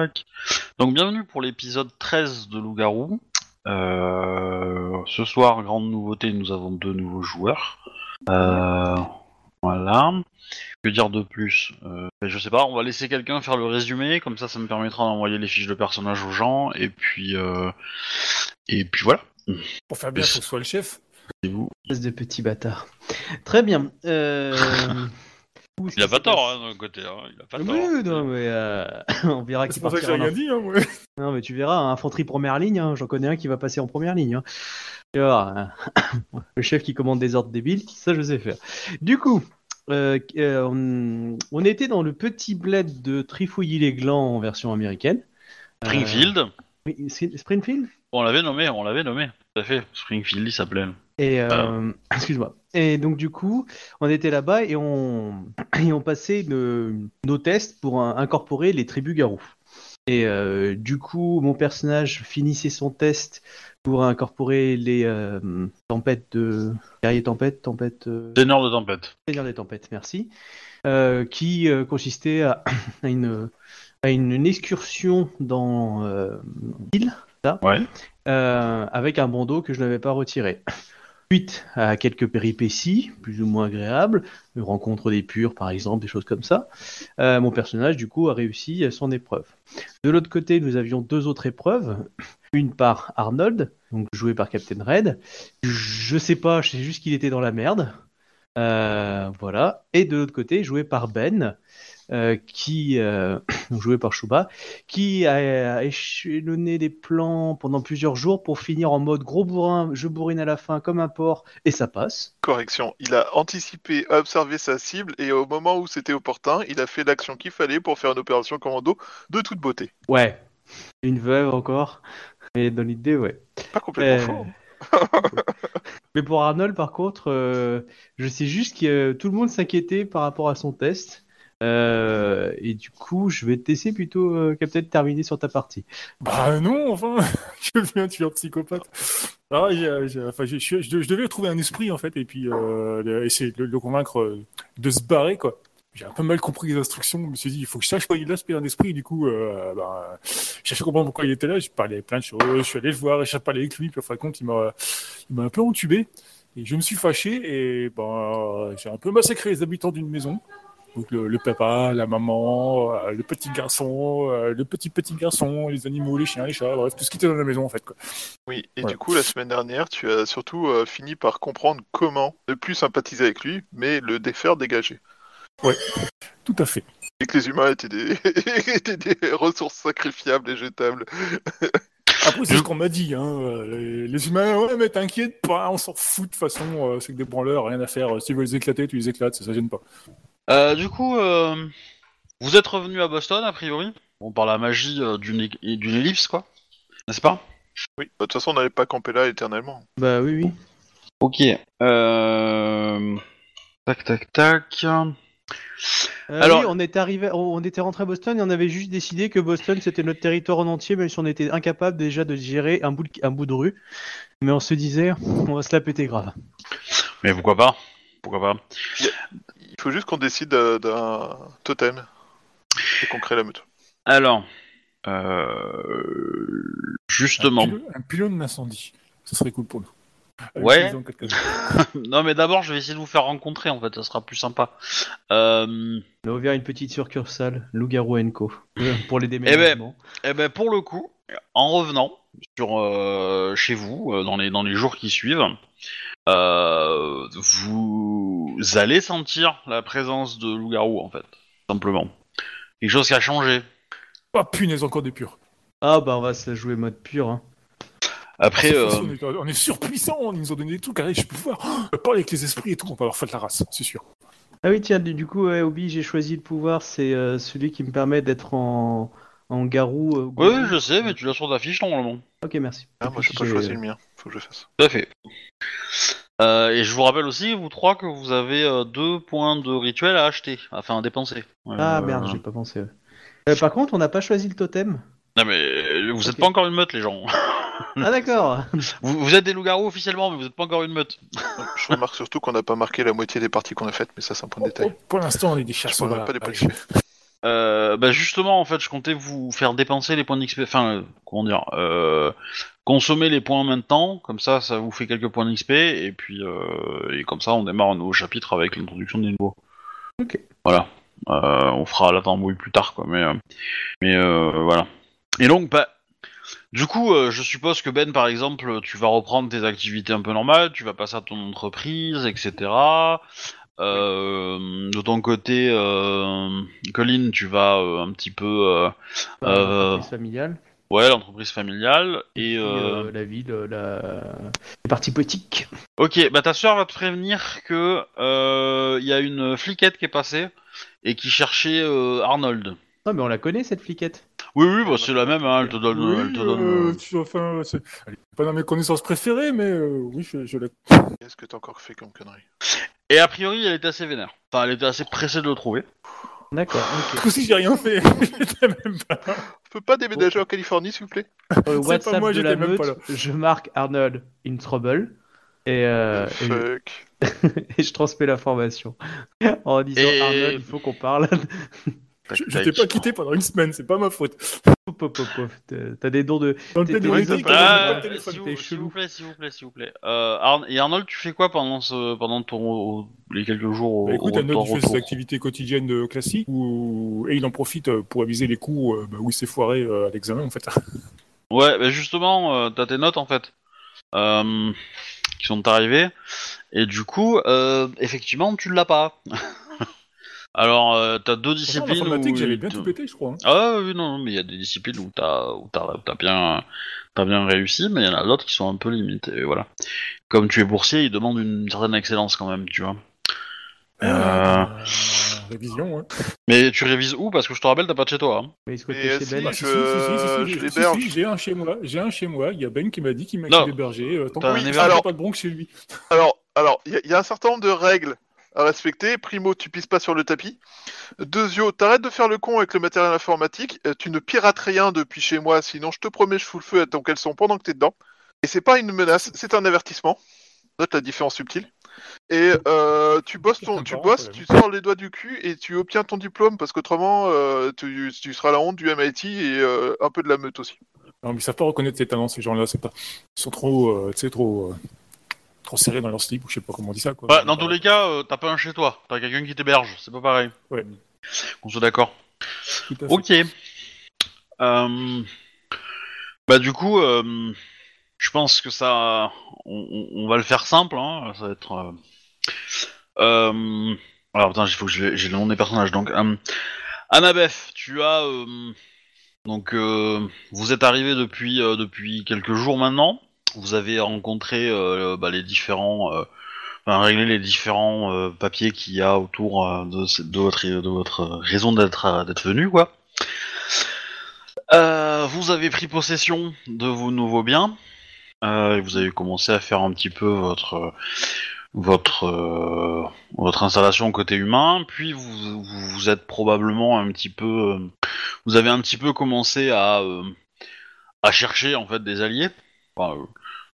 Tac. Donc, bienvenue pour l'épisode 13 de Loup-Garou. Euh, ce soir, grande nouveauté, nous avons deux nouveaux joueurs. Euh, voilà. Que dire de plus? Euh, Je sais pas, on va laisser quelqu'un faire le résumé, comme ça, ça me permettra d'envoyer les fiches de personnages aux gens, et puis, euh, et puis voilà. Pour faire bien, faut que ce soit le chef. Et vous Espèce de petit bâtard. Très bien. Où est-ce Il a pas tort, hein, d'un côté. Hein. Il a pas Oui, tort. non, mais euh, on verra qui C'est pour ça que j'ai partira. rien dit, hein, moi. Non, mais tu verras, hein, infanterie première ligne, hein, j'en connais un qui va passer en première ligne. Hein. Tu hein. le chef qui commande des ordres débiles, ça je sais faire. Du coup, euh, euh, on, on était dans le petit bled de Trifouilly-les-Glands en version américaine. Springfield, Euh, oui, c'est- Springfield? On l'avait nommé, on l'avait nommé. Tout à fait. Springfield, il s'appelait. Et euh, excuse-moi. Et donc du coup, on était là-bas et on et on passait nos tests pour un- incorporer les tribus garous. Et euh, du coup, mon personnage finissait son test pour incorporer les euh, tempêtes de guerrier tempête, tempête, euh, Seigneur de tempête. Seigneur des tempêtes, merci, qui consistait à, à une à une, une excursion dans l'île, ça, Ouais. avec un bandeau que je n'avais pas retiré. Suite à quelques péripéties, plus ou moins agréables, une rencontre des purs par exemple, des choses comme ça, euh, mon personnage du coup a réussi son épreuve. De l'autre côté, nous avions deux autres épreuves. Une par Arnold, donc joué par Captain Red. Je sais pas, je sais juste qu'il était dans la merde. Euh, voilà. Et de l'autre côté, joué par Ben, euh, qui euh, joué par Shuba, qui a, a échelonné des plans pendant plusieurs jours pour finir en mode gros bourrin, je bourrine à la fin comme un porc, et ça passe. Correction, il a anticipé, observé sa cible et au moment où c'était opportun, il a fait l'action qu'il fallait pour faire une opération commando de toute beauté. Ouais. Une veuve encore. Mais dans l'idée, ouais. Pas complètement Euh, faux. Mais pour Arnold, par contre, euh, je sais juste que euh, tout le monde s'inquiétait par rapport à son test. Euh, et du coup, je vais te laisser plutôt, euh, Captain, terminer sur ta partie. Bah non, enfin, je viens de tuer un psychopathe. Ah, j'ai- enfin, je, je- je devais trouver un esprit en fait et puis euh, essayer de le, convaincre euh, de se barrer quoi. J'ai un peu mal compris les instructions. Je me suis dit, il faut que je sache quoi il a ce un esprit. Du coup, euh, ben, j'ai cherché à comprendre pourquoi il était là. J'ai parlé plein de choses. Je suis allé le voir, j'ai parlé avec lui. Puis en fin de compte, il m'a, un peu entubé. Et je me suis fâché et ben, j'ai un peu massacré les habitants d'une maison. Donc le, le papa, la maman, euh, le petit garçon, euh, le petit petit garçon, les animaux, les chiens, les chats, bref, tout ce qui était dans la maison en fait. Quoi. Oui, et Voilà. du coup, la semaine dernière, tu as surtout euh, fini par comprendre comment ne plus sympathiser avec lui, mais le défaire dégager. Tout à fait. Et que les humains étaient des, étaient des ressources sacrifiables et jetables. Après, c'est ce qu'on m'a dit. Hein. Les, les humains, ouais, mais t'inquiète pas, on s'en fout de toute façon. c'est que des branleurs, rien à faire. Si tu veux les éclater, tu les éclates, ça, ça gêne pas. Euh, du coup, euh, vous êtes revenu à Boston, a priori Bon, par la magie euh, d'une é- d'une ellipse, quoi. N'est-ce pas? Oui, bah, de toute façon, on n'allait pas camper là éternellement. Bah oui, oui. Ok. Euh... Tac, tac, tac. Euh, Alors- oui, on était arrivé, on on était rentré à Boston et on avait juste décidé que Boston c'était notre territoire en entier, même si on était incapable déjà de gérer un bout de, un bout de rue. Mais on se disait, on va se la péter grave. Mais pourquoi pas? Pourquoi pas? Il faut juste qu'on décide euh, d'un totem et qu'on crée la meute. Alors, euh... justement. Un, pylône- un pylône d'incendie. Ça serait cool pour nous. Avec Ouais. non, mais d'abord, je vais essayer de vous faire rencontrer, en fait, ça sera plus sympa. Euh... On a ouvert une petite succursale, Loup-Garou Co. Euh, pour les ben, déménagements. Eh ben, pour le coup, en revenant sur euh, chez vous euh, dans les dans les jours qui suivent, euh, vous allez sentir la présence de loup-garou en fait, simplement. Quelque chose qui a changé. Ah punaise, encore des purs. Ah bah on va se la jouer mode pur. Hein. Après, euh, on, est, on est surpuissants, ils nous ont donné des trucs, allez, je peux voir. Oh, parler avec les esprits et tout, on va leur faire de la race, c'est sûr. Ah oui tiens, du du coup, ouais, Obi, j'ai choisi le pouvoir, c'est euh, celui qui me permet d'être en, en garou. euh, oui, je sais, mais tu l'as sur ta fiche normalement. Ok, merci. Ah, moi, j'ai pas choisi le mien. Faut que je fasse. Tout à fait. Euh, et je vous rappelle aussi, vous trois, que vous avez euh, deux points de rituel à acheter, enfin à dépenser. Ah Euh, merde, j'ai pas pensé. Euh, par contre, on n'a pas choisi le totem. Non mais euh, vous êtes Ok. pas encore une meute, les gens. Ah d'accord. Vous, vous êtes des loups-garous officiellement, mais vous êtes pas encore une meute. Je remarque surtout qu'on n'a pas marqué la moitié des parties qu'on a faites, mais ça, c'est un point de détail. Pour l'instant, on est des Je ne sauvages. pas policiers. Euh, bah justement, en fait, je comptais vous faire dépenser les points d'XP. Enfin, euh, comment dire euh, Consommer les points maintenant, comme ça, ça vous fait quelques points d'XP, et puis euh, et comme ça, on démarre un nouveau chapitre avec l'introduction des nouveaux. Ok. Voilà. On fera la tambouille plus tard, quoi. Mais mais euh, voilà. Et donc, bah. Du coup, je suppose que Ben, par exemple, tu vas reprendre tes activités un peu normales, tu vas passer à ton entreprise, etc. Euh, de ton côté, euh, Colin, tu vas euh, un petit peu, euh, Euh, Entreprise familiale. ouais, l'entreprise familiale et. Euh, euh, la ville, la... les parties poétiques. Ok, bah ta soeur va te prévenir que euh, il y a une fliquette qui est passée et qui cherchait euh, Arnold. Non, mais on la connaît cette fliquette. Oui, oui, bah c'est la même, hein, elle te donne. Oui, elle te donne euh, euh, tu- enfin, c'est elle est pas dans mes connaissances préférées, mais euh, oui, je, je la. Qu'est-ce que t'as encore fait comme connerie? Et a priori, elle était assez vénère. Enfin, elle était assez pressée de le trouver. D'accord, ok. Aussi, j'ai rien fait. J'étais même pas là. On peut pas déménager en Californie, s'il vous plaît? Sur le C'est pas WhatsApp moi, de la j'étais même meute, pas là. je marque Arnold in trouble. Et, euh, et, Fuck. et je transmets l'information en disant Et- Arnold, il faut qu'on parle. Je, t'ai pas quitté pendant une semaine, c'est pas ma faute. Pop, pop, pop. T'as- des dons de. Dans le T'es- téléphone. s'il vous, s'il chelou. vous plaît, s'il vous plaît, s'il vous plaît. Euh, Arn- Et Arnold, tu fais quoi pendant ce, pendant ton, les quelques jours au, Bah, écoute, au- Arnold, il fait retour? ses activités quotidiennes euh, classiques où... et il en profite euh, pour aviser les coups euh, bah, où il s'est foiré euh, à l'examen en fait. Ouais, bah justement, euh, t'as tes notes en fait, euh, qui sont arrivées, et du coup, euh, effectivement, tu l'as pas. Alors, euh, t'as deux disciplines informatique, où j'avais il bien tout pété, je crois. hein. Ah oui, non, non, mais il y a des disciplines où t'as où t'as t'as bien t'as bien réussi, mais il y en a d'autres qui sont un peu limites. Et voilà. Comme tu es boursier, ils demandent une certaine excellence quand même, tu vois. Euh, Euh, révision, hein. Mais tu révises où? Parce que je te rappelle, t'as pas de chez toi. hein. Mais Et, chez Ben Bah, si, je si, si, j'ai un chez moi, j'ai un chez moi. Il y a Ben qui m'a dit qu'il m'a hébergeait. Euh, tant il Alors- pas de bronx chez lui. Alors, alors, il y, il y a un certain nombre de règles à respecter. Primo, tu pisses pas sur le tapis. Deuxio, t'arrêtes de faire le con avec le matériel informatique. Euh, tu ne pirates rien depuis chez moi, sinon je te promets, je fous le feu à ton caleçon pendant que t'es dedans. Et c'est pas une menace, c'est un avertissement. Note la différence subtile. Et euh, tu bosses, ton, tu parents, bosses, tu sors les doigts du cul et tu obtiens ton diplôme parce qu'autrement, euh, tu, tu seras la honte du MIT et euh, un peu de la meute aussi. Non, mais ils savent pas reconnaître ses talents, ces gens-là. C'est pas. Ils sont trop, trop, euh, trop serrés dans leur slip ou je sais pas comment on dit ça. Quoi. Ouais, dans tous les cas, euh, t'as pas un chez toi. T'as quelqu'un qui t'héberge. C'est pas pareil. Ouais. On soit d'accord. Ok. Euh, Bah du coup, euh, je pense que ça, on, va le faire simple. Hein. Ça va être. Alors putain, il faut que j'ai le nom des personnages. Donc, Annabeth, tu as donc vous êtes arrivé depuis depuis quelques jours maintenant. Vous avez rencontré euh, bah, les différents, euh, enfin, réglé les différents euh, papiers qu'il y a autour de, votre raison d'être d'être venu quoi. Vous avez pris possession de vos nouveaux biens. Vous avez commencé à faire un petit peu votre votre votre installation côté humain. Puis vous, vous êtes probablement un petit peu vous avez un petit peu commencé à à chercher en fait des alliés. Enfin, euh,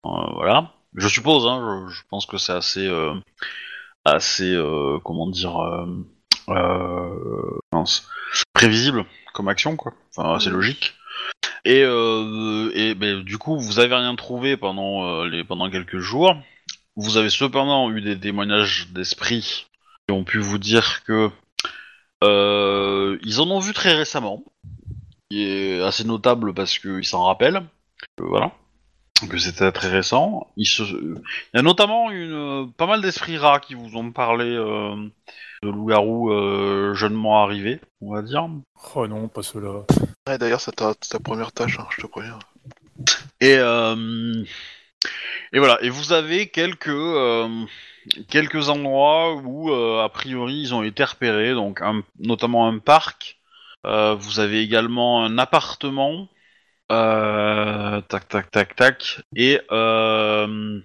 voilà. Je suppose. Hein, je, je pense que c'est assez euh, assez euh, comment dire euh, euh, prévisible comme action quoi. Enfin c'est logique. Et, euh, et ben, du coup vous avez rien trouvé pendant euh, les pendant quelques jours. Vous avez cependant eu des témoignages d'esprit qui ont pu vous dire que euh, ils en ont vu très récemment, qui est assez notable parce qu'ils s'en rappellent. Euh, voilà que c'était très récent. Il, se... Il y a notamment une, pas mal d'esprits rats qui vous ont parlé euh, de loups-garous euh, jeunement arrivés, on va dire. Oh non, pas cela. Ouais, d'ailleurs, c'est ta, ta première tâche, hein, je te préviens. Et, euh, et voilà. Et vous avez quelques, euh, quelques endroits où, euh, a priori, ils ont été repérés, donc un- notamment un parc. Euh, vous avez également un appartement. Euh, tac, tac, tac, tac. Et euh,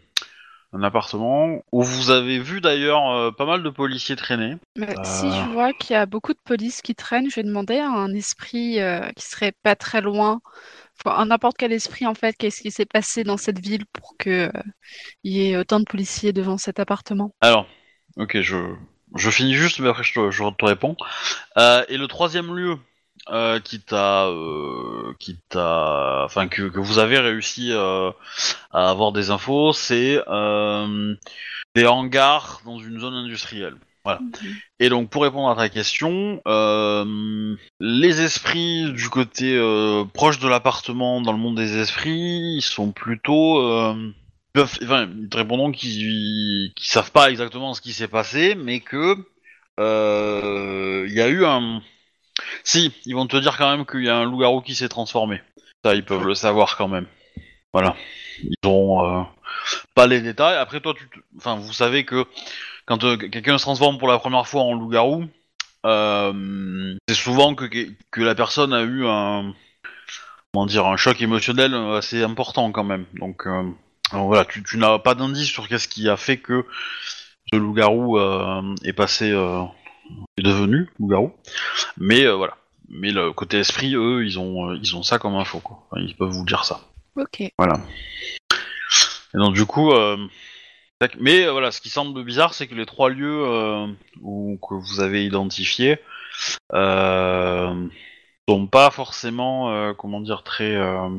un appartement où vous avez vu d'ailleurs euh, pas mal de policiers traîner. Mais Euh. Si je vois qu'il y a beaucoup de police qui traînent, je vais demander à un esprit euh, qui serait pas très loin, enfin, à n'importe quel esprit en fait, qu'est-ce qui s'est passé dans cette ville pour que il y ait autant de policiers devant cet appartement? Alors, ok, je, je finis juste, mais après je te, je te réponds. Et le troisième lieu euh, qui t'a, euh, qui t'a, enfin que, que vous avez réussi euh, à avoir des infos, c'est euh, des hangars dans une zone industrielle. Et donc pour répondre à ta question, euh, les esprits du côté proche de l'appartement dans le monde des esprits, ils sont plutôt ils peuvent, enfin, ils te répondront qu'ils qu'ils savent pas exactement ce qui s'est passé, mais que il y a eu un. Si, ils vont te dire quand même qu'il y a un loup-garou qui s'est transformé. Ça, ils peuvent le savoir quand même. Voilà. Ils ont euh, pas les détails. Après, toi, tu, enfin, vous savez que quand euh, quelqu'un se transforme pour la première fois en loup-garou, euh, c'est souvent que, que la personne a eu un comment dire un choc émotionnel assez important quand même. Donc, voilà, tu, n'as pas d'indice sur qu'est-ce qui a fait que ce loup-garou est passé, est devenu loup-garou. Mais euh, voilà. Mais le côté esprit, eux, ils ont, euh, ils ont ça comme info, quoi. Enfin, ils peuvent vous dire ça. Ok. Voilà. Et donc du coup, euh, mais euh, voilà, ce qui semble bizarre, c'est que les trois lieux euh, où, que vous avez identifiés euh, sont pas forcément, euh, comment dire, très euh,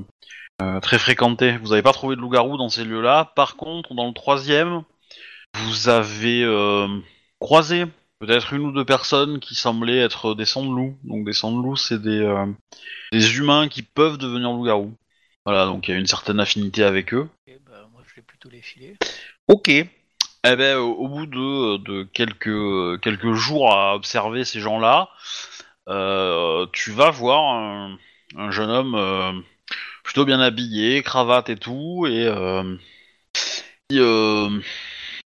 euh, très fréquentés. Vous n'avez pas trouvé de loup-garou dans ces lieux-là. Par contre, dans le troisième, vous avez euh, croisé peut-être une ou deux personnes qui semblaient être des sangs de loup. Donc des sangs de loup, c'est des euh, des humains qui peuvent devenir loup-garou. Voilà, donc il y a une certaine affinité avec eux. Ok, bah, moi je vais plutôt les filer. Ok. Eh ben, au, au bout de, de quelques, quelques jours à observer ces gens-là, euh, tu vas voir un, un jeune homme euh, plutôt bien habillé, cravate et tout, et euh, qui, euh,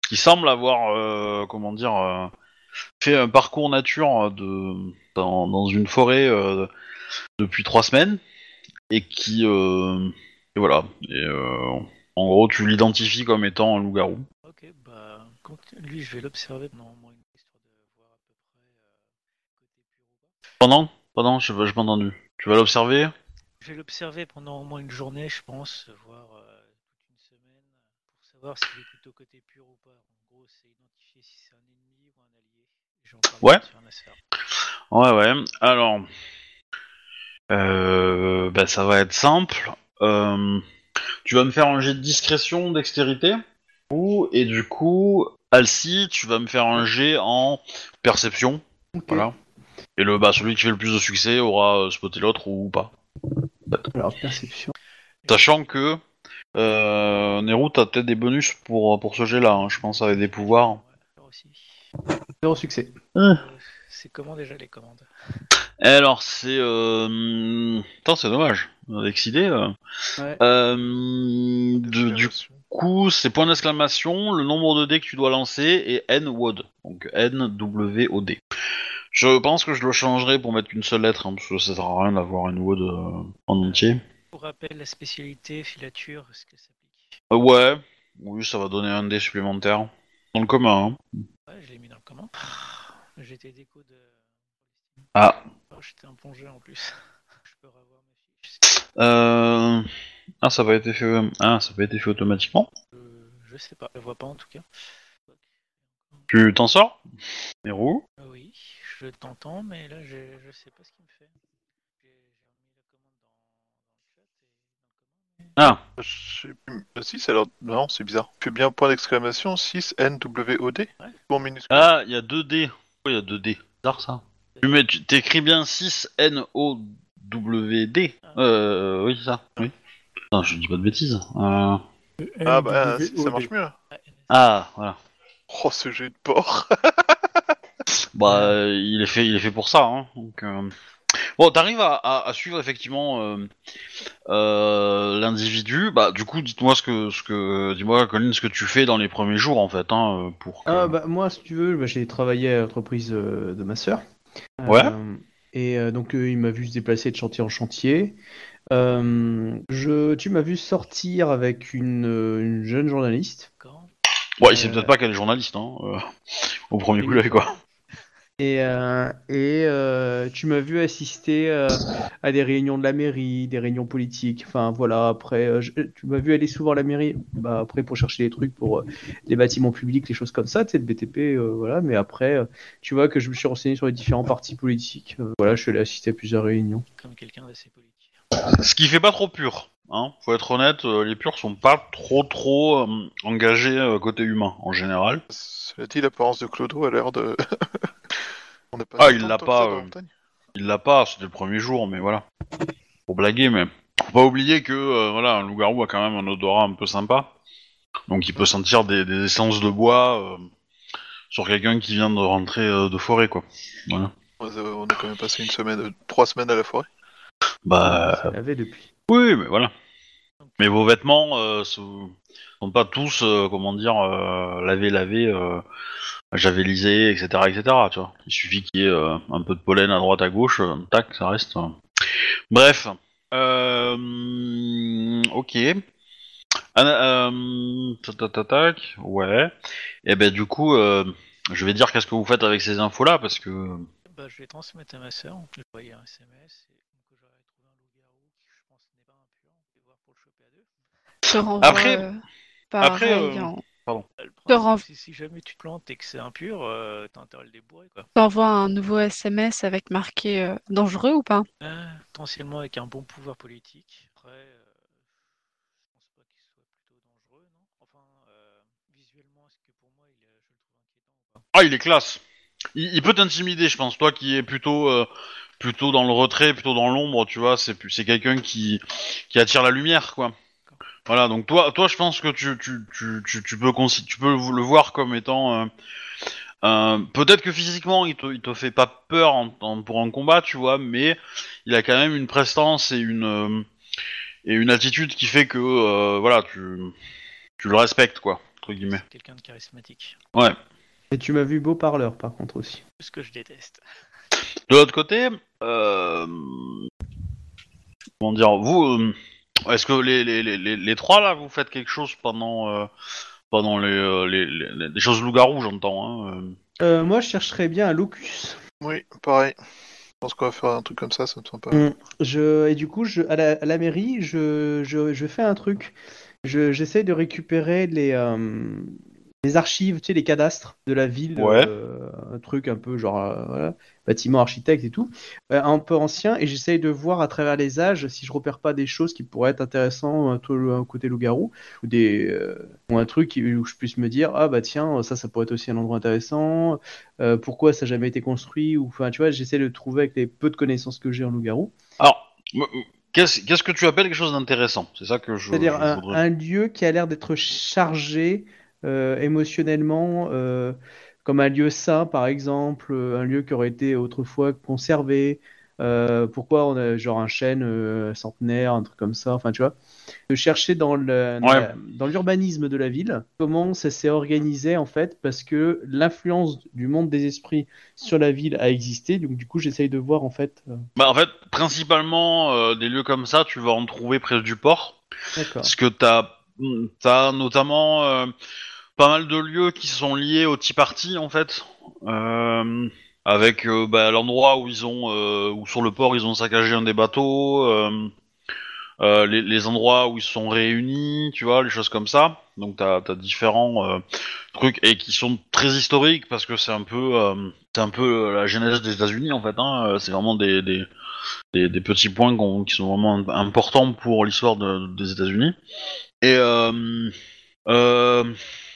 qui semble avoir, euh, comment dire, euh, fait un parcours nature de, dans, dans une forêt euh, depuis trois semaines, et qui, euh, et voilà, et euh, en gros, tu l'identifies comme étant un loup-garou. Ok, bah, lui je vais l'observer pendant au moins une histoire de voir à peu près côté pur ou pas. Pendant Pendant, je n'ai pas entendu. Tu vas l'observer? Je vais l'observer pendant au moins une journée, je pense, voire euh, toute une semaine, pour savoir s'il est plutôt côté pur ou pas. En gros, c'est identifier si c'est un ennemi ou un allié. J'en parle Ouais. Ouais, ouais. Alors, euh, bah, ça va être simple. Euh, tu vas me faire un jet de discrétion, dextérité. Ou- Et du coup, Alcy, tu vas me faire un jet en perception. Voilà. Et le, bah, celui qui fait le plus de succès aura euh, spoté l'autre ou pas. Alors, perception. Sachant que euh, Nero, t'as peut-être des bonus pour, pour ce jet-là, hein, je pense, avec des pouvoirs. Ouais, alors aussi. Zéro succès. Euh, c'est comment déjà les commandes? Et alors, c'est... Euh... Putain, c'est dommage. Avec idée. Euh... Ouais. Euh, du, du coup, c'est point d'exclamation, le nombre de dés que tu dois lancer et N-WOD. Donc N-W-O-D. Je pense que je le changerai pour mettre qu'une seule lettre, hein, parce que ça sert à rien d'avoir une WOD euh, en entier. Pour rappel, la spécialité filature, est-ce que ça pique Euh, ouais, oui, ça va donner un dé supplémentaire. Dans le commun, hein. Ouais, je l'ai mis dans le comment J'étais déco de. Ah. Oh, J'étais un plongeur en plus. je peux revoir ma fiche. Euh... Ah, ça n'a pas été fait... Ah, ça pas été fait automatiquement. Euh, je sais pas, je vois pas en tout cas. Tu t'en sors? Nero Ah oui, je t'entends, mais là je, je sais pas ce qu'il me fait. J'ai j'ai remis la commande dans, dans le chat et dans le commande. Ah, Je sais plus. Ah, si, ça a l'air. Non, c'est bizarre. Tu fais bien point d'exclamation 6 NWOD. Bon minuscule. Ah, il y a 2 dés. Pourquoi il y a 2 dés bizarre ça. Tu mets, tu t'écris bien 6 N O W D. Euh, oui, c'est ça. Oui. Non, je dis pas de bêtises. Euh... Ah bah, si, ça marche mieux. Ah, voilà. Oh, ce jeu de porc. Bah, euh, il est fait, il est fait pour ça. Hein. Donc, euh... bon, t'arrives à, à, à suivre effectivement euh, euh, l'individu. Bah, du coup, dites-moi ce que, ce que, dis-moi, Colin, ce que tu fais dans les premiers jours en fait, hein, pour. que- Ah, bah, moi, si tu veux, bah, j'ai travaillé à l'entreprise euh, de ma sœur. Ouais. Euh, et euh, donc, euh, il m'a vu se déplacer de chantier en chantier. Euh, je, tu m'as vu sortir avec une, une jeune journaliste. Ouais, il sait euh, peut-être pas qu'elle est journaliste. Hein. euh, Au premier coup, là, quoi. Et, euh, et euh, tu m'as vu assister euh, à des réunions de la mairie, des réunions politiques. Enfin voilà, après, euh, je- tu m'as vu aller souvent à la mairie. Bah, après, pour chercher des trucs pour euh, les bâtiments publics, les choses comme ça, tu sais, de BTP, euh, voilà. Mais après, euh, tu vois que je me suis renseigné sur les différents partis politiques. Euh, voilà, je suis allé assister à plusieurs réunions. Comme quelqu'un d'assez politique. Ce qui fait pas trop pur. Hein. Faut être honnête, euh, les purs sont pas trop trop euh, engagés euh, côté humain en général. Cela dit, l'apparence de Clodo a l'air de. On pas Ah, il l'a pas, euh. Il l'a pas, c'était le premier jour, mais voilà. Pour blaguer, mais faut pas oublier que euh, voilà, un loup-garou a quand même un odorat un peu sympa. Donc il peut sentir des, des essences de bois euh, sur quelqu'un qui vient de rentrer euh, de forêt, quoi. Voilà. On a- quand même passé une semaine, euh, trois semaines à la forêt. Bah Ça l'avait depuis. oui, mais voilà. Mais vos vêtements euh, sont pas tous, euh, comment dire, euh, lavés, lavés, javelisés, etc., etc. Tu vois. Il suffit qu'il y ait euh, un peu de pollen à droite, à gauche, euh, tac, ça reste. euh. Bref. Euh, ok. Ah, euh, tac, tac, tac, tac, ouais. Et ben du coup, euh, je vais dire qu'est-ce que vous faites avec ces infos-là, parce que Bah, je vais transmettre à ma sœur. Je vais envoyer un SMS. Et donc, j'aurais trouvé un loup-garou qui, je pense, n'est pas impur. On va voir pour le choper à deux. Je te renvoie, Après- euh, après, euh, en- Le c'est si jamais tu te plantes et que c'est impur, euh, t'as intérêt à le débourrer, quoi. je t'envoie un nouveau SMS avec marqué euh, dangereux ou pas? Euh, potentiellement avec un bon pouvoir politique. Après, euh, je pense pas qu'il soit plutôt dangereux, non? Enfin, euh, visuellement, est-ce que pour moi, il, est- je le trouve inquiétant ou pas? Ah, il est classe. Il, il peut t'intimider, je pense. Toi qui es plutôt, euh, plutôt dans le retrait, plutôt dans l'ombre, tu vois, c'est plus- c'est quelqu'un qui, qui attire la lumière, quoi. Voilà, donc toi, toi, je pense que tu, tu, tu, tu, tu peux, consi- tu peux le voir comme étant. euh, euh, Peut-être que physiquement, il te, il te fait pas peur en- en- pour un combat, tu vois, mais il a quand même une prestance et une, euh, et une attitude qui fait que, euh, voilà, tu, tu le respectes, quoi, entre guillemets. Quelqu'un de charismatique. Ouais. Et tu m'as vu beau parleur, par contre, aussi. Ce que je déteste. De l'autre côté, euh... comment dire, vous, euh, est-ce que les, les, les, les, les trois là, vous faites quelque chose pendant euh, pendant les, euh, les, les, les- des choses loup-garou, j'entends. Hein, euh. Euh, moi, je chercherais bien un locus. Oui, pareil. Je pense qu'on va faire un truc comme ça, ça me semble pas. Mm. Je, et du coup, je, à, la, à la mairie, je, je, je fais un truc. Je- J'essaie de récupérer les, euh, les archives, tu sais, les cadastres de la ville. Ouais. euh, un truc un peu genre, euh, voilà, bâtiment architecte et tout. euh, un peu ancien. Et j'essaye de voir à travers les âges si je repère pas des choses qui pourraient être intéressantes, un, côté loup-garou. Ou, des, euh, ou un truc où je puisse me dire, ah bah tiens, ça, ça pourrait être aussi un endroit intéressant. Euh, pourquoi ça n'a jamais été construit ou enfin tu vois j'essaie de trouver avec les peu de connaissances que j'ai en loup-garou Alors, qu'est-ce que tu appelles quelque chose d'intéressant? C'est ça que je. c'est-à-dire je un, voudrais- un lieu qui a l'air d'être chargé émotionnellement euh, comme un lieu sain par exemple euh, un lieu qui aurait été autrefois conservé euh, pourquoi on a genre un chêne euh, centenaire un truc comme ça enfin tu vois de chercher dans Ouais. l'urbanisme de la ville comment ça s'est organisé en fait parce que l'influence du monde des esprits sur la ville a existé donc du coup j'essaye de voir en fait euh, Bah, en fait, principalement euh, des lieux comme ça, tu vas en trouver près du port. Parce que t'as as notamment euh, pas mal de lieux qui sont liés au Tea Party en fait, Euh, avec euh, bah, l'endroit où ils ont, euh, où sur le port ils ont saccagé un des bateaux, les, endroits où ils se sont réunis, tu vois, les choses comme ça. Donc t'as as différents trucs et qui sont très historiques parce que c'est un peu, c'est un peu la genèse des États-Unis en fait. Hein, c'est vraiment des, des des, petits points qui sont vraiment importants pour l'histoire de- des États-Unis. Et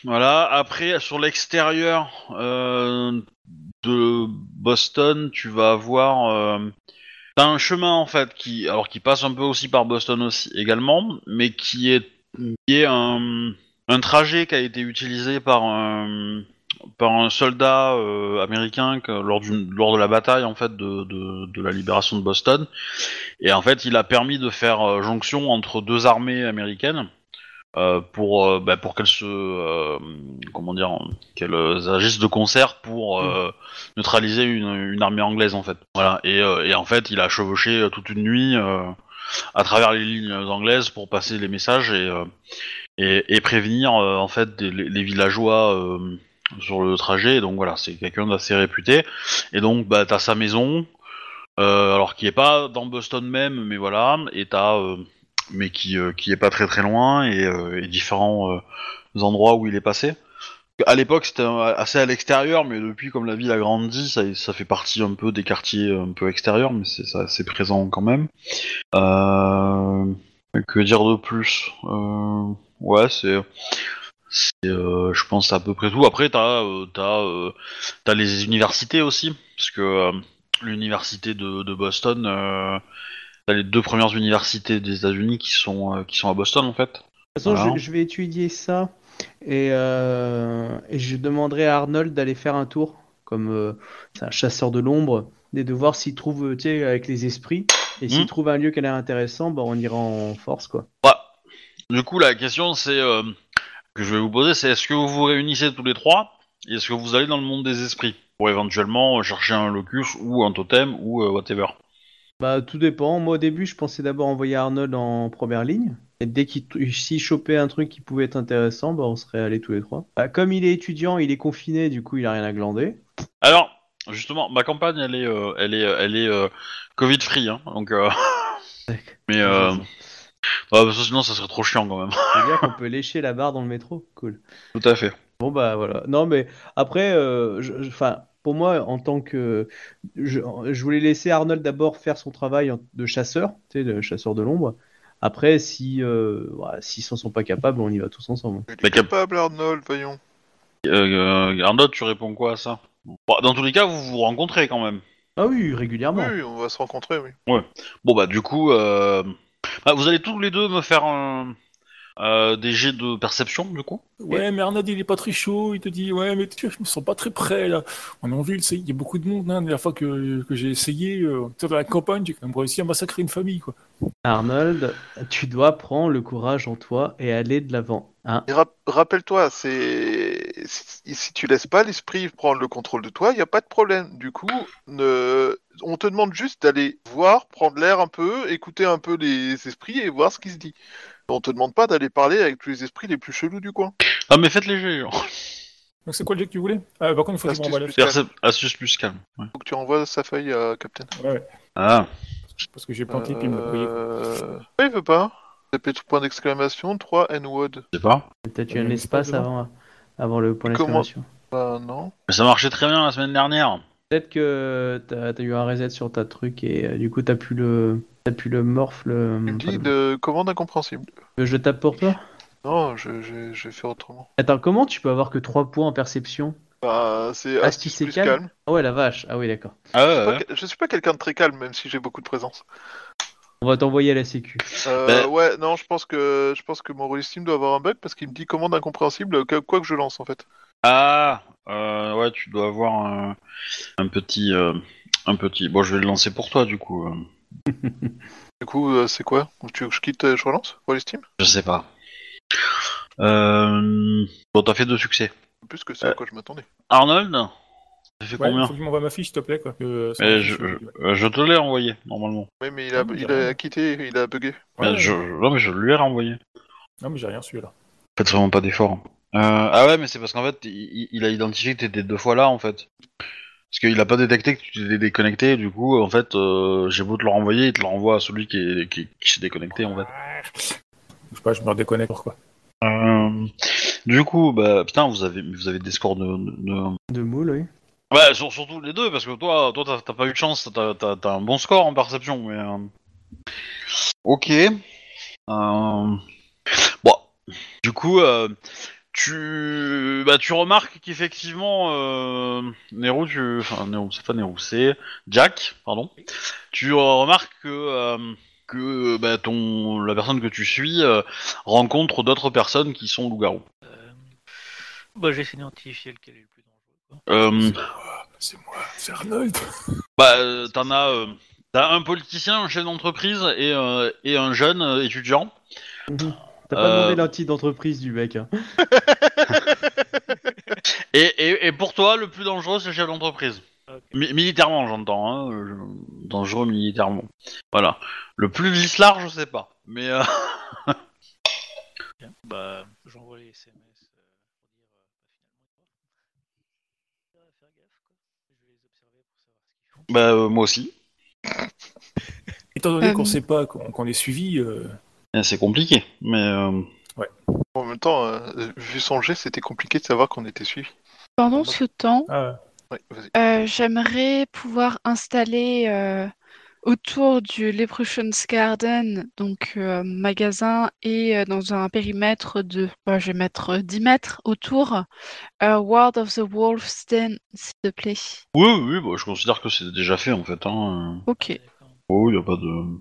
voilà. Après, sur l'extérieur euh, de Boston, tu vas avoir euh, un chemin en fait qui, alors qui passe un peu aussi par Boston aussi également, mais qui est qui est un, un trajet qui a été utilisé par un par un soldat euh, américain lors, lors de la bataille en fait de, de, de la libération de Boston et en fait il a permis de faire jonction entre deux armées américaines euh, pour euh, bah, pour qu'elles se euh, comment dire qu'elles agissent de concert pour euh, neutraliser une, une armée anglaise en fait voilà et, euh, et en fait il a chevauché euh, toute une nuit euh, à travers les lignes anglaises pour passer les messages et euh, et, et prévenir euh, en fait des- les, les villageois euh, sur le trajet. Donc voilà, c'est quelqu'un d'assez réputé. Et donc bah t'as sa maison, euh, alors qui est pas dans Boston même, mais voilà, et t'as euh, mais qui euh, qui est pas très très loin et, euh, différents euh, endroits où il est passé. À l'époque, c'était assez à l'extérieur, mais depuis, comme la ville a grandi, ça, ça fait partie un peu des quartiers un peu extérieurs, mais c'est c'est présent quand même. Que dire de plus? Ouais, c'est, je pense, à peu près tout. Après, t'as, t'as les universités aussi, parce que l'université de, Boston, t'as les deux premières universités des États-Unis qui sont, euh, qui sont à Boston en fait. De toute façon, Voilà. je, je vais étudier ça et, euh, et je demanderai à Arnold d'aller faire un tour, comme euh, c'est un chasseur de l'ombre, et de voir s'il trouve, tu sais, avec les esprits, et s'il Hmm. trouve un lieu qui a l'air intéressant, bah, on ira en force, quoi. Ouais. Du coup, la question c'est que je vais vous poser, c'est est-ce que vous vous réunissez tous les trois et est-ce que vous allez dans le monde des esprits pour éventuellement chercher un locus ou un totem ou whatever? Bah, tout dépend. Moi, au début, je pensais d'abord envoyer Arnold en première ligne. Et dès qu'il s'il chopait un truc qui pouvait être intéressant, bah, on serait allés tous les trois. Bah, comme il est étudiant, il est confiné, du coup, il a rien à glander. Alors, justement, ma campagne elle est, euh, elle est, elle est euh, Covid free, hein, donc. euh, mais euh, ouais, parce que sinon, ça serait trop chiant quand même. C'est-à-dire qu'on peut lécher la barre dans le métro. Cool. Tout à fait. Bon bah voilà. Non mais après, euh, enfin pour moi en tant que, je, je voulais laisser Arnold d'abord faire son travail de chasseur, tu sais, de chasseur de l'ombre. Après, si euh, voilà, s'ils s'en sont pas capables, on y va tous ensemble. Il est capable, Arnold, voyons. Euh, euh, Arnaud, tu réponds quoi à ça? Bon, Dans tous les cas, vous vous rencontrez quand même. Ah oui, régulièrement. Oui, on va se rencontrer, oui. Bon bah du coup, euh... bah, vous allez tous les deux me faire un... euh, des jets de perception du coup? Ouais, mais Arnaud, il est pas très chaud. Il te dit, ouais, mais tu, je me sens pas très prêt, là. On est en ville, il y a beaucoup de monde, hein. La dernière fois que, que j'ai essayé, euh, tu sais, dans la campagne, j'ai quand même réussi à massacrer une famille, quoi. Arnold, tu dois prendre le courage en toi et aller de l'avant. Hein Et rap- rappelle-toi, c'est si, si tu laisses pas l'esprit prendre le contrôle de toi, il n'y a pas de problème. Du coup, ne... on te demande juste d'aller voir, prendre l'air un peu, écouter un peu les esprits et voir ce qui se dit. On te demande pas d'aller parler avec tous les esprits les plus chelous du coin. Ah mais faites les jets. genre. Donc, c'est quoi le jet que tu voulais? Ah, Par contre, il faut que tu m'envoies la plus. Percep- Astuce plus calme. ouais. Faut que tu envoies sa feuille à Captain. Ouais, ouais. Ah. Parce que j'ai planté, puis il m'a envoyé. Euh... Oui, il veut pas. Tapez tout point d'exclamation, 3 N-Word. Je sais pas. Peut-être a un espace avant, avant le point Comment- d'exclamation. Bah non. Mais ça marchait très bien la semaine dernière. Peut-être que t'as as eu un reset sur ta truc et euh, du coup t'as pu le pu le morph le. Tu me enfin, dis le- de commande incompréhensible. Je tape pour toi. Non, je, je, je vais faire autrement. Attends, comment tu peux avoir que 3 points en perception Bah, c'est Ah, astuce c'est plus calme. calme. Ah ouais, la vache. Ah oui, d'accord. Ah Je suis ouais, pas ouais. Je suis pas quelqu'un de très calme, même si j'ai beaucoup de présence. On va t'envoyer à la sécu. Euh, Ben- Ouais, non, je pense que je pense que mon Steam doit avoir un bug parce qu'il me dit commande incompréhensible quoi que je lance en fait. Ah. Euh, ouais, tu dois avoir un, un petit, euh, un petit. Bon, je vais le lancer pour toi du coup. Euh. Du coup, euh, c'est quoi Tu veux que je quitte et je relance Steam Je sais pas. Euh... Bon, t'as fait deux succès. Plus que c'est à Euh. quoi je m'attendais. Arnold, t'as fait Ouais, combien faut que tu m'envoies ma fiche, s'il te plaît, quoi. que ça Mais me je, fiche, je, euh, je te l'ai envoyé normalement. Oui, mais il a, il quitté, il a bugué. Ouais, Mais je, non, mais je lui ai renvoyé. Non, mais j'ai rien su, là. Faites vraiment pas d'effort. Euh, ah ouais, mais c'est parce qu'en fait, il, il a identifié que t'étais deux fois là, en fait. Parce qu'il a pas détecté que tu t'étais déconnecté, du coup, en fait, euh, j'ai beau te le renvoyer, il te le renvoie à celui qui est- qui, qui s'est déconnecté, en fait. Je sais pas, je me redéconnecte, quoi. Euh, du coup, bah, putain, vous avez, vous avez des scores de... de, de- De moule, oui. Ouais, sur- surtout les deux, parce que toi, toi, t'as- t'as pas eu de chance, t'as t'as- t'as un bon score en perception, mais... euh, Ok. Euh, Bon, du coup, euh, tu, bah, tu remarques qu'effectivement, euh, Nero, tu, enfin, Nero, c'est pas Nero, c'est Jack, pardon. Tu remarques que euh, que bah, ton, la personne que tu suis euh, rencontre d'autres personnes qui sont loups-garous. Euh, bah, j'essaie d'identifier lequel est le plus dangereux. Euh, C'est moi, c'est Arnold. bah, t'en as, euh, t'as un politicien, un chef d'entreprise et, euh, et un jeune euh, étudiant. T'as pas demandé euh, la petite d'entreprise du mec. hein. Et, et- et pour toi, le plus dangereux, c'est le chef d'entreprise. Militairement, j'entends. hein, euh, dangereux militairement. Voilà. Le plus lisse large, je sais pas. Mais euh, Bah, j'envoie les SMS euh, Je vais les observer pour savoir ce qu'ils font. Bah, moi aussi. Étant donné qu'on sait pas qu'on est suivi, c'est compliqué, mais... euh, En même temps, euh, vu son jet, c'était compliqué de savoir qu'on était suivi. Pendant ce temps, ah, Ouais, vas-y. euh, j'aimerais pouvoir installer euh, autour du Leprechauns Garden, donc euh, magasin, et euh, dans un périmètre de, bah, je vais mettre euh, 10 mètres autour, euh, World of the Wolf's Den, s'il te plaît. Oui, oui, bah, je considère que c'est déjà fait, en fait. Hein. Ok. Oh, y a pas de...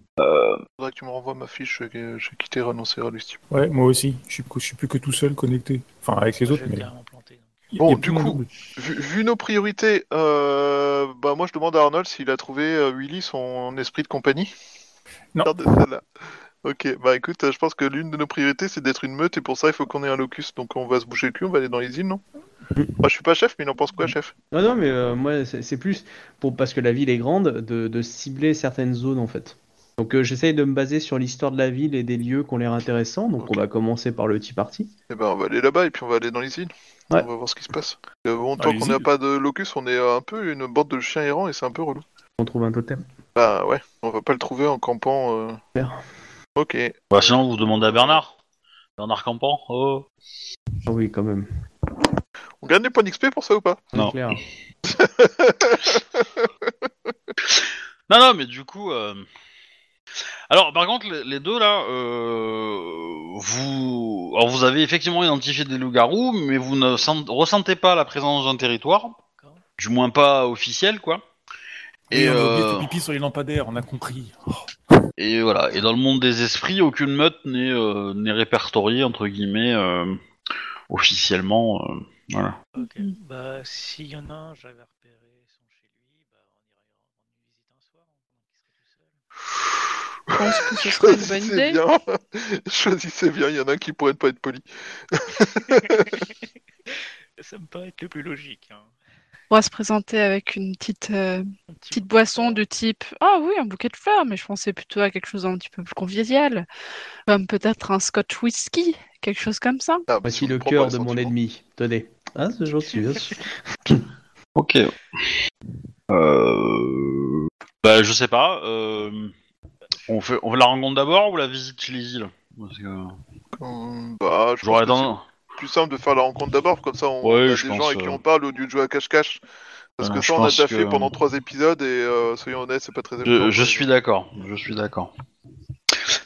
Faudrait que tu me renvoies ma fiche, j'ai j'ai quitté renoncer à Lusty. ouais, moi aussi. Je suis, je suis plus que tout seul connecté. Enfin, avec les Moi, autres, mais. planté, Bon, du coup. Vu, vu nos priorités, euh, bah moi je demande à Arnold s'il a trouvé euh, Willy son esprit de compagnie. Non. Ok, bah écoute, euh, je pense que l'une de nos priorités c'est d'être une meute et pour ça il faut qu'on ait un locus. Donc on va se bouger le cul, on va aller dans les îles, non? Moi je suis pas chef, mais il en pense quoi, chef? Non, non, mais euh, moi, c'est plus pour, parce que la ville est grande, de, de cibler certaines zones en fait. Donc euh, j'essaye de me baser sur l'histoire de la ville et des lieux qui ont l'air intéressants. Donc on va commencer par le Tea Party. Eh ben on va aller là-bas et puis on va aller dans les îles. Ouais. On va voir ce qui se passe. Euh, bon, tant qu'on n'a pas de locus, on est un peu une bande de chiens errants et c'est un peu relou. On trouve un totem. Bah ouais, on va pas le trouver en campant. euh. Ok. Bah, sinon, vous demandez à Bernard. Bernard Campan, oh. Ah oui, quand même. On gagne des points d'XP pour ça ou pas? Non. clair. Non, non, mais du coup... euh, Alors, par contre, les, les deux, là, euh, vous... Alors, vous avez effectivement identifié des loups-garous, mais vous ne sent- ressentez pas la présence d'un territoire. Du moins pas officiel, quoi. Et Et, on a oublié euh, de pipi sur les lampadaires, on a compris. Oh, Et voilà. Et dans le monde des esprits, aucune meute n'est euh, n'est répertoriée entre guillemets euh, officiellement. euh, voilà. Ok. Bah, s'il y en a un, j'avais repéré son chez lui, bah, on irait rendre une visite un soir, hein, pendant qu'il serait tout seul. Je pense que ce serait une bonne Choisissez idée. bien. Choisissez bien, il y en a un qui pourrait ne pas être poli. Ça me paraît être le plus logique. Hein. Va se présenter avec une petite, euh, Un petit petite de boisson du type Ah oui, un bouquet de fleurs, mais je pensais plutôt à quelque chose d'un petit peu plus convivial. Comme peut-être un scotch whisky, quelque chose comme ça. Ah, Voici le cœur de mon ennemi. Tenez. Ah, c'est gentil. Ok. Euh... Bah je sais pas. euh, On fait on fait la rencontre d'abord ou la visite chez les îles? Parce que Hum, Bah, je j'aurais tendance. C'est plus simple de faire la rencontre d'abord, comme ça on Ouais, a des gens avec qui euh. on parle au lieu de jouer à cache-cache. Parce que je ça, on a déjà fait pendant trois épisodes et euh, soyons honnêtes, c'est pas très Je, je suis d'accord. Je suis d'accord.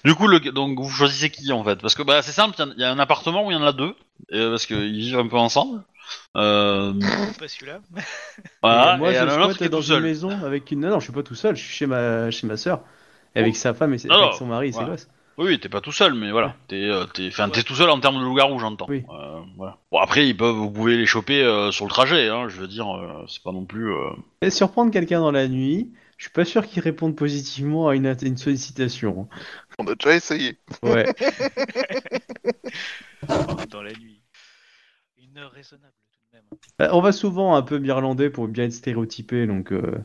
Du coup, le, donc vous choisissez qui en fait? Parce que bah c'est simple. Il y a- il y, a un appartement où il y en a deux, euh, parce qu'ils vivent un peu ensemble. Euh, Pas celui-là. voilà, Et moi, et il y je en a un autre qui squatte est dans tout une seul. maison avec une. Non, non, je suis pas tout seul. Je suis chez ma chez ma sœur, Et avec sa femme et ses- avec son mari et ses voilà. gosses. Oui, t'es pas tout seul, mais voilà. T'es, euh, t'es, enfin, t'es Ouais. tout seul en termes de loup-garou, j'entends. Oui. Euh, voilà. Bon, après, ils peuvent, vous pouvez les choper euh, sur le trajet, hein, je veux dire, euh, c'est pas non plus. euh, Et surprendre quelqu'un dans la nuit, je suis pas sûr qu'il réponde positivement à une, at- une sollicitation. On a déjà essayé. Ouais. Dans la nuit. Une heure raisonnable tout de même. Bah, On va souvent un peu irlandais pour bien être stéréotypé, donc. euh,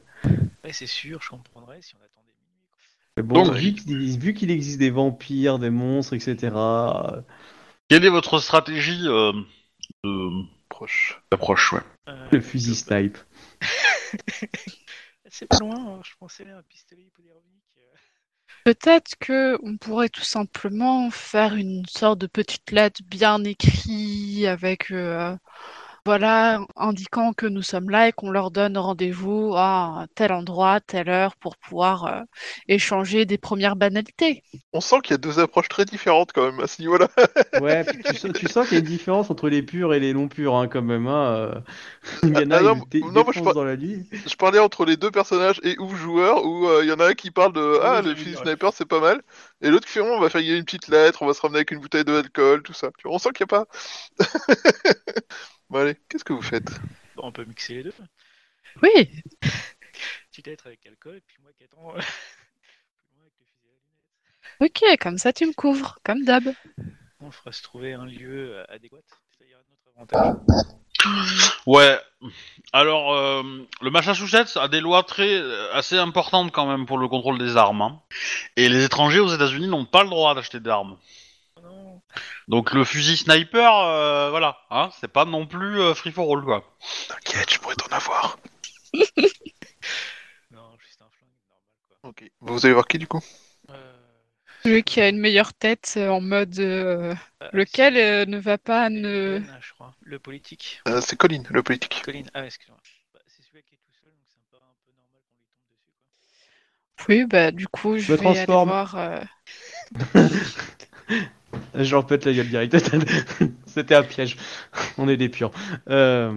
Ouais, c'est sûr, je comprendrais si on quoi. Mais bon, Donc- vu qu'il vu qu'il existe des vampires, des monstres, etc. euh, Quelle est votre stratégie euh, de- Proche. d'approche, ouais Euh, le fusil snipe. C'est pas loin, hein, je pensais à un pistolet hypodermique. euh. Peut-être que on pourrait tout simplement faire une sorte de petite lettre bien écrite avec euh, voilà indiquant que nous sommes là et qu'on leur donne rendez-vous à tel endroit, telle heure pour pouvoir euh, échanger des premières banalités. On sent qu'il y a deux approches très différentes quand même à ce niveau-là. Ouais, tu, sens, tu sens qu'il y a une différence entre les purs et les non purs, hein, quand même. Hein. euh. Il y en a, Ah, non, moi, je par- dans la nuit. Je parlais entre les deux personnages et ou joueurs où euh, il y en a un qui parle de Ah ah oui, le vu, sniper c'est pas mal et l'autre qui fait on va faire une petite lettre, on va se ramener avec une bouteille d'alcool, tout ça. Tu vois, on sent qu'il n'y a pas. bon allez, qu'est-ce que vous faites? Bon, on peut mixer les deux. Oui, Petite lettre avec alcool, et puis moi qui attends plus loin avec le fusil à lunettes. ok, comme ça tu me couvres, comme d'hab. On fera se trouver un lieu euh, adéquat, c'est-à-dire notre avantage. Ouais. Alors, euh, le Massachusetts a des lois très euh, assez importantes quand même pour le contrôle des armes. hein. Et les étrangers aux États-Unis n'ont pas le droit d'acheter d'armes. Donc le fusil sniper, euh, voilà, hein, c'est pas non plus euh, free for all quoi. T'inquiète, je pourrais t'en avoir. Non, Ok. Vous allez voir qui du coup? Euh, Celui qui a une meilleure tête euh, en mode euh, euh, lequel c'est- euh, ne va pas ne. Je crois. Le politique. Euh, C'est Colin, le politique. Colin. Ah, excuse-moi. Bah, c'est celui qui est tout seul, donc paraît un peu normal qu'on lui tombe dessus. Quoi. Oui, bah du coup, je vais aller transforme. voir. euh, Je leur pète la gueule direct. C'était un piège. On est des pions. Euh,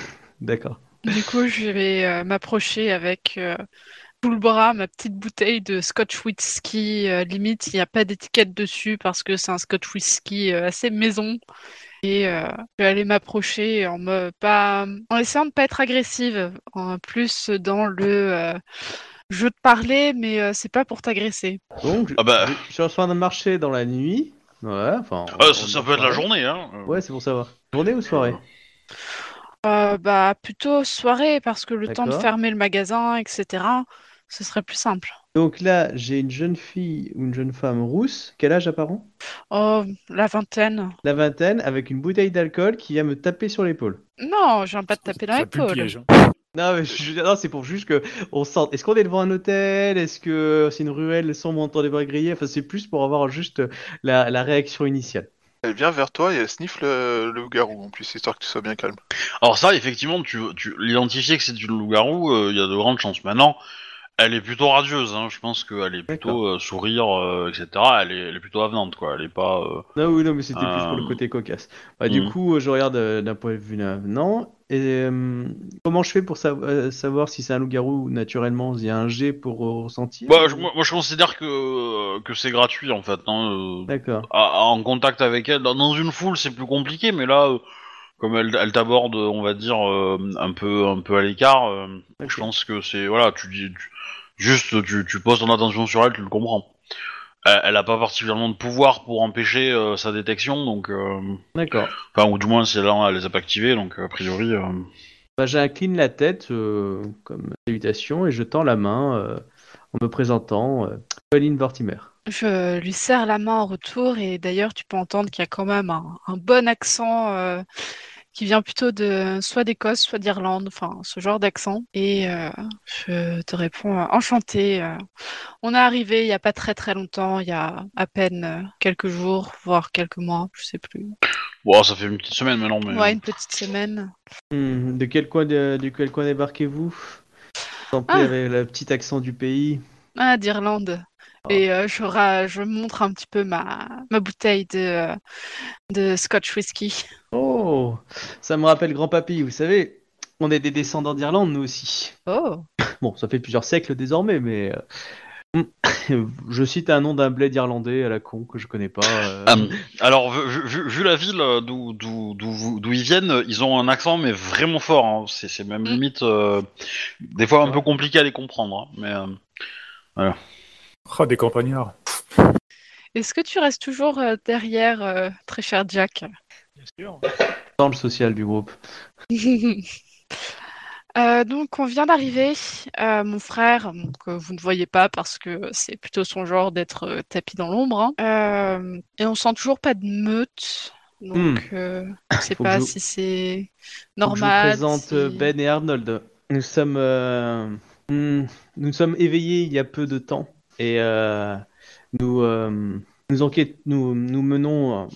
D'accord. Du coup, je vais euh, m'approcher avec euh, tout le bras ma petite bouteille de Scotch whisky. euh, limite, il n'y a pas d'étiquette dessus parce que c'est un Scotch whisky euh, assez maison. Et euh, je vais aller m'approcher en me pas en essayant de pas être agressive, en plus dans le euh, jeu de parler, mais euh, c'est pas pour t'agresser. Donc, je, Ah bah. je- je suis en train de marcher dans la nuit. Ouais, enfin. Euh, ça, peut être la journée, hein. euh. Ouais, c'est pour savoir. Journée ou soirée Euh, bah plutôt soirée parce que le temps de D'accord. fermer le magasin, etc. Ce serait plus simple. Donc là, j'ai une jeune fille ou une jeune femme rousse. Quel âge apparent Oh, la vingtaine. La vingtaine, avec une bouteille d'alcool qui vient me taper sur l'épaule. Non, je viens pas de taper dans Ça pue le l'épaule. piège. hein. Non, mais je- non, c'est pour juste que on sente. Est-ce qu'on est devant un hôtel? Est-ce que c'est une ruelle sombre entre des bras grillés Enfin, c'est plus pour avoir juste la, la réaction initiale. Elle vient vers toi et elle sniffe le, le garou en plus, histoire que tu sois bien calme. Alors ça, effectivement, tu, tu l'identifier que c'est une loup-garou, euh, il y a de grandes chances. Maintenant, elle est plutôt radieuse, hein. je pense qu'elle est plutôt euh, sourire, euh, etc. Elle est, elle est plutôt avenante, quoi. Elle est pas... euh, Non, oui, non, mais c'était plus pour le côté cocasse. Bah, Du hmm. coup, je regarde euh, d'un point de vue avenant. Et euh, comment je fais pour sa- euh, savoir si c'est un loup-garou naturellement Il y a un G pour euh, ressentir Bah, ou- je- moi, je considère que, que c'est gratuit, en fait. hein, euh, D'accord. en contact avec elle, dans, une foule, c'est plus compliqué, mais là, euh, comme elle, elle t'aborde, on va dire, euh, un peu un peu à l'écart, euh, Ok. je pense que c'est... Voilà, tu dis... tu- juste, tu, tu poses ton attention sur elle, tu le comprends. Elle, elle a pas particulièrement de pouvoir pour empêcher euh, sa détection, donc... euh, D'accord. Enfin, ou du moins, si elle, elle les a pas activés, donc a priori... euh, Bah, J'incline la tête euh, comme salutation et je tends la main euh, en me présentant euh, Pauline Vortimer. Je lui serre la main en retour et d'ailleurs tu peux entendre qu'il y a quand même un, un bon accent euh, qui vient plutôt de soit d'Écosse, soit d'Irlande, enfin ce genre d'accent. Et euh, je te réponds euh, enchanté. euh. on est arrivé il n'y a pas très très longtemps, il y a à peine euh, quelques jours, voire quelques mois, je sais plus. Bon, ça fait une petite semaine maintenant, mais... Ouais, une petite semaine. Hmm, de quel coin de, de quel coin débarquez-vous? Tant pis Ah. avec le petit accent du pays. Ah, d'Irlande. Et euh, je, ra- je montre un petit peu ma, ma bouteille de, euh, de Scotch whisky. Oh, ça me rappelle grand-papy, vous savez, on est des descendants d'Irlande, nous aussi. Oh. Bon, ça fait plusieurs siècles désormais, mais euh, je cite un nom d'un bled irlandais à la con que je connais pas. euh. Alors, vu, vu- vu la ville d'où d'où- d'où vous- d'où ils viennent, ils ont un accent, mais vraiment fort. hein. C'est c'est même Mm. limite, euh, des fois un peu compliqué à les comprendre. hein. Mais euh, Ah, des campagnards. Est-ce que tu restes toujours euh, derrière, euh, très cher Jack? Bien sûr. Dans le social du groupe. Euh, donc, on vient d'arriver. Euh, mon frère, que vous ne voyez pas parce que c'est plutôt son genre d'être euh, tapis dans l'ombre. hein. Euh, et on sent toujours pas de meute. Donc, euh, je sais Faut pas je- si c'est que je normal. vous présente si- Ben et Arnold. Nous sommes, euh, hmm, nous sommes éveillés il y a peu de temps et euh, nous, euh, nous, nous, nous menons euh,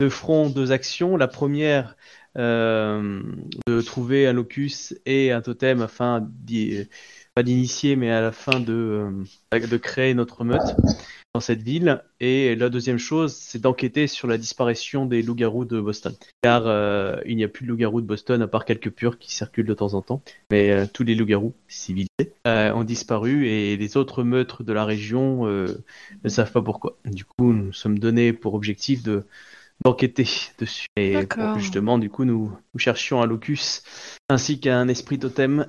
de front deux actions. La première, de trouver un locus et un totem afin pas d'initier, mais à la fin de créer notre meute dans cette ville. Et la deuxième chose, c'est d'enquêter sur la disparition des loups-garous de Boston. Car euh, il n'y a plus de loups-garous de Boston à part quelques purs qui circulent de temps en temps. Mais euh, tous les loups-garous civilisés euh, ont disparu et les autres meurtres de la région euh, ne savent pas pourquoi. Du coup, nous sommes donnés pour objectif de d'enquêter dessus. Et pour- justement, du coup, nous, nous cherchions un locus ainsi qu'un esprit totem.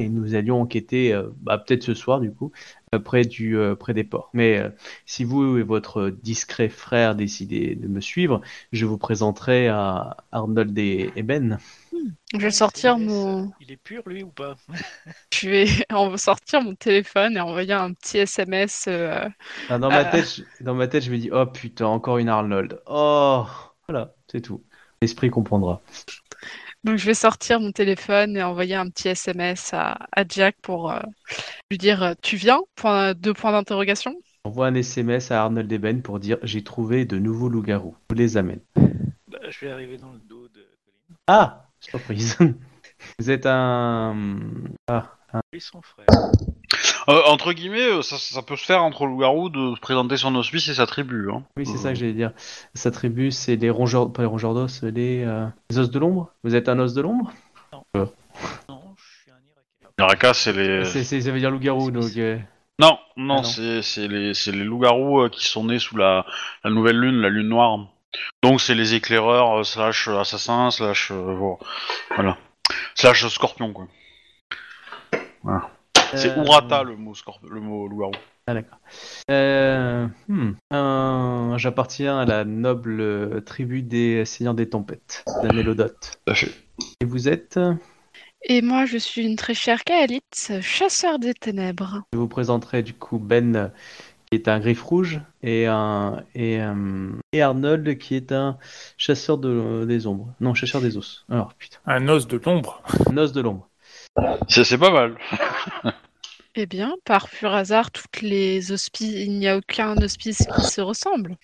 Et nous allions enquêter, euh, bah, peut-être ce soir du coup, euh, près, du, euh, près des ports. Mais euh, si vous et votre discret frère décidez de me suivre, je vous présenterai à Arnold et, et Ben. Je vais sortir mon. Il est pur, lui, ou pas? Je vais en- sortir mon téléphone et envoyer un petit SMS. euh, Ah, dans, ma tête, je, dans ma tête, je me dis, oh putain, encore une Arnold. Oh, voilà, c'est tout. L'esprit comprendra. Donc je vais sortir mon téléphone et envoyer un petit SMS à, à Jack pour euh, lui dire euh, tu viens? Point, Deux points d'interrogation. Envoie un SMS à Arnold Eben pour dire j'ai trouvé de nouveaux loups-garous. Je vous les amène. Bah, je vais arriver dans le dos de Colin. Ah Surprise. Vous êtes un. Ah, Et son frère. Euh, entre guillemets, euh, ça, ça peut se faire entre loup-garou de se présenter son hospice et sa tribu. Hein. oui, c'est ça que j'allais dire. Sa tribu, c'est les rongeurs, pas les rongeurs d'os, les, euh, les os de l'ombre. Vous êtes un os de l'ombre? Non, je suis un Irakien. Naraka, c'est les. C'est- c'est- Ça veut dire loup-garou, donc. euh, Non, non, Ah non. c'est c'est les, c'est les loups-garous euh, qui sont nés sous la, la nouvelle lune, la lune noire. Donc c'est les éclaireurs euh, slash euh, assassins slash euh, vo- voilà slash scorpion quoi. C'est euh, Urata le mot scorp- le mot loup-garou. Ah, d'accord. Euh, hmm, un- J'appartiens à la noble euh, tribu des Seigneurs des Tempêtes, la Mélodote. Tout à fait. Et vous êtes Et moi, je suis une très chère Kaelite, chasseur des ténèbres. Je vous présenterai du coup Ben, euh, qui est un griffe rouge, et, un, et, euh, et Arnold, qui est un chasseur de, des ombres. Non, chasseur des os. Alors, putain, Un os de l'ombre. un os de l'ombre. C'est pas mal. Eh bien, par pur hasard, toutes les hospices, il n'y a aucun hospice qui se ressemble.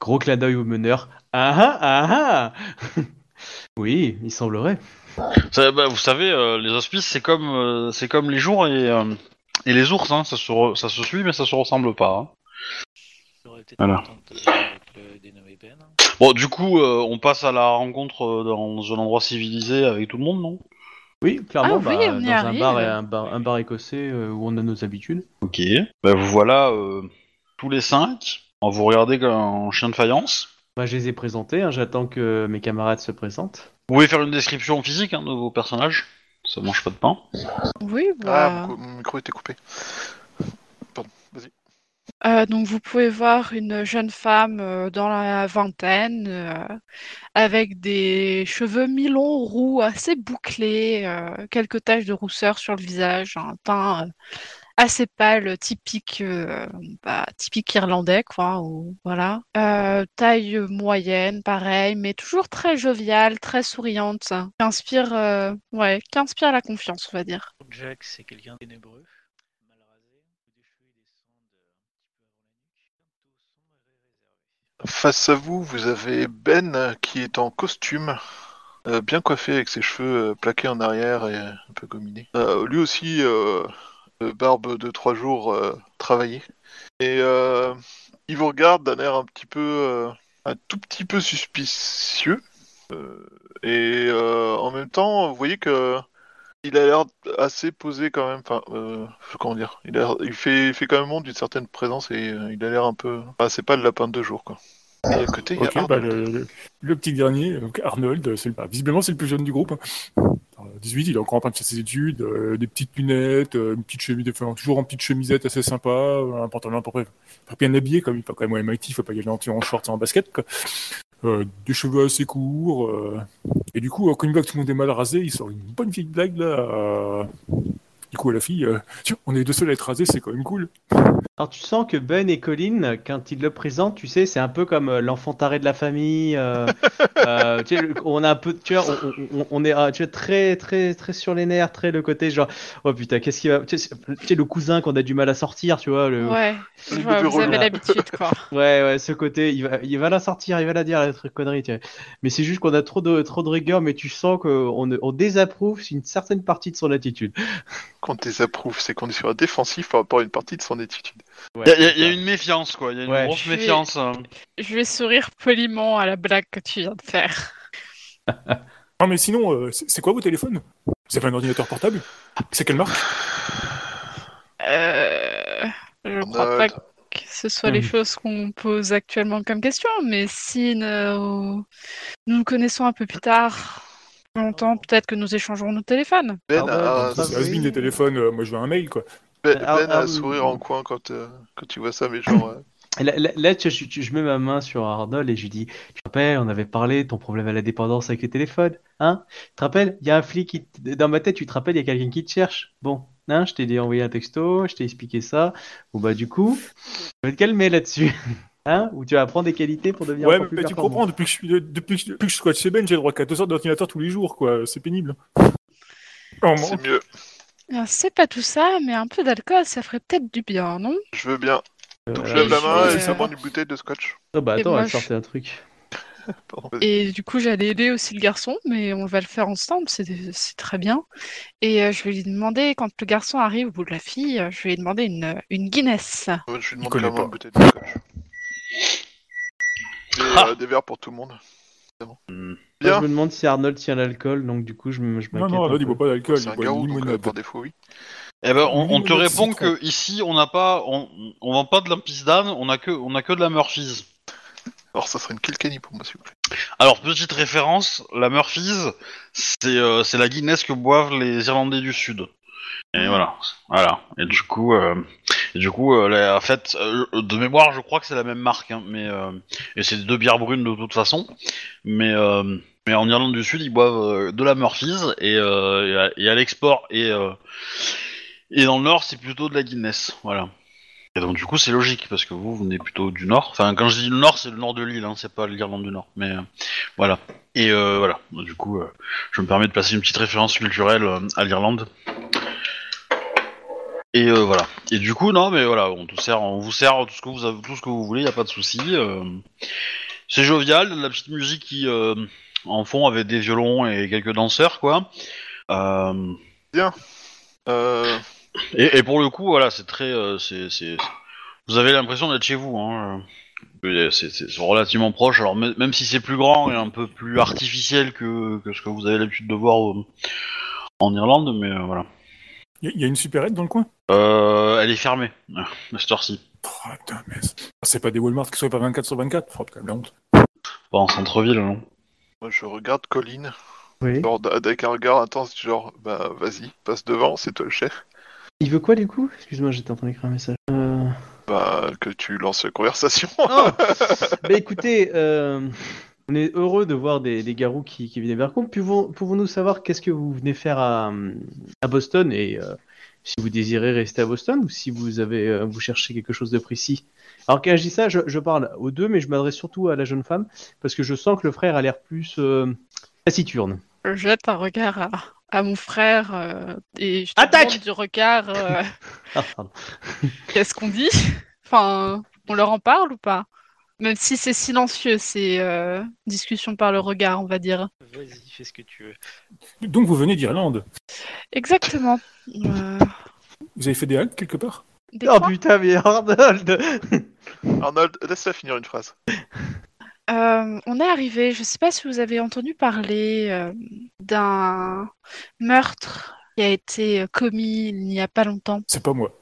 Gros clin d'œil au meneur. Ah ah ah ah Oui, il semblerait. Ça, bah, vous savez, euh, les hospices c'est comme euh, c'est comme les jours et euh, et les ours, hein, ça se re- ça se suit mais ça se ressemble pas. hein. Voilà. Bon, du coup, euh, on passe à la rencontre dans un endroit civilisé avec tout le monde, non? Oui, clairement, Ah oui, bah, on y dans un arrive. bar, et un, bar, un bar écossais euh, où on a nos habitudes. Ok. Bah, vous voilà euh, tous les cinq. Vous regardez comme un chien de faïence. Bah, je les ai présentés, hein, j'attends que mes camarades se présentent. Vous pouvez faire une description physique hein, de vos personnages. Ça mange pas de pain. Oui, Ah, bah. mon, mon micro était coupé. Euh, donc vous pouvez voir une jeune femme euh, dans la vingtaine euh, avec des cheveux mi-longs roux assez bouclés, quelques taches de rousseur sur le visage, un teint assez pâle, typique, bah, irlandais quoi. Voilà. Taille moyenne, pareil, mais toujours très joviale, très souriante, qui inspire, ouais, qui inspire la confiance, on va dire. Jack, c'est quelqu'un de ténébreux, mal rasé, des cheveux ils descendent euh, un petit peu avant la nuque, plutôt sombre et réservé. Face à vous, vous avez Ben qui est en costume, euh, bien coiffé avec ses cheveux euh, plaqués en arrière et un peu gominés. Euh, lui aussi, barbe de trois jours travaillée. Et il vous regarde d'un air un petit peu, un tout petit peu suspicieux. Et en même temps, vous voyez que il a l'air assez posé quand même. Enfin, euh, comment dire Il, a- il fait, il fait quand même montre d'une certaine présence et euh, il a l'air un peu. Enfin, c'est pas le lapin de deux jours quoi. Et à côté, il y a bah, le, le- le petit dernier, donc Arnold, c'est le- bah, visiblement c'est le plus jeune du groupe. hein. Alors, 18, il est encore en train de faire ses études, euh, des petites lunettes, euh, une petite chemise, enfin, toujours en petite chemisette assez sympa, euh, un pantalon à peu près bien habillé, comme il faut quand même au MIT, il faut pas y aller en, en short et en basket. Quoi. Euh, des cheveux assez courts. euh, et du coup, euh, quand il voit que tout le monde est mal rasé, il sort une bonne vieille blague là. Du coup, à la fille, euh, tiens, on est les deux seuls à être rasés, c'est quand même cool. Alors tu sens que Ben et Colin, quand ils le présentent, tu sais, c'est un peu comme euh, l'enfant taré de la famille. euh, euh, tu sais, on a un peu, tu vois, on, on- on est, tu vois, très, très, très sur les nerfs, très le côté genre, oh putain, qu'est-ce qu'il va, tu sais, c'est- tu sais, le cousin qu'on a du mal à sortir, tu vois, le, Ouais, Le vous avez l'habitude quoi. ouais, ouais, ce côté, il va, il va la sortir, il va la dire la truc connerie, tu vois. Mais c'est juste qu'on a trop de, trop de rigueur, mais tu sens qu'on on désapprouve une certaine partie de son attitude. Qu'on désapprouve, c'est qu'on est sur un défensif par rapport à une partie de son étude. Il y, a- y a- y a une méfiance, quoi. Il y a une Ouais. grosse Je méfiance. hein. Je vais sourire poliment à la blague que tu viens de faire. Non, mais sinon, euh, c'est c'est quoi vos téléphones? Vous avez un ordinateur portable? C'est quelle marque? Euh, je ne crois pas que ce soit les Mhm. choses qu'on pose actuellement comme question, mais si nous nous nous connaissons un peu plus tard, longtemps, peut-être que nous échangerons nos téléphones. Ben Ah ouais, a, has-been des téléphones, euh, moi je veux un mail quoi. Ben, Ah, Ben a ah, un sourire en coin quand, euh, quand tu vois ça, mais genre. euh, Là, là, là, tu- je, je- je mets ma main sur Arnold et je lui dis, tu te rappelles, on avait parlé de ton problème à la dépendance avec les téléphones, hein? Tu te rappelles, il y a un flic qui, t- dans ma tête, tu te rappelles, il y a quelqu'un qui te cherche. Bon, hein, je t'ai dit envoyer un texto, je t'ai expliqué ça. Bon bah du coup, je vais te calmer là-dessus. Hein Ou tu vas apprendre des qualités pour devenir Ouais, encore mais plus bah, tu comprends, depuis que je suis, depuis que je, depuis que je squatte chez Ben, j'ai le droit à 14 heures d'ordinateur tous les jours, quoi. C'est pénible. Oh, C'est mon- mieux. Alors, C'est pas tout ça, mais un peu d'alcool, ça ferait peut-être du bien, non? Je veux bien. Donc je Euh, lève la main et ça euh, prend une bouteille de scotch. oh, bah Et attends, elle je- sortait un truc. Pardon. Et du coup, j'allais aider aussi le garçon, mais on va le faire ensemble, c'est c'est très bien. Et euh, je vais lui demander, quand le garçon arrive au bout de la fille, euh, je vais lui demander une, une Guinness. Ouais, je lui demande une bouteille de scotch. Et Ah. euh, des verres pour tout le monde. Hmm. Moi, Bien. je me demande si Arnold tient l'alcool, donc du coup, je m- je Non, m'inquiète. non, un Arnold, il peu. boit pas d'alcool, C'est il un boit garou, une donc euh, limonade. par défaut, oui. Eh ben, on, on te Limonade répond citron. que ici, on n'a pas, on, on vend pas de la pisdane, on a que, on a que de la Murphy's. Alors ça serait une Kilkenny pour moi, s'il vous plaît. Alors, petite référence, la Murphy's, c'est euh, c'est la Guinness que boivent les Irlandais du Sud. Et voilà, voilà. Et du coup, euh, du coup, euh, en fait, euh, de mémoire, je crois que c'est la même marque, hein, mais et c'est deux bières brunes de toute façon. Mais en Irlande du Sud, ils boivent de la Murphy's et, à, l'export et dans le Nord, c'est plutôt de la Guinness, voilà. Et donc du coup, c'est logique parce que vous, venez plutôt du Nord. Enfin, quand je dis le Nord, c'est le Nord de l'île, hein, c'est pas l'Irlande du Nord, mais voilà. Et voilà, du coup, je me permets de passer une petite référence culturelle à l'Irlande. Et euh, voilà. Et du coup, non, mais voilà, on, te sert, on vous sert tout ce que vous, avez, tout ce que vous voulez, y a pas de souci. euh. c'est jovial, la petite musique qui, euh, en fond, avec des violons et quelques danseurs, quoi. Euh, Euh, et, et pour le coup, voilà, c'est très, euh, c'est, c'est, vous avez l'impression d'être chez vous. Hein. C'est, c'est- relativement proche. Alors même, même si c'est plus grand et un peu plus artificiel que, que ce que vous avez l'habitude de voir euh, en Irlande, mais voilà. Il y, y a une supérette dans le coin? Euh, elle est fermée, euh, à cette heure-ci. Oh, putain, mais c'est- c'est pas des Walmart qui sont pas 24 sur 24 Oh, putain, la honte. Pas en centre-ville, non. moi, je regarde Colline, Oui. genre, avec un regard intense, genre, bah vas-y, passe devant, c'est toi le chef. Il veut quoi du coup? Excuse-moi, j'étais en train d'écrire un message. Euh... Bah, que tu lances la conversation. Oh bah écoutez, euh, on est heureux de voir des, des garous qui, qui viennent vers nous. Pouvons, pouvons-nous savoir qu'est-ce que vous venez faire à, à Boston et euh, si vous désirez rester à Boston ou si vous avez euh, vous cherchez quelque chose de précis? Alors quand je dis ça, je, je parle aux deux, mais je m'adresse surtout à la jeune femme parce que je sens que le frère a l'air plus euh, taciturne. Je jette un regard à, à mon frère euh, et je te Attaque! du regard Ah, qu'est-ce qu'on dit? Enfin, on leur en parle ou pas? Même si c'est silencieux, c'est euh, discussion par le regard, on va dire. Vas-y, fais ce que tu veux. Donc vous venez d'Irlande. Exactement. Euh, Vous avez fait des haltes quelque part? Des Oh putain, mais Arnold Arnold, laisse-la finir une phrase. Euh, on est arrivé, je ne sais pas si vous avez entendu parler euh, d'un meurtre qui a été commis il n'y a pas longtemps. C'est pas moi.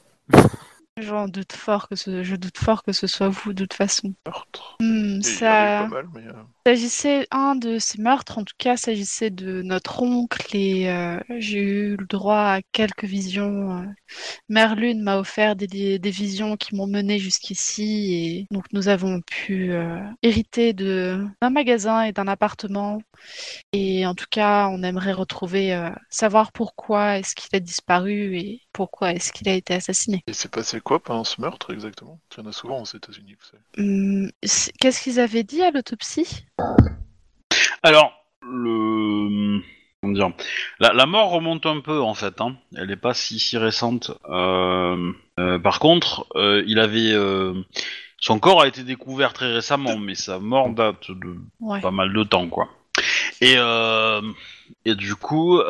J'en doute fort que ce, je doute fort que ce soit vous de toute façon. Meurtre. Hmm, ça mal, mais... euh, s'agissait un de ces meurtres, en tout cas, s'agissait de notre oncle et euh, j'ai eu le droit à quelques visions. euh. Merlune m'a offert des, des- des visions qui m'ont mené jusqu'ici et donc nous avons pu euh, hériter de d'un magasin et d'un appartement et en tout cas, on aimerait retrouver, euh, savoir pourquoi est-ce qu'il a disparu et pourquoi est-ce qu'il a été assassiné. Il s'est passé quoi pendant ce meurtre exactement Il y en a souvent aux États-Unis, vous savez. Hmm, Qu'est-ce qu'ils avaient dit à l'autopsie? Alors, le. Comment dire la, la mort remonte un peu en fait, hein. elle n'est pas si, si récente. Euh, euh, par contre, euh, il avait. euh, Son corps a été découvert très récemment, mais sa mort date de Ouais. pas mal de temps, quoi. Et, euh, et du coup,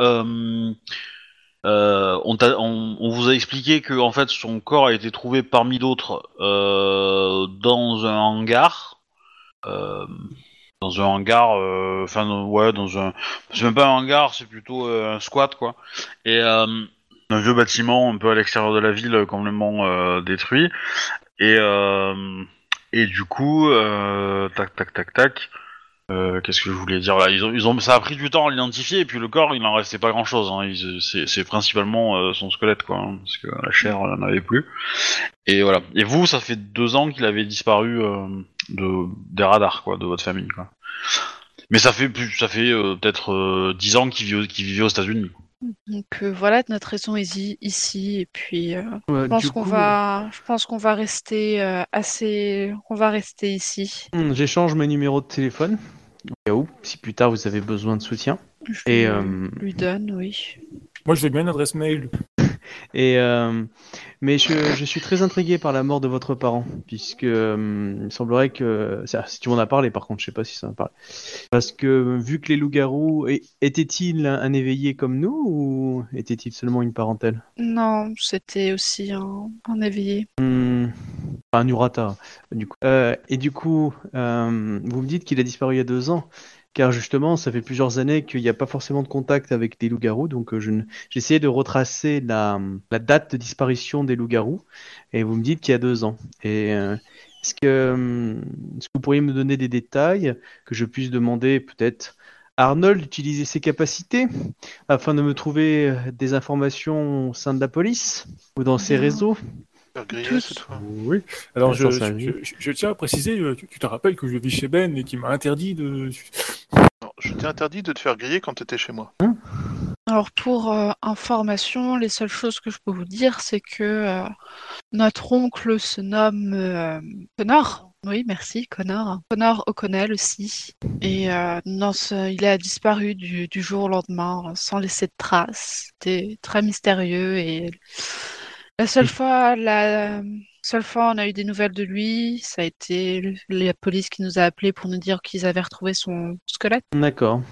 euh, on, on, on vous a expliqué que en fait son corps a été trouvé parmi d'autres euh, dans un hangar. Euh, dans un hangar, euh, enfin ouais, dans un, c'est même pas un hangar, c'est plutôt euh, un squat quoi. Et euh, un vieux bâtiment un peu à l'extérieur de la ville, complètement détruit. Et et du coup, tac tac tac tac. Euh, Qu'est-ce que je voulais dire là ils ont, ils ont, ça a pris du temps à l'identifier et puis le corps il en restait pas grand chose. Hein. C'est principalement euh, son squelette quoi, hein, parce que la chair elle en avait plus. Et voilà. Et vous, ça fait deux ans qu'il avait disparu euh, de des radars quoi, de votre famille quoi. Mais ça fait plus, ça fait euh, peut-être euh, dix ans qu'il vit, qu'il vivait aux États-Unis. Donc euh, voilà notre raison ici, ici et puis euh, Ouais, je pense qu'on coup, va, je pense qu'on va rester euh, assez, on va rester ici. J'échange mes numéros de téléphone, au cas où, si plus tard vous avez besoin de soutien. Je Et, lui- euh, lui donne, oui. Moi, je veux bien une adresse mail. Et euh, mais je, je suis très intrigué par la mort de votre parent, puisque euh, il semblerait que si tu m'en as parlé, par contre, je sais pas si ça en parlé, parce que vu que les loups-garous était-il un, un éveillé comme nous ou était-il seulement une parentèle? Non, c'était aussi un, un éveillé. Hmm, Un urata, du coup. Euh, et du coup, vous me dites qu'il a disparu il y a deux ans. Car justement, ça fait plusieurs années qu'il n'y a pas forcément de contact avec les loups-garous, donc euh, je ne- j'ai essayé de retracer la, la date de disparition des loups-garous, et vous me dites qu'il y a deux ans. Et euh, est-ce que, hum, est-ce que vous pourriez me donner des détails que je puisse demander peut-être à Arnold d'utiliser ses capacités afin de me trouver euh, des informations au sein de la police ou dans ses réseaux? Tous. Oui. Alors, je, je, je- je tiens à préciser, euh, tu, tu te rappelles que je vis chez Ben et qu'il m'a interdit de. Non, je t'ai interdit de te faire griller quand t'étais chez moi. Alors pour euh, information, les seules choses que je peux vous dire, c'est que euh, notre oncle se nomme euh, Connor. Oui, merci, Connor. Connor O'Connell aussi. Et euh, non, ce- il a disparu du, du jour au lendemain, sans laisser de traces. C'était très mystérieux et la seule fois, la seule fois on a eu des nouvelles de lui, ça a été la police qui nous a appelés pour nous dire qu'ils avaient retrouvé son squelette. D'accord.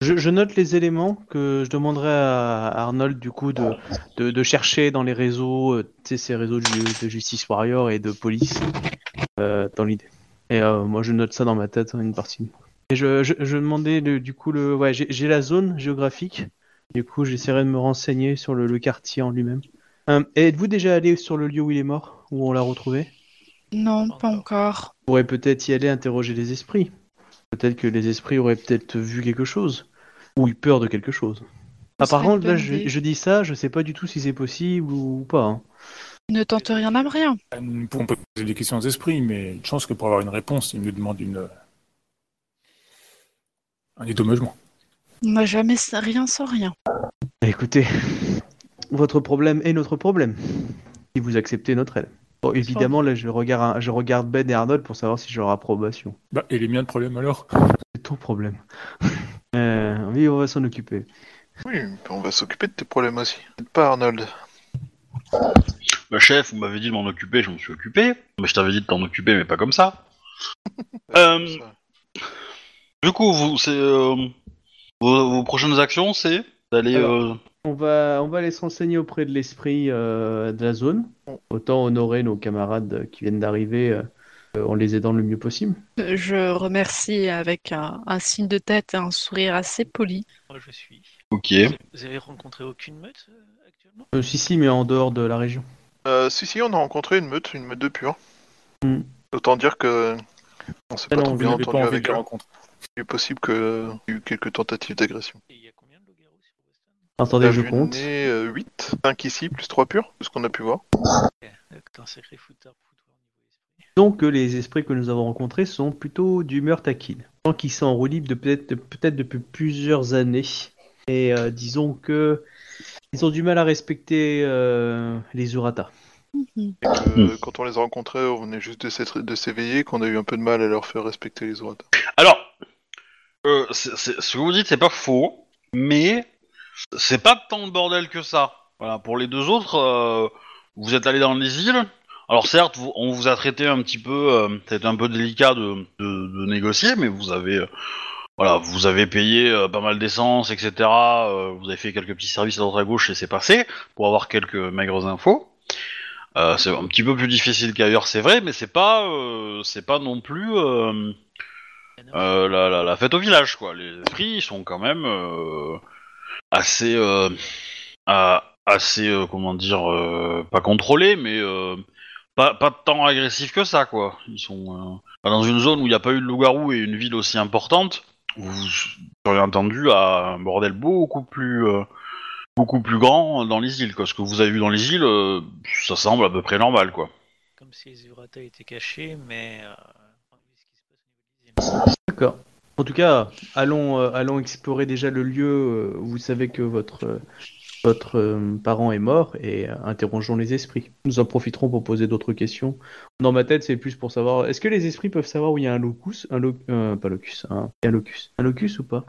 Je, je note les éléments que je demanderai à Arnold du coup de, de, de chercher dans les réseaux, euh, tu sais, ces réseaux de, ju- de Justice Warrior et de police euh, dans l'idée. Et euh, moi je note ça dans ma tête, une partie. Et je, je, je demandais le- du coup le, ouais, j'ai j'ai la zone géographique. Du coup j'essaierai de me renseigner sur le, le quartier en lui-même. Euh, Êtes-vous déjà allé sur le lieu où il est mort, où on l'a retrouvé? Non, Pas encore. On pourrait peut-être y aller interroger les esprits. Peut-être que les esprits auraient peut-être vu quelque chose. Ou eu peur de quelque chose. Ah, contre, là, je, dis ça, je sais pas du tout si c'est possible ou, ou pas. hein. Ne tente rien à rien. Nous pouvons poser des questions aux esprits, mais une chance que pour avoir une réponse, il nous demande une. un dédommagement. On n'a jamais rien sans rien. Bah, Écoutez, votre problème est notre problème. Si vous acceptez notre aide. Bon, évidemment, là, je regarde, je regarde Ben et Arnold pour savoir si j'aurai approbation. Bah, et les miens de problème alors C'est ton problème. Euh, oui, on va s'en occuper. Oui, on va s'occuper de tes problèmes aussi. Pas Arnold. Bah, chef, vous m'avez dit de m'en occuper, je m'en suis occupé. Mais je t'avais dit de t'en occuper, mais pas comme ça. Euh. Du coup, vous, c'est euh, vos, vos prochaines actions, c'est d'aller. Alors. On va, on va aller se renseigner auprès de l'esprit euh, de la zone. Autant honorer nos camarades qui viennent d'arriver euh, en les aidant le mieux possible. Je remercie avec un, un signe de tête et un sourire assez poli. Moi, je suis. Ok. Vous avez rencontré aucune meute euh, actuellement? Euh, si, si, mais en dehors de la région. Euh, si, si, on a rencontré une meute, une meute de pur. Hmm. Autant dire que on s'est Ah pas non, trop bien entendu avec eux. Il est possible qu'il y ait eu quelques tentatives d'agression. Et il y a combien de loups-garous sur Boston Attendez, je compte. 8, 5 ici, plus 3 purs, ce qu'on a pu voir. Donc que les esprits que nous avons rencontrés sont plutôt d'humeur taquine. Tant qu'ils sont en roue libre de peut-être de- peut-être depuis plusieurs années. Et euh, disons que ils ont du mal à respecter euh, les urata. Et que, Quand on les a rencontrés, on venait juste de s'éveiller, qu'on a eu un peu de mal à leur faire respecter les orates. Alors, euh, c'est- c'est- ce que vous dites, c'est pas faux, mais c'est pas tant de bordel que ça. Voilà, pour les deux autres, euh, vous êtes allés dans les îles. Alors certes, on vous a traité un petit peu, euh, c'était un peu délicat de, de- de négocier, mais vous avez, euh, voilà, vous avez payé euh, pas mal d'essence, etc. euh, vous avez fait quelques petits services à droite à gauche et c'est passé pour avoir quelques maigres infos. Euh, c'est un petit peu plus difficile qu'ailleurs, c'est vrai, mais c'est pas, c'est pas non plus. la, la, la fête au village, quoi. Les ils sont quand même assez, euh, assez, euh, comment dire, euh, pas contrôlés, mais pas, pas tant agressifs que ça, quoi. Ils sont dans une zone où il n'y a pas eu de loup-garou et une ville aussi importante. Vous seriez entendu à un bordel beaucoup plus, beaucoup plus grand dans les îles, quoi. Ce que vous avez vu dans les îles, ça semble à peu près normal, quoi. Comme si les Urata étaient cachés, mais. D'accord. En tout cas, allons, euh, allons explorer déjà le lieu. euh, Vous savez que votre, euh, votre parent est mort et interrogeons les esprits. Nous en profiterons pour poser d'autres questions. Dans ma tête, c'est plus pour savoir est-ce que les esprits peuvent savoir où il y a un locus Un lo- euh, pas locus, a un locus. Un locus ou pas?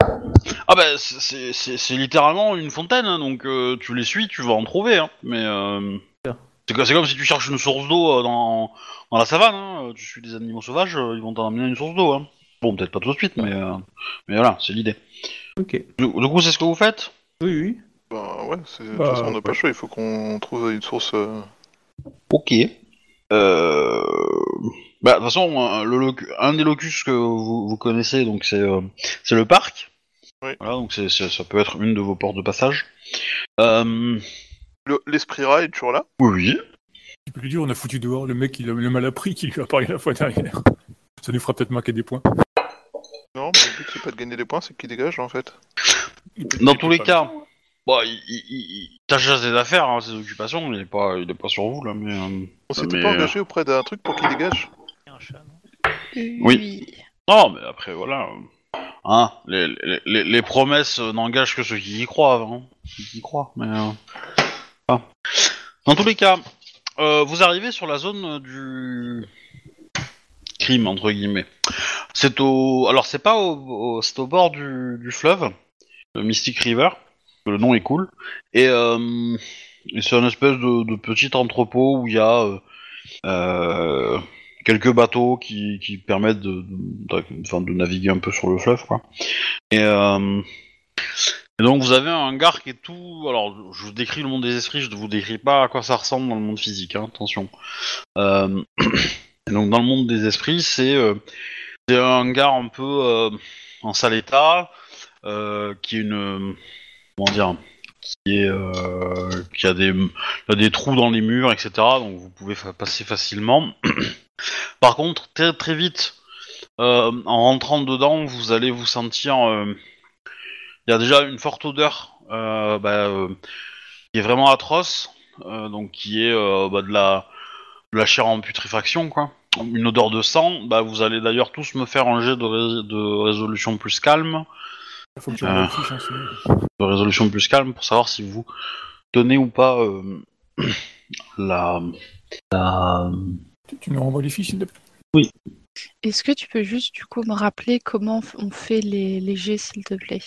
Ah bah c'est- littéralement une fontaine, hein, donc euh, tu les suis, tu vas en trouver. Hein, mais euh, c'est co- c'est comme si tu cherches une source d'eau dans, dans la savane. Hein, tu suis des animaux sauvages, ils vont t'en amener une source d'eau. Bon, peut-être pas tout de suite, mais, euh, mais voilà, c'est l'idée. Ok. Du, du coup, c'est ce que vous faites? Oui, oui. Bah ouais, c'est- de toute Bah, façon, on n'a pas le choix, il faut qu'on trouve une source. euh, Ok. Euh... Bah, de toute façon, un, le locu- un des locus que vous, vous connaissez, donc c'est euh, c'est le parc. Oui. Voilà, donc c'est c'est- ça peut être une de vos portes de passage. Euh... le- L'esprit rat est toujours là? Oui, oui. Tu peux lui dire, on a foutu dehors le mec qui l'a- le mal appris qui lui a parlé la fois dernière. Ça lui fera peut-être marquer des points. Non, mais le but c'est pas de gagner des points, c'est qu'il dégage en fait. Dans tous les cas, bon, il, il, il- il tâche à ses affaires, hein, ses occupations, il est pas, il est pas sur vous là, mais. euh, On s'était Mais, pas euh, engagé auprès d'un truc pour qu'il dégage un chat, non Oui. Non, mais après, voilà. euh, Hein, les, les, les, les promesses euh, n'engagent que ceux qui y croient, hein. Ceux qui y croient, mais. euh, ah. Dans tous les cas, euh, vous arrivez sur la zone euh, du crime entre guillemets. C'est au, alors c'est pas au, c'est au bord du, du fleuve, le Mystic River. Le nom est cool et, euh, c'est un espèce de, de petit entrepôt où il y a euh, euh, quelques bateaux qui, qui permettent de, de, de- naviguer un peu sur le fleuve, quoi. Et, donc vous avez un hangar qui est tout. Alors, je vous décris le monde des esprits, je ne vous décris pas à quoi ça ressemble dans le monde physique, hein, attention. Et donc dans le monde des esprits, c'est c'est un hangar un peu euh, en sale état, euh, qui est une comment dire, qui est euh, qui a des trous dans les murs, etc. Donc vous pouvez passer facilement. Par contre, très très vite, euh, en rentrant dedans, vous allez vous sentir. euh, Il y a déjà une forte odeur euh, bah, euh, qui est vraiment atroce, euh, donc qui est euh, bah, de la de la chair en putréfaction, quoi. Une odeur de sang. Bah, vous allez d'ailleurs tous me faire un jet de, de résolution plus calme, faut que tu me fiche, hein, de résolution plus calme pour savoir si vous tenez ou pas euh, la la Tu- Tu nous renvoies les fiches, s'il te plaît? Est-ce que tu peux juste du coup me rappeler comment on fait les, les jets, s'il te plaît?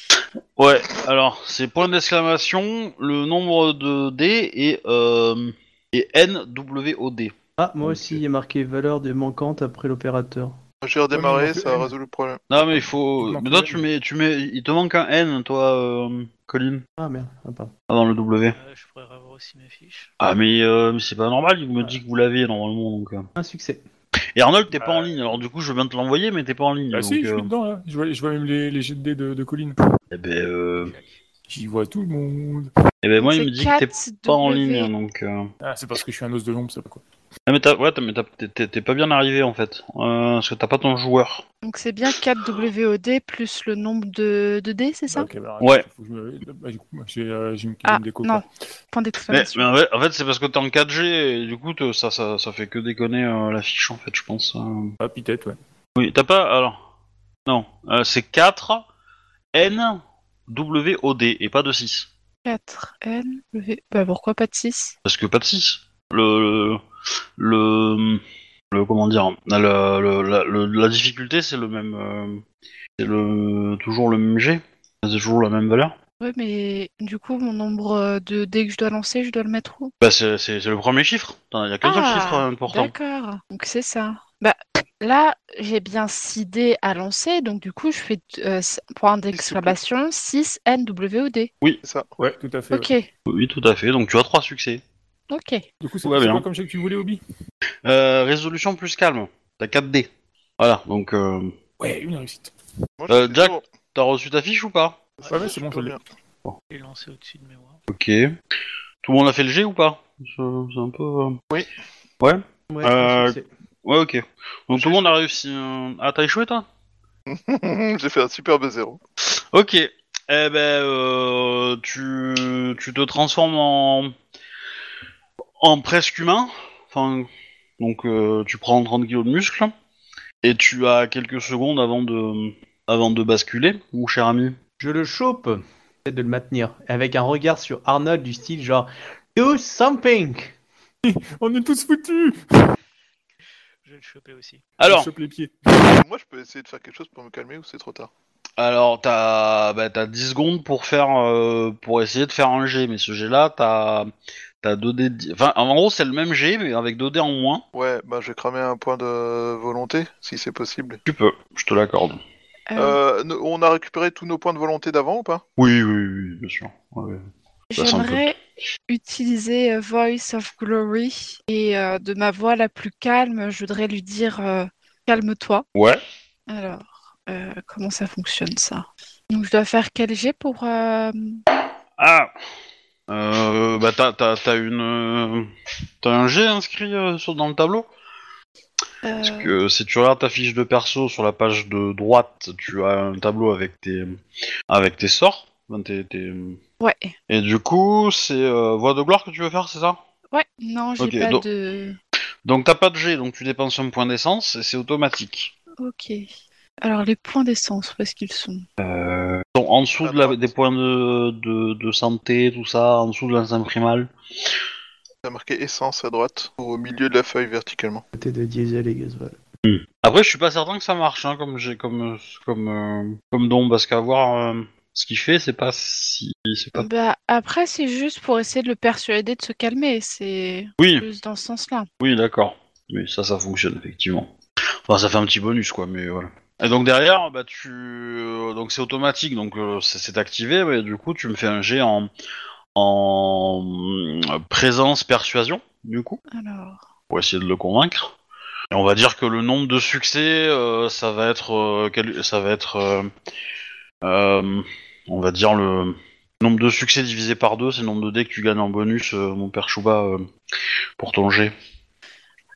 Ouais, alors c'est point d'exclamation, le nombre de D et, euh, et NWOD. Ah, moi aussi, il y a marqué valeur des manquantes après l'opérateur. J'ai redémarré, ça résolu le problème. Non mais il faut. Il Mais toi tu mets, tu mets, il te manque un N, toi, euh, Colin, Ah merde, ah, pardon. ah, dans le W. Euh, Je pourrais revoir aussi ma fiche. Ah mais, euh, mais c'est pas normal, il me dit que vous l'avez normalement donc. euh. Un succès. Et Arnold, t'es pas en ligne, alors du coup je veux bien te l'envoyer, mais t'es pas en ligne. Ah donc, si, je euh, suis dedans, là. Je vois, je vois même les, les jets de dés de, de Colline. Eh ben, euh, J'y vois tout le monde. eh ben moi il me dit que t'es 4 pas en ligne, donc. euh. Ah, c'est parce que je suis un os de l'ombre, ça va quoi. Ah mais t'as, ouais, t'as- mais t'as- t'es- t'es t'es pas bien arrivé en fait, euh, parce que t'as pas ton joueur. Donc c'est bien 4 WOD plus le nombre de, de dés, c'est ça? Ok, bah, Ouais. faut que je me- bah, du coup, moi, j'ai euh, j'ai une Ah, des copains. non. Point Mais, d'exclamation. mais en fait, en fait, c'est parce que t'es en 4G et du coup te- ça, ça, ça fait que déconner euh, la fiche en fait, je pense. euh. Ah, peut-être, ouais. Oui, t'as pas. Alors. Non, euh, c'est 4 N W O D et pas de 6. 4 N, W. Bah pourquoi pas de 6 Parce que pas de 6. Le. Le. Le comment dire La, le- la, le- la difficulté, c'est le même. euh, c'est le. Toujours le même G. C'est toujours la même valeur. Ouais, mais du coup, mon nombre euh, de dés que je dois lancer, je dois le mettre où? Bah, c'est c'est- c'est le premier chiffre. Il y a qu'un seul Ah, chiffre euh, important. D'accord, donc c'est ça. Bah là, j'ai bien 6 dés à lancer, donc du coup, je fais euh, point d'exclamation 6 NWOD. C'est ça. Ouais, tout à fait. Ok, ouais. Oui, tout à fait. Donc tu as 3 succès. Ok. Du coup, c'est quoi comme jet que tu voulais, Obi? Euh, résolution plus calme. T'as 4 D. Voilà, donc. Euh, Ouais, une réussite. Moi, Euh, Jack T'as reçu ta fiche ou pas? Ouais, ouais, c'est bon, je l'ai. l'ai lancé au-dessus de mémoire. Ok. Tout le monde a fait le G ou pas? C'est un peu. euh, Oui. Ouais Ouais, Euh. Ouais, ok. Donc tout le monde a réussi. Ah, t'as échoué toi? J'ai fait un superbe zéro. Ok. Eh ben, euh, tu, tu te transformes en. En presque humain. Enfin. Donc, euh, tu prends 30 kilos de muscle. Et tu as quelques secondes avant de. avant de basculer, mon cher ami Je le chope, j'essaie de le maintenir, avec un regard sur Arnold du style genre Do something On est tous foutus Je vais le choper aussi. Alors, Je chope les pieds. Moi, je peux essayer de faire quelque chose pour me calmer ou c'est trop tard? Alors t'as bah, t'as 10 secondes pour faire euh, pour essayer de faire un G, mais ce G-là, t'as t'as 2 dés. de dix- Enfin, en gros, c'est le même G, mais avec 2 dés en moins. Ouais, bah je vais cramer un point de volonté, si c'est possible. Tu peux, je te l'accorde. Euh, Euh, ne- on a récupéré tous nos points de volonté d'avant ou pas? Oui, oui, oui, bien sûr. Ouais, ouais. ça semble J'aimerais utiliser euh, Voice of Glory et euh, de ma voix la plus calme, je voudrais lui dire euh, calme-toi. Ouais. Alors, euh, comment ça fonctionne ça? Donc je dois faire quel jet pour euh, Ah euh, Bah t'as t'as t'as une euh, t'as un G inscrit euh, sur dans le tableau? Parce euh, que si tu regardes ta fiche de perso sur la page de droite, tu as un tableau avec tes avec tes sorts. Enfin, tes- tes- Ouais. Et du coup, c'est euh, voie de gloire que tu veux faire, c'est ça? Ouais, non, j'ai Ok, pas donc- de. Donc t'as pas de G, donc tu dépenses un point d'essence et c'est automatique. Ok. Alors les points d'essence, où est-ce qu'ils sont? Euh, donc, en dessous de la- des points de, de, de santé, tout ça, en dessous de l'instinct primal. T'as marqué essence à droite, au milieu de la feuille verticalement. Côté de diesel et gasoil. Après, je suis pas certain que ça marche, hein, comme j'ai comme comme euh, comme don, parce qu'à voir euh, ce qu'il fait, c'est pas si c'est pas. Bah après c'est juste pour essayer de le persuader de se calmer, c'est Oui, plus dans ce sens-là. oui, d'accord. Oui, ça, ça fonctionne effectivement. Enfin, ça fait un petit bonus, quoi, mais voilà. Et donc derrière, bah tu, euh, donc c'est automatique, donc euh, c'est c'est activé, mais du coup, tu me fais un jet en en présence persuasion, du coup. Alors, pour essayer de le convaincre. Et on va dire que le nombre de succès, euh, ça va être, euh, quel- ça va être, euh, euh, on va dire le nombre de succès divisé par deux, c'est le nombre de dés que tu gagnes en bonus, euh, mon père Chouba, euh, pour ton jet.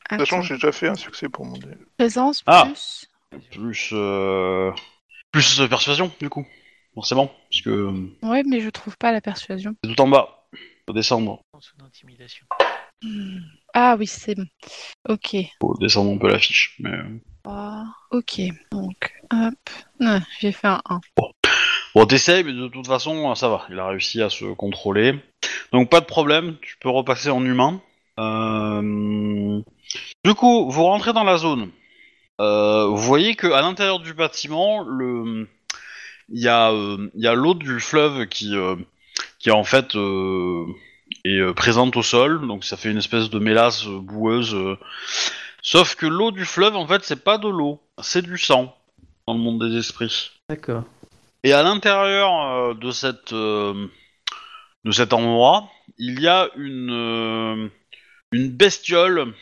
attends. Sachant que j'ai déjà fait un succès pour mon dé. présence Ah. plus. Plus, euh, plus euh, persuasion, du coup, forcément, parce que euh, Ouais, mais je trouve pas la persuasion. c'est tout en bas. Faut descendre, d'intimidation. Hmm. Ah oui, c'est bon. Ok. faut descendre un peu la fiche. Mais... Ah, ok. Donc, hop. Ah, J'ai fait un 1. Bon, t'essayes, mais de toute façon, ça va. Il a réussi à se contrôler. Donc, pas de problème. Tu peux repasser en humain. Euh, Du coup, vous rentrez dans la zone. Euh, vous voyez que à l'intérieur du bâtiment, le... il y a, euh, il y a l'eau du fleuve qui, euh, qui en fait euh, est présente au sol. Donc, ça fait une espèce de mélasse boueuse. Sauf que l'eau du fleuve, en fait, c'est pas de l'eau, c'est du sang dans le monde des esprits. D'accord. Et à l'intérieur de cette de cet endroit, il y a une une bestiole,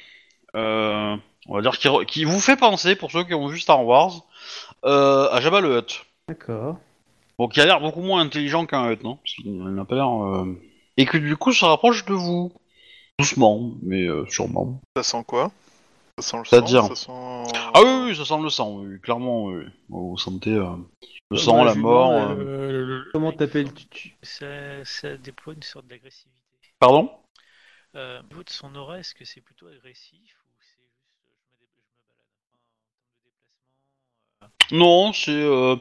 on va dire qui, vous fait penser pour ceux qui ont vu Star Wars euh, à Jabba le Hutt. D'accord. Bon, qui a l'air beaucoup moins intelligent qu'un Hutt, non? Parce qu'il n'a pas l'air euh, et que du coup se rapproche de vous doucement, mais euh, sûrement. Ça sent quoi? Ça sent le sang, ça sent... Ah oui, oui, ça sent le sang, oui, clairement. Oui. Vous sentez euh, le sang, la mort. euh. euh, Comment t'appelles-tu Ça, ça déploie une sorte d'agressivité. Pardon? Euh, au niveau de son aura, est-ce que c'est plutôt agressif ou c'est juste euh, je me, dé- je me balade Enfin, en termes de déplacement Non, c'est euh,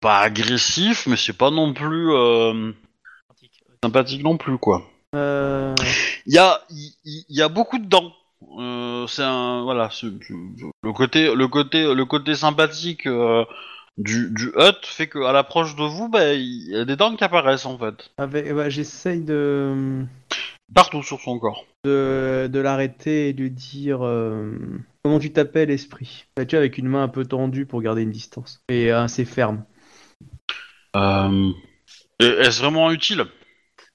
pas agressif, mais c'est pas non plus euh, sympathique non plus, quoi. euh... Il y a, y, beaucoup de dents. C'est un, voilà, c'est- le côté, le côté, le côté sympathique du, du hut fait qu'à l'approche de vous, bah, il y a des dents qui apparaissent en fait, Avec... bah, J'essaye de... partout sur son corps. de, de l'arrêter et de dire euh, comment tu t'appelles esprit? Tu avec une main un peu tendue pour garder une distance? Et assez ferme. Euh, Est-ce vraiment utile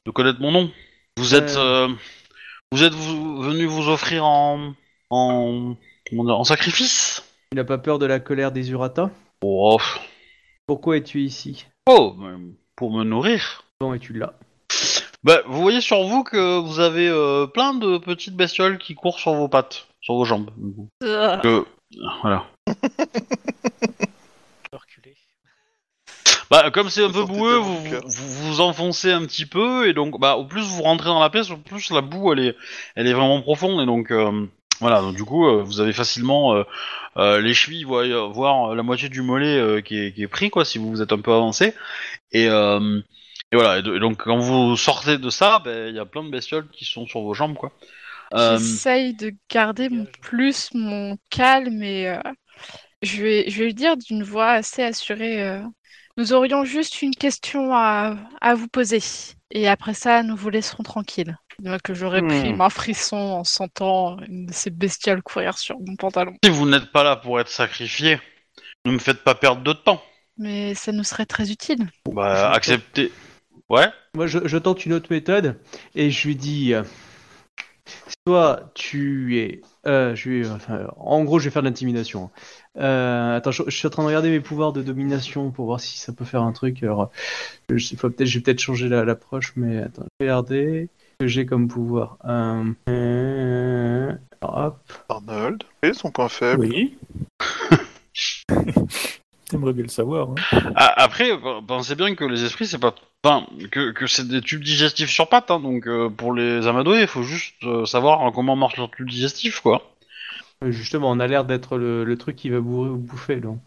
de connaître mon nom? Vous êtes, Euh. euh, vous êtes vous- venu vous offrir en, en, en sacrifice? Tu n'as pas peur de la colère des Urata? Oh. Pourquoi es-tu ici? Oh, pour me nourrir. Quand es-tu là? Bah, vous voyez sur vous que vous avez euh, plein de petites bestioles qui courent sur vos pattes, sur vos jambes. du coup. Ah. Que, voilà. Reculer. Bah, comme c'est un peu Sortez boueux, vous, cœur. vous vous enfoncez un petit peu et donc, bah, au plus vous rentrez dans la pièce, au plus la boue elle est, elle est vraiment profonde et donc, euh, voilà. Donc du coup, euh, vous avez facilement euh, euh, les chevilles, voire, voire la moitié du mollet euh, qui, est, qui est pris, quoi, si vous vous êtes un peu avancé. Et, euh, et voilà. Et, de- et donc quand vous sortez de ça, ben, il y a plein de bestioles qui sont sur vos jambes, quoi. Euh, J'essaye de garder mon plus mon calme et euh, je vais, je vais lui dire d'une voix assez assurée. euh, nous aurions juste une question à, à vous poser. Et après ça, nous vous laisserons tranquilles. Donc, que j'aurais pris Hmm. un frisson en sentant une de ces bestioles courir sur mon pantalon. si vous n'êtes pas là pour être sacrifié, ne me faites pas perdre de temps. Mais ça nous serait très utile. Bah, acceptez. Ouais. Moi, je, je tente une autre méthode et je lui dis euh, soit tu es. euh, je lui- enfin, en gros, je vais faire de l'intimidation. Euh, attends, je, je suis en train de regarder mes pouvoirs de domination pour voir si ça peut faire un truc. Alors, je, faut peut-être, je vais peut-être changer la- l'approche, mais attends, je vais regarder ce que j'ai comme pouvoir. Euh, euh, hop. Arnold, et son point faible. Oui. T'aimerais bien le savoir. hein. Ah, Après, pensez bien que les esprits, c'est pas. Enfin, que, que c'est des tubes digestifs sur pattes, hein, donc euh, pour les amadouer, il faut juste euh, savoir comment marche leur tube digestif, quoi. Euh, Justement, on a l'air d'être le, le truc qui va bourrer ou bouffer, donc.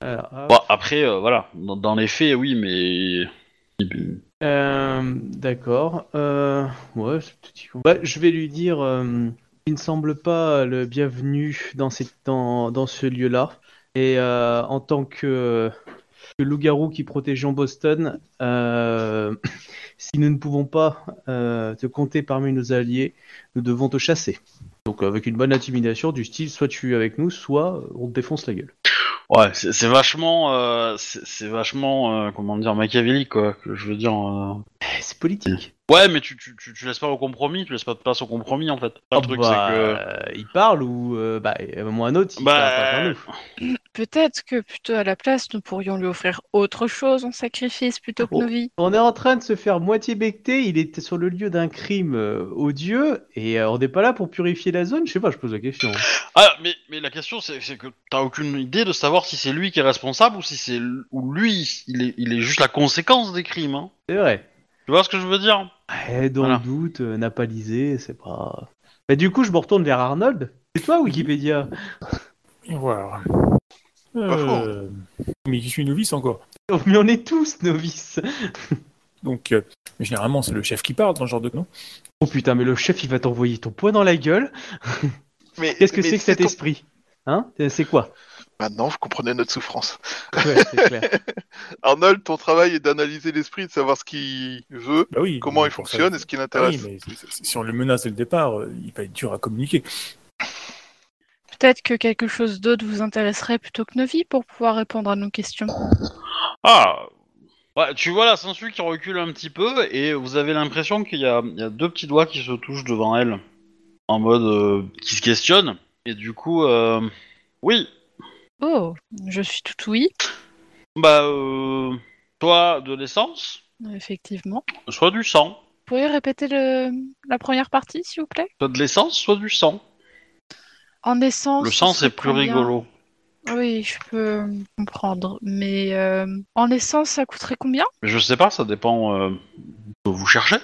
Alors. Bon, après, euh, voilà, dans, dans les faits, oui, mais. Euh, D'accord. Euh, ouais, c'est petit con. Ouais, je vais lui dire euh, il ne semble pas le bienvenu dans, cette, dans, dans ce lieu-là. Et euh, en tant que, que loup-garou qui protégeons Boston, euh, si nous ne pouvons pas euh, te compter parmi nos alliés, nous devons te chasser. Donc avec une bonne intimidation du style soit tu es avec nous, soit on te défonce la gueule. Ouais, c'est vachement. euh, c'est vachement. euh, comment dire, machiavélique, quoi, que je veux dire. euh. C'est politique. Ouais, mais tu, tu, tu, tu laisses pas au compromis, tu laisses pas de place au compromis, en fait. Le Ah truc, bah, c'est que. euh, il parle ou euh, bah, à un moment ou un autre, il Bah, parle pas vers nous. Peut-être que plutôt à la place, nous pourrions lui offrir autre chose en sacrifice plutôt que Oh. nos vies. On est en train de se faire moitié becter, il était sur le lieu d'un crime euh, odieux, et euh, on n'est pas là pour purifier la zone, je sais pas, je pose la question. Ah, mais, mais la question, c'est que t'as aucune idée de savoir si c'est lui qui est responsable ou si c'est ou lui, il est, il est juste la conséquence des crimes. Hein. C'est vrai. Tu vois ce que je veux dire? Eh, dans Voilà. le doute, euh, n'a pas lisé, c'est pas... Mais du coup, je me retourne vers Arnold. C'est toi, Wikipédia? Pas Euh, mais je suis novice encore. Oh, Mais on est tous novices Donc, euh, mais généralement, c'est le chef qui parle dans ce genre de non Oh putain, mais le chef, il va t'envoyer ton poing dans la gueule. Mais Qu'est-ce que mais c'est que cet ton- esprit? Hein? C'est quoi? Maintenant, vous comprenez notre souffrance. Ouais, c'est clair. Arnold, ton travail est d'analyser l'esprit, de savoir ce qu'il veut, Bah oui. comment il ça, fonctionne et ce qui Ah l'intéresse. oui, mais c'est- c'est- si on le menace dès le départ, euh, il va être dur à communiquer. Peut-être que quelque chose d'autre vous intéresserait plutôt que nos vies pour pouvoir répondre à nos questions. Ah ouais, Tu vois la censure qui recule un petit peu et vous avez l'impression qu'il y a, il y a deux petits doigts qui se touchent devant elle en mode euh, qui se questionnent. Et du coup, euh, oui, Oh, je suis tout oui, bah, euh, soit de l'essence, effectivement. soit du sang. Vous pourriez répéter le... la première partie, s'il vous plaît? Soit de l'essence, soit du sang. En essence. Le sang, ce c'est plus combien rigolo. Oui, je peux comprendre. Mais euh, en essence, ça coûterait combien? Je sais pas, ça dépend euh, que vous cherchez.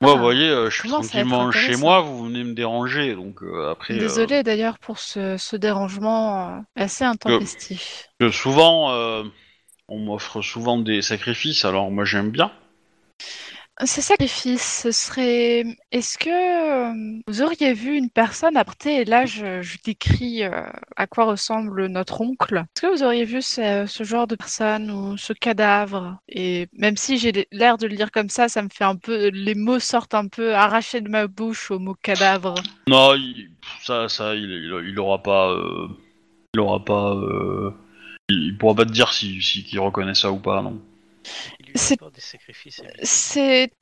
Moi, Ah, vous voyez, euh, je suis tranquillement chez moi, vous venez me déranger, donc euh, après. euh, Désolée d'ailleurs pour ce, ce dérangement assez intempestif. que souvent, euh, on m'offre souvent des sacrifices, alors moi j'aime bien. Ce sacrifice, ce serait. Est-ce que euh, vous auriez vu une personne apporter, et là je, décris euh, à quoi ressemble notre oncle, est-ce que vous auriez vu ce, ce genre de personne ou ce cadavre? Et même si j'ai l'air de le dire comme ça, ça me fait un peu. Les mots sortent un peu arrachés de ma bouche au mot cadavre. Non, il- ça, ça, il, il, il aura pas, il aura pas, euh, il, pourra pas te dire si, si reconnaît ça ou pas, non. Lui C'est- apporte des sacrifices.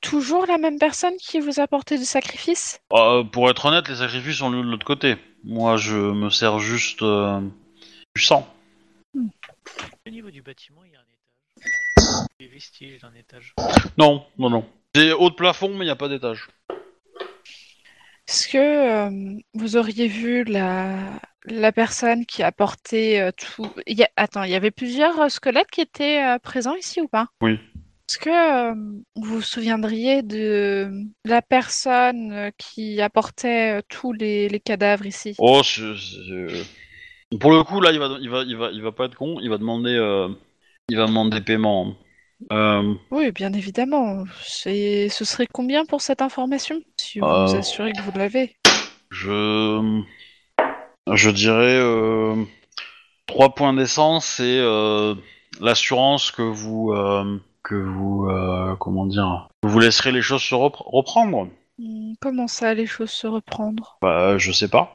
toujours la même personne qui vous a apporté du sacrifice? Euh, pour être honnête, les sacrifices sont lieu de l'autre côté. Moi, je me sers juste euh, du sang. Au niveau du bâtiment, il y a un étage. Des vestiges d'un étage. Non, non, non. C'est haut de plafond, mais il n'y a pas d'étage. Est-ce que euh, vous auriez vu la, la personne qui a porté euh, tout... il y a- Attends, il y avait plusieurs euh, squelettes qui étaient euh, présents ici ou pas? Oui. Est-ce que vous vous souviendriez de la personne qui apportait tous les, les cadavres ici? Oh, c'est- pour le coup, là, il va, il va, il va, il va pas être con. Il va demander, il va demander paiement. Euh, Oui, bien évidemment. C'est, ce serait combien pour cette information Si vous Euh. vous assurez que vous l'avez? je, je dirais euh, trois points d'essence et euh, l'assurance que vous, euh, que vous, euh, comment dire, vous laisserez les choses se repr- reprendre. Hmm, Comment ça, les choses se reprendre? Bah, je sais pas.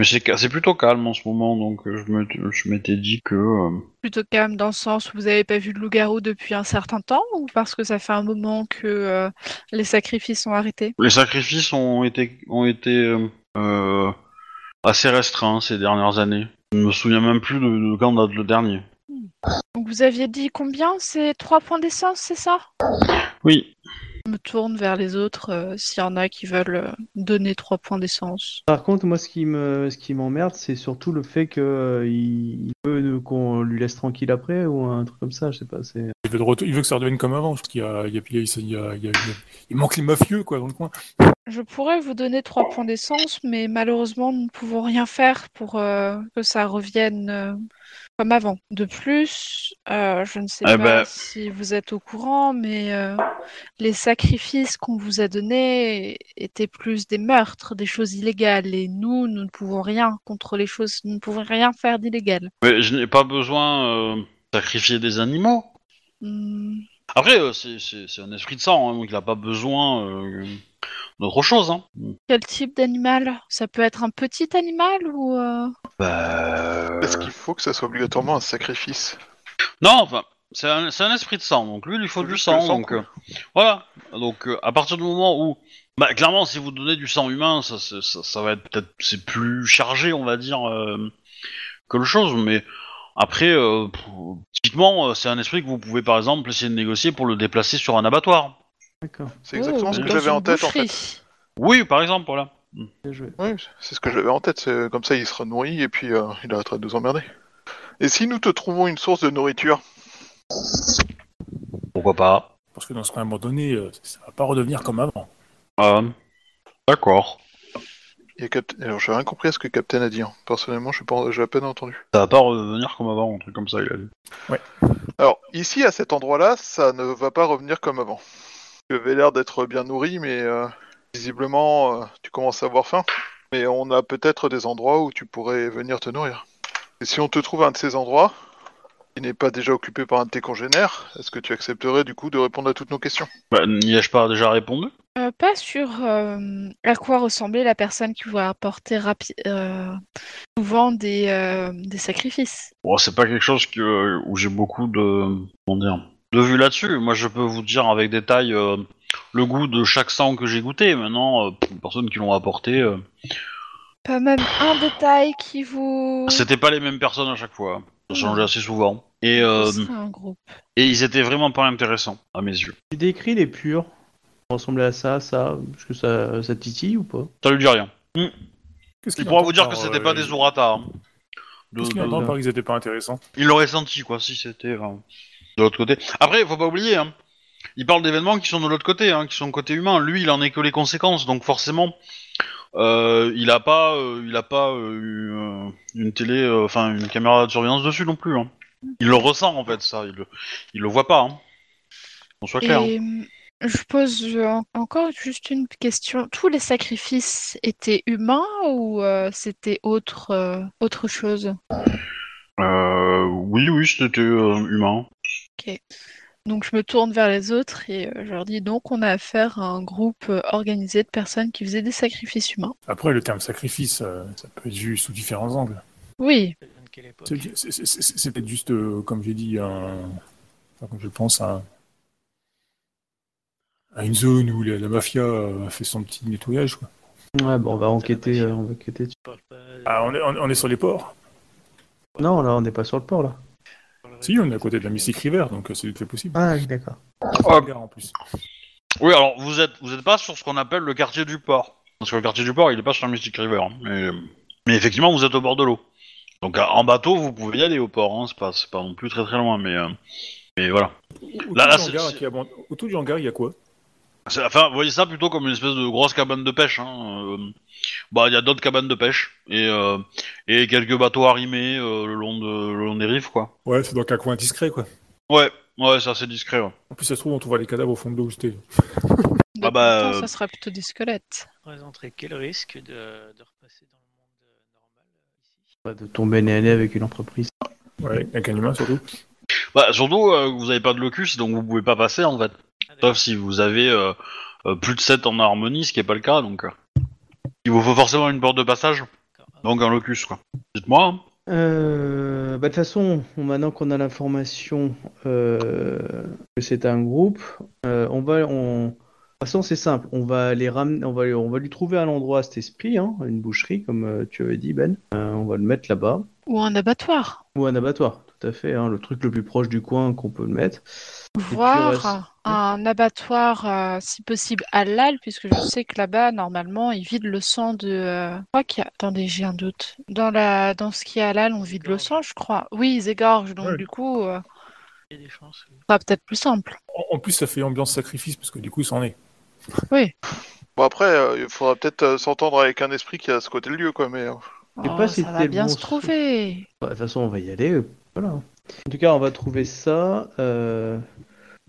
Mais c'est plutôt calme en ce moment, donc euh, je me- je m'étais dit que. euh, Plutôt calme dans le sens où vous n'avez pas vu de loup-garou depuis un certain temps ou parce que ça fait un moment que euh, les sacrifices sont arrêtés? Les sacrifices ont été, ont été euh, euh, assez restreints ces dernières années. Je me souviens même plus de, de quand date le dernier. Donc vous aviez dit combien? C'est trois points d'essence, c'est ça? Oui. Me tourne vers les autres euh, s'il y en a qui veulent euh, donner trois points d'essence. Par contre, moi, ce qui me, ce qui m'emmerde, c'est surtout le fait que euh, il veut qu'on lui laisse tranquille après ou un truc comme ça. Je sais pas. C'est. Il veut, de retour- il veut que ça redevienne comme avant. Je trouve qu'il y a, il y a- il y a- il y a- il y a- il manque les mafieux quoi dans le coin. Je pourrais vous donner trois points d'essence, mais malheureusement, nous ne pouvons rien faire pour euh, que ça revienne euh, comme avant. De plus, euh, je ne sais Eh pas ben- si vous êtes au courant, mais euh, les sacrifices qu'on vous a donnés étaient plus des meurtres, des choses illégales, et nous, nous ne pouvons rien contre les choses, nous ne pouvons rien faire d'illégal. Mais je n'ai pas besoin euh, de sacrifier des animaux. Hmm, Après, euh, c'est un esprit de sang, hein, donc il n'a pas besoin d'autre chose. Hein. Quel type d'animal? Ça peut être un petit animal ou... euh, Bah, Est-ce qu'il faut que ça soit obligatoirement un sacrifice? Non, enfin, c'est un, esprit de sang, donc lui, il lui faut du sang. donc, euh, voilà. Donc, euh, à partir du moment où. Bah, clairement, si vous donnez du sang humain, ça, c'est- ça, ça va être peut-être. C'est plus chargé, on va dire, euh, que le chose, mais. Après, euh, typiquement, euh, c'est un esprit que vous pouvez par exemple essayer de négocier pour le déplacer sur un abattoir. D'accord. C'est exactement oh, ce que j'avais en tête en fait. Oui, par exemple, voilà. Bien joué. Oui, c'est ce que j'avais en tête. c'est- Comme ça, il sera nourri et puis euh, il arrêtera de nous emmerder. Et si nous te trouvons une source de nourriture? Pourquoi pas. Parce que dans ce cas, à un moment donné, euh, ça va pas redevenir comme avant. Euh, D'accord. a Cap- Alors, j'ai rien compris à ce que Captain a dit. hein. Personnellement, je suis pas... j'ai à peine entendu. Ça va pas revenir comme avant, un truc comme ça, il a dit. Alors, ici, à cet endroit-là, ça ne va pas revenir comme avant. Tu avais l'air d'être bien nourri, mais euh, visiblement, euh, tu commences à avoir faim. Mais on a peut-être des endroits où tu pourrais venir te nourrir. Et si on te trouve un de ces endroits, qui n'est pas déjà occupé par un de tes congénères, est-ce que tu accepterais du coup de répondre à toutes nos questions? Bah, n'y ai-je pas déjà répondu? Euh, pas sur euh, à quoi ressemblait la personne qui vous a apporté rapi- euh, souvent des, euh, des sacrifices. Bon, c'est pas quelque chose que, où j'ai beaucoup de, comment dire, de vue là-dessus. Moi, je peux vous dire avec détail euh, le goût de chaque sang que j'ai goûté. Maintenant, euh, pour les personnes qui l'ont apporté, euh, Pas même un détail qui vous... c'était pas les mêmes personnes à chaque fois. Ça changeait assez souvent. Et, euh, un groupe. et ils étaient vraiment pas intéressants à mes yeux. Tu décris les purs. Ça ressemblait à ça, ça. Est-ce que ça, ça titille ou pas? Ça lui dit rien. Qu'est-ce Il pourra vous dire par, que c'était euh, pas des Urata. hein. De- Qu'est-ce qu'il de- entend par qu'ils étaient pas intéressants? Il l'aurait senti, quoi, si c'était euh, de l'autre côté. Après, faut pas oublier, hein, il parle d'événements qui sont de l'autre côté, hein, qui sont côté humain. Lui, il en est que les conséquences, donc forcément, euh, il a pas, euh, il a pas euh, eu, une télé, enfin une caméra de surveillance dessus non plus. Hein. Il le ressent en fait, ça. Il le, il le voit pas. Hein. Soit clair. Et je pose en- encore juste une question. Tous les sacrifices étaient humains ou euh, c'était autre, euh, autre chose? Euh, oui, oui, c'était euh, humain. Donc je me tourne vers les autres et euh, je leur dis donc on a affaire à un groupe euh, organisé de personnes qui faisaient des sacrifices humains. Après, le terme sacrifice, euh, ça peut être vu sous différents angles. Oui, C'est- peut-être juste, euh, comme j'ai dit, un... enfin, comme je pense, à... à une zone où la, la mafia a fait son petit nettoyage. Quoi. Ouais, bon, on va enquêter. euh, on va enquêter. Ah, est- on est sur les ports? Non, là, on n'est pas sur le port, là. Si, on est à côté de la Mystic River, donc euh, c'est tout est possible. Ah, oui, d'accord. Ah. En plus. Oui, alors vous êtes, vous êtes pas sur ce qu'on appelle le quartier du port. Parce que le quartier du port, il est pas sur la Mystic River. hein. Mais, mais effectivement, vous êtes au bord de l'eau. Donc en bateau, vous pouvez y aller au port. Hein. C'est pas, c'est pas non plus très très loin, mais, euh, mais voilà. Autour, Là, là, du c'est- hangar c'est- qui abandonne- autour du hangar, il y a quoi? Enfin, vous voyez ça plutôt comme une espèce de grosse cabane de pêche. Hein. euh, bah, il y a d'autres cabanes de pêche et euh, et quelques bateaux arrimés euh, le long de le long des rives, quoi. Ouais, c'est donc un coin discret, quoi. Ouais, ouais, c'est assez discret. ouais. En plus, ça se trouve, on trouve les cadavres au fond de l'eau où j'étais. De Ah bah, euh, ça serait plutôt des squelettes. présenterait quel risque de, de repasser dans le monde euh, normal euh, ici? Pas de tomber nez à nez avec une entreprise. Ouais, avec un humain surtout. Bah, surtout, euh, vous avez pas de locus, donc vous pouvez pas passer en fait. Ah. Sauf si vous avez euh, euh, plus de 7 en harmonie, ce qui est pas le cas, donc euh, il vous faut forcément une porte de passage, donc un locus, quoi. Dites-moi. hein. Euh, bah, de toute façon, maintenant qu'on a l'information euh, que c'est un groupe, euh, on va, on... de toute façon c'est simple, on va les ramener, on va, on va lui trouver un endroit à cet esprit, hein, une boucherie comme euh, tu avais dit Ben. Euh, on va le mettre là-bas Ou un abattoir. ou un abattoir, tout à fait, hein, le truc le plus proche du coin qu'on peut le mettre. puis, Voir reste- un abattoir, euh, si possible, halal, puisque je sais que là-bas, normalement, ils vident le sang de... euh, Je crois qu'il y a... Attendez, j'ai un doute. Dans, la... Dans ce qui est halal, on vide le sang, je crois. Oui, ils égorgent, donc Ouais. du coup, euh, Il y a des chances. oui. ce sera peut-être plus simple. En, en plus, ça fait ambiance sacrifice, parce que du coup, c'en est. Oui. Bon après, euh, il faudra peut-être euh, s'entendre avec un esprit qui est à ce côté lieu, quoi. Mais Je sais Oh, pas si ça va bien bon se trouver. De toute façon, on va y aller. Voilà. En tout cas, on va trouver ça. euh,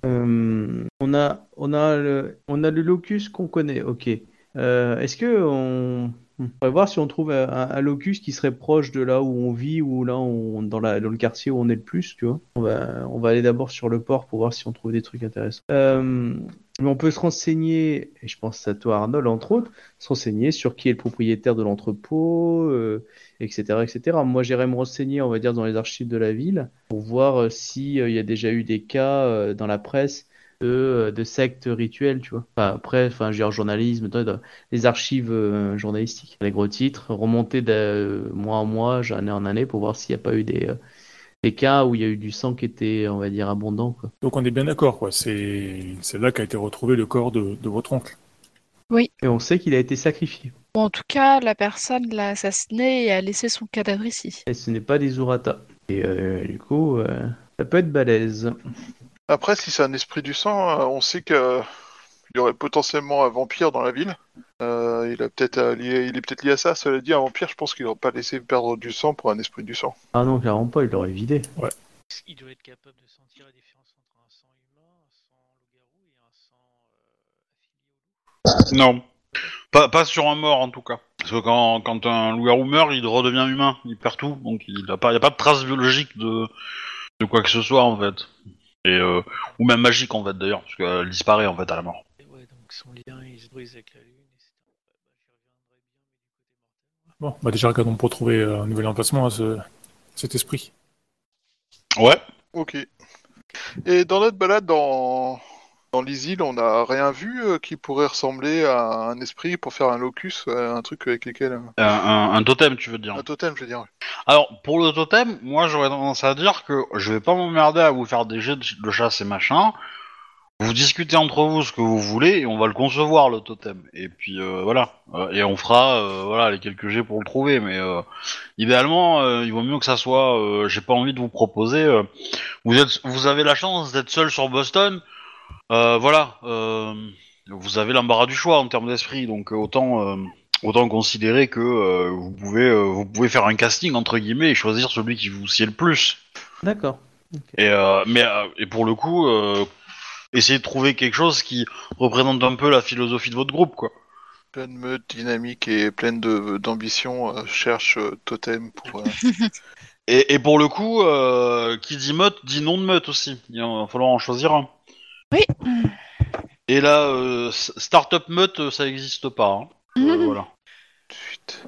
euh, on a, on a le, on a le locus qu'on connaît. Ok. Euh, Est-ce que on, on va voir si on trouve un, locus qui serait proche de là où on vit ou là dans, le quartier où on est le plus. On va, aller d'abord sur le port pour voir si on trouve des trucs intéressants. Euh, mais on peut se renseigner, et je pense à toi Arnold entre autres, se renseigner sur qui est le propriétaire de l'entrepôt, euh, etc., etc. Moi, j'irai me renseigner, on va dire, dans les archives de la ville pour voir euh, si euh, il y a déjà eu des cas euh, dans la presse de, euh, de sectes rituelles, tu vois. Enfin, après, enfin, je veux dire, journalisme, les archives euh, journalistiques, les gros titres, remonter de euh, mois en mois, année en année, pour voir s'il n'y a pas eu des, euh, des cas où il y a eu du sang qui était, on va dire, abondant, quoi. Donc, on est bien d'accord, quoi. C'est là qu'a été retrouvé le corps de, de votre oncle. Et on sait qu'il a été sacrifié. Bon, en tout cas, la personne l'a assassiné et a laissé son cadavre ici. Et ce n'est pas des Urata. Et euh, du coup, euh, ça peut être balèze. Après, si c'est un esprit du sang, euh, on sait que il y aurait potentiellement un vampire dans la ville. Euh, il a peut-être euh, lié, il est peut-être lié à ça. Cela dit, un vampire, je pense qu'il n'aurait pas laissé perdre du sang pour un esprit du sang. Ah non, clairement pas, il l'aurait vidé. Il doit être capable de sentir la différence entre un sang humain, un sang loup-garou et un sang euh, affilié au loup. Non. Pas, pas sur un mort en tout cas. Parce que quand, quand un loup-garou meurt, il redevient humain, il perd tout, donc il n'y a, pas- a de trace biologique de, de quoi que ce soit en fait. Et, euh, ou même magique en fait d'ailleurs, parce qu'elle disparaît en fait à la mort. Et ouais, donc son lien il se brise avec la lune, etc. Bah, j'y reviendrai bien, mais du côté mortel. Bon, bah déjà, regardons pour trouver euh, un nouvel emplacement à ce, cet esprit. Ouais. Ok. Et dans notre balade dans, dans les îles, on n'a rien vu euh, qui pourrait ressembler à un esprit pour faire un locus, euh, un truc avec lequel. euh, Un, un- un totem, tu veux dire. Un totem, je veux dire. Alors, pour le totem, moi j'aurais tendance à dire que je vais pas m'emmerder à vous faire des jets de, de chasse et machin. Vous discutez entre vous ce que vous voulez et on va le concevoir le totem. Et puis euh, voilà. Euh, et on fera euh, voilà les quelques jets pour le trouver. Mais euh, idéalement, euh, il vaut mieux que ça soit. euh, J'ai pas envie de vous proposer. euh, vous êtes, vous avez la chance d'être seul sur Boston. Euh, voilà. euh, vous avez l'embarras du choix en termes d'esprit. Donc autant. euh, Autant considérer que euh, vous pouvez euh, vous pouvez faire un casting entre guillemets et choisir celui qui vous sied le plus. D'accord. Et euh, mais euh, et pour le coup, euh, essayez de trouver quelque chose qui représente un peu la philosophie de votre groupe, quoi. Pleine meute, dynamique et pleine de- d'ambition, euh, cherche euh, totem pour. euh, Et, et pour le coup, euh, qui dit meute dit nom de meute aussi. Il va falloir en choisir un. Oui. Et là, euh, startup meute, ça n'existe pas. hein. Euh, Mhm. voilà. Suite.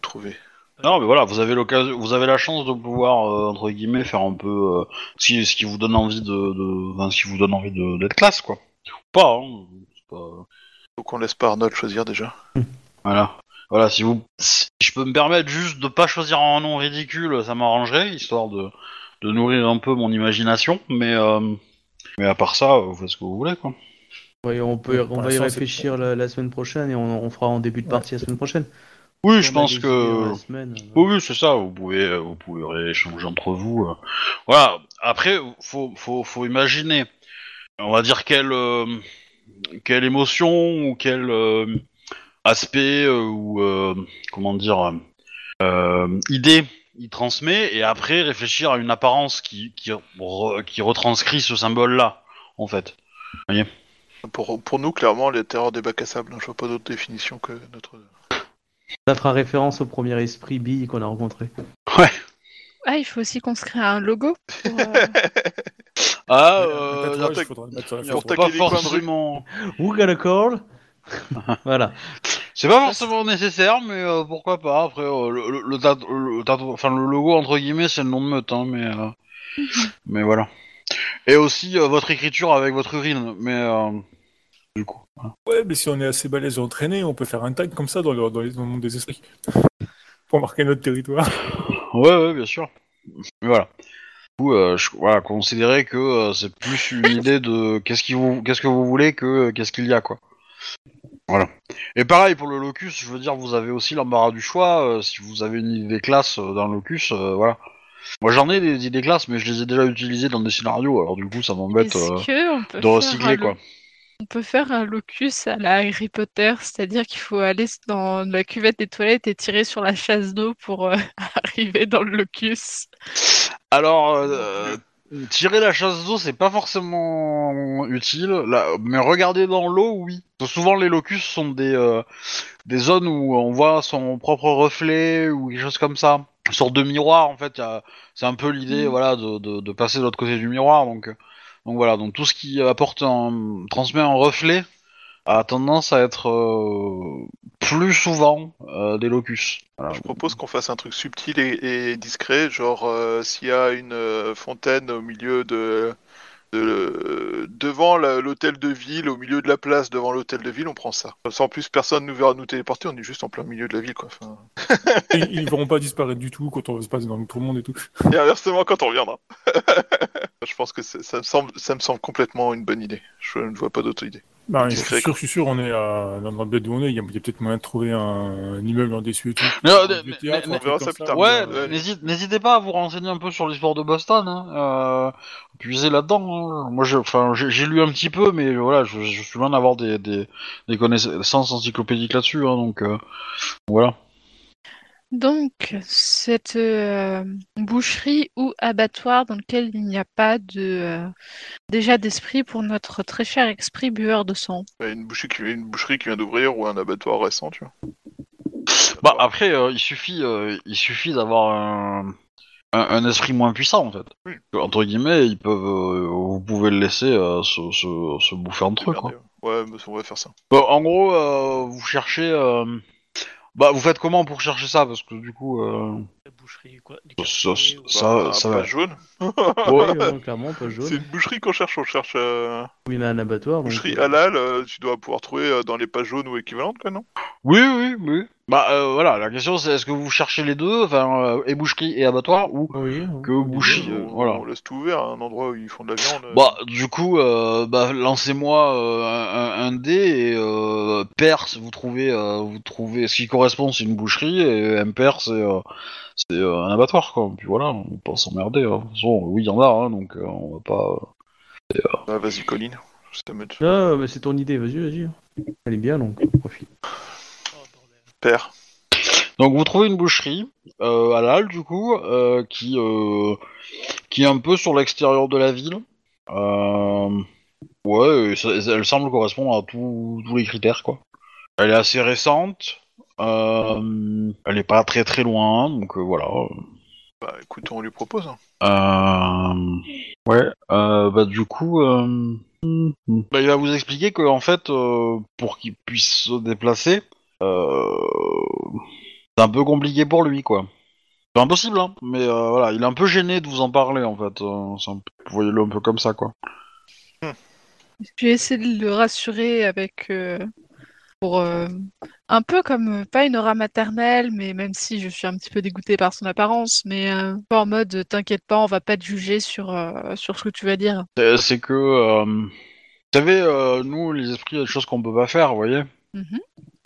Trouver. Non, mais voilà, vous avez l'occasion, vous avez la chance de pouvoir euh, entre guillemets faire un peu euh, ce, qui, vous donne envie de, de enfin, ce qui vous donne envie de- d'être classe, quoi. Ou Pas, hein. pas- Faut qu'on laisse pas Arnold choisir déjà. Voilà. Voilà, si vous, si je peux me permettre juste de pas choisir un nom ridicule, ça m'arrangerait, histoire de, de nourrir un peu mon imagination, mais, euh, mais à part ça, vous faites ce que vous voulez, quoi. Ouais, on peut, on va y réfléchir la, la semaine prochaine et on, on fera en début de partie la semaine prochaine. Oui, je On pense que semaine, euh, Oui, oui, c'est ça. Vous pouvez, euh, vous pouvez rééchanger entre vous. euh. Voilà. Après, faut, faut, faut imaginer. On va dire quelle, euh, quelle émotion ou quel euh, aspect euh, ou euh, comment dire euh, idée il transmet et après réfléchir à une apparence qui qui, re- qui retranscrit ce symbole-là, en fait. Pour, pour nous, clairement, les terreurs des bacs à sable, je vois pas d'autre définition que notre. Ça fera référence au premier esprit bille qu'on a rencontré. Ah, il faut aussi qu'on se crée un logo. pour, euh, Ah, Ouais, euh, a photo. Pour pas taquer les coins de rue. forcément. Who got a call? Voilà. C'est pas forcément nécessaire, mais euh, pourquoi pas. Après, euh, le, le, le tat- le tatou- enfin le logo entre guillemets, c'est le nom de meute, hein, mais euh, mais voilà. Et aussi euh, votre écriture avec votre urine, mais euh, du coup. voilà. Ouais, mais si on est assez balèze et entraîné, on peut faire un tag comme ça dans le, dans les- dans le monde des esprits. Pour marquer notre territoire. Ouais, ouais, bien sûr. Mais voilà. Du coup, euh, je, voilà, considérez que euh, c'est plus une idée de qu'est-ce qui vous, qu'est-ce que vous voulez que euh, qu'est-ce qu'il y a, quoi. Voilà. Et pareil pour le locus, je veux dire, vous avez aussi l'embarras du choix. euh, si vous avez une idée classe euh, dans le locus, euh, voilà. Moi, j'en ai des idées classes, mais je les ai déjà utilisées dans des scénarios, alors du coup, ça m'embête Est-ce euh, peut de faire recycler, quoi. On peut faire un locus à la Harry Potter, c'est-à-dire qu'il faut aller dans la cuvette des toilettes et tirer sur la chasse d'eau pour euh, arriver dans le locus. Alors, euh, tirer la chasse d'eau, c'est pas forcément utile, là, mais regarder dans l'eau, oui. Souvent, les locus sont des, euh, des zones où on voit son propre reflet ou quelque chose comme ça. Une sorte de miroir, en fait. C'est un peu l'idée, Mm. voilà, de, de, de passer de l'autre côté du miroir. Donc, euh, donc voilà, donc tout ce qui apporte un, transmet un reflet a tendance à être euh, plus souvent euh, des locus. Voilà. Je propose qu'on fasse un truc subtil et, et discret, genre euh, s'il y a une fontaine au milieu de, de- devant l'hôtel de ville, au milieu de la place devant l'hôtel de ville, on prend ça. En plus, personne ne verra nous téléporter, on est juste en plein milieu de la ville, quoi. Enfin, ils ne verront pas disparaître du tout quand on se passe dans tout le monde et tout. et inversement quand on reviendra. je pense que ça me semble, ça me semble complètement une bonne idée. Je ne vois pas d'autre idée. Bah, je suis sûr, je suis sûr, on est à, dans, le bled où on est, il y a, peut-être moyen de trouver un, un immeuble en dessus et tout. Mais, euh, mais- théâtre, mais- un on verra truc ça plus tard. Ouais, Ouais. n'hésite- n'hésitez pas à vous renseigner un peu sur l'histoire de Boston. Hein. Euh, puisez là-dedans. hein. Moi, enfin, j'ai j'ai lu un petit peu, mais voilà, je, je suis loin d'avoir des, des, des connaissances encyclopédiques là-dessus. Hein, donc euh, voilà. Donc, cette euh, boucherie ou abattoir dans lequel il n'y a pas de euh, déjà d'esprit pour notre très cher esprit bueur de sang. Ouais, Une boucherie, qui, une boucherie qui vient d'ouvrir ou un abattoir récent, tu vois. Bah après, euh, il suffit, euh, il suffit d'avoir un, un, un esprit moins puissant en fait. Oui. Entre guillemets, ils peuvent, euh, vous pouvez le laisser euh, se, se, se bouffer entre eux. Quoi. Ouais, mais on va faire ça. Bon, en gros, euh, vous cherchez. euh, Bah, vous faites comment pour chercher ça? Parce que du coup, euh... La boucherie quoi, du Ça- ou- ça- Bah, ça va. jaune. Euh, clairement, pas C'est jaune. une boucherie qu'on cherche, on cherche euh, Oui, a un abattoir. donc, boucherie euh, halal, euh, tu dois pouvoir trouver euh, dans les pages jaunes ou équivalentes, quoi, non? Oui, oui, oui. Bah euh, voilà, la question c'est est-ce que vous cherchez les deux, enfin, euh, et boucherie et abattoir, ou Oui, que oui, boucherie, oui. euh, on, voilà. on laisse tout ouvert, un endroit où ils font de la viande. euh. Bah, du coup, euh, bah, lancez-moi euh, un, un- un dé et euh, pair, vous trouvez, euh, vous trouvez ce qui correspond, c'est une boucherie et impair, c'est euh, c'est euh, un abattoir, quoi. Puis voilà, on peut pas s'emmerder. Hein. De toute façon, oui, il y en a, hein, donc euh, on va pas. Bah, vas-y, Colline. Me Ah, bah, c'est ton idée, vas-y, vas-y. Elle est bien, donc profite. Père. Donc vous trouvez une boucherie euh, à l'Halle, du coup, euh, qui euh, qui est un peu sur l'extérieur de la ville. Ouais, ça- elle semble correspondre à tous tous les critères, quoi. Elle est assez récente. Euh, elle est pas très très loin, donc euh, voilà. Bah écoute, on lui propose. hein. Euh, ouais, euh, bah du coup, euh, bah, il va vous expliquer que en fait, euh, pour qu'il puisse se déplacer, c'est un peu compliqué pour lui, quoi. C'est impossible, hein, mais euh, voilà, il est un peu gêné de vous en parler, en fait. euh, un voyez-le un peu comme ça, quoi. Je vais essayer de le rassurer avec euh, pour euh, un peu comme euh, pas une aura maternelle, mais même si je suis un petit peu dégoûtée par son apparence, mais euh, pas en mode euh, t'inquiète pas, on va pas te juger sur euh, sur ce que tu vas dire. C'est que, euh, vous savez, euh, nous, les esprits, il y a des choses qu'on peut pas faire, vous voyez. Mhm.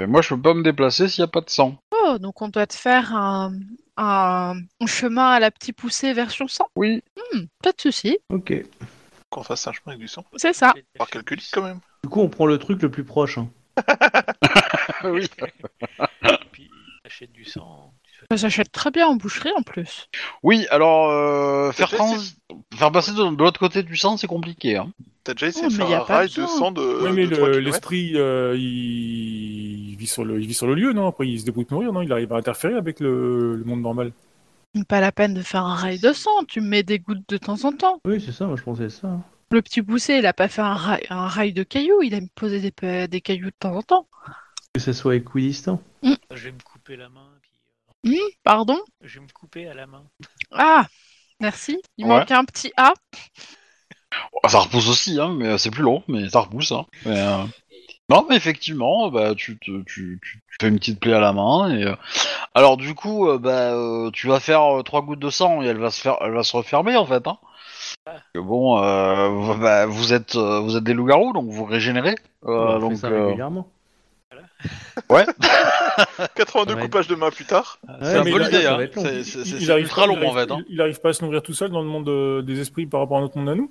Mais moi, je peux pas me déplacer s'il y a pas de sang. Oh, donc on doit te faire un, un, un chemin à la petite poussée version 100 Oui. Hmm, Pas de souci, Ok. Qu'on fasse un chemin avec du sang. c'est ça. Par litres quand même. Du coup, on prend le truc le plus proche. hein. oui. Puis t'achètes du sang. Ça s'achète très bien en boucherie en plus. Oui, alors euh, faire, trans- faire passer de, de l'autre côté du sang, c'est compliqué. Hein. T'as déjà essayé Oh, de mais faire y a un pas rail de besoin. sang de, oui, mais de 3 le- kilomètres l'esprit, euh, il... il vit sur le, il vit sur le lieu, non? Après, il se débrouille de nourrir, non? Il arrive à interférer avec le, le monde normal. Pas la peine de faire un rail de sang, tu mets des gouttes de temps en temps. Oui, c'est ça, moi je pensais ça. Le petit poussé, il a pas fait un rail, un rail de cailloux, il a posé des, pe- des cailloux de temps en temps. Que ça soit équidistant. Je vais me couper la main. Pardon je vais me couper à la main. Ah, merci. Il Ouais. manque un petit A. Ah, Ça repousse aussi, hein, mais c'est plus long, mais ça repousse. Hein. Mais, euh, Non, mais effectivement, bah, tu, te, tu, tu, tu fais une petite plaie à la main. Et, euh, Alors du coup, euh, bah, euh, tu vas faire euh, trois gouttes de sang et elle va se faire, elle va se refermer en fait. Hein. Parce que bon, euh, vous- bah, vous êtes, euh, vous êtes des loups-garous, donc vous régénérez. Euh, on fait donc, ça euh, régulièrement. ouais, 82 Ouais. coupages de main plus tard. c'est un peu l'idée. Hein. C'est- ultra long il en fait. Hein. Il, il arrive pas à se nourrir tout seul dans le monde euh, des esprits par rapport à notre monde à nous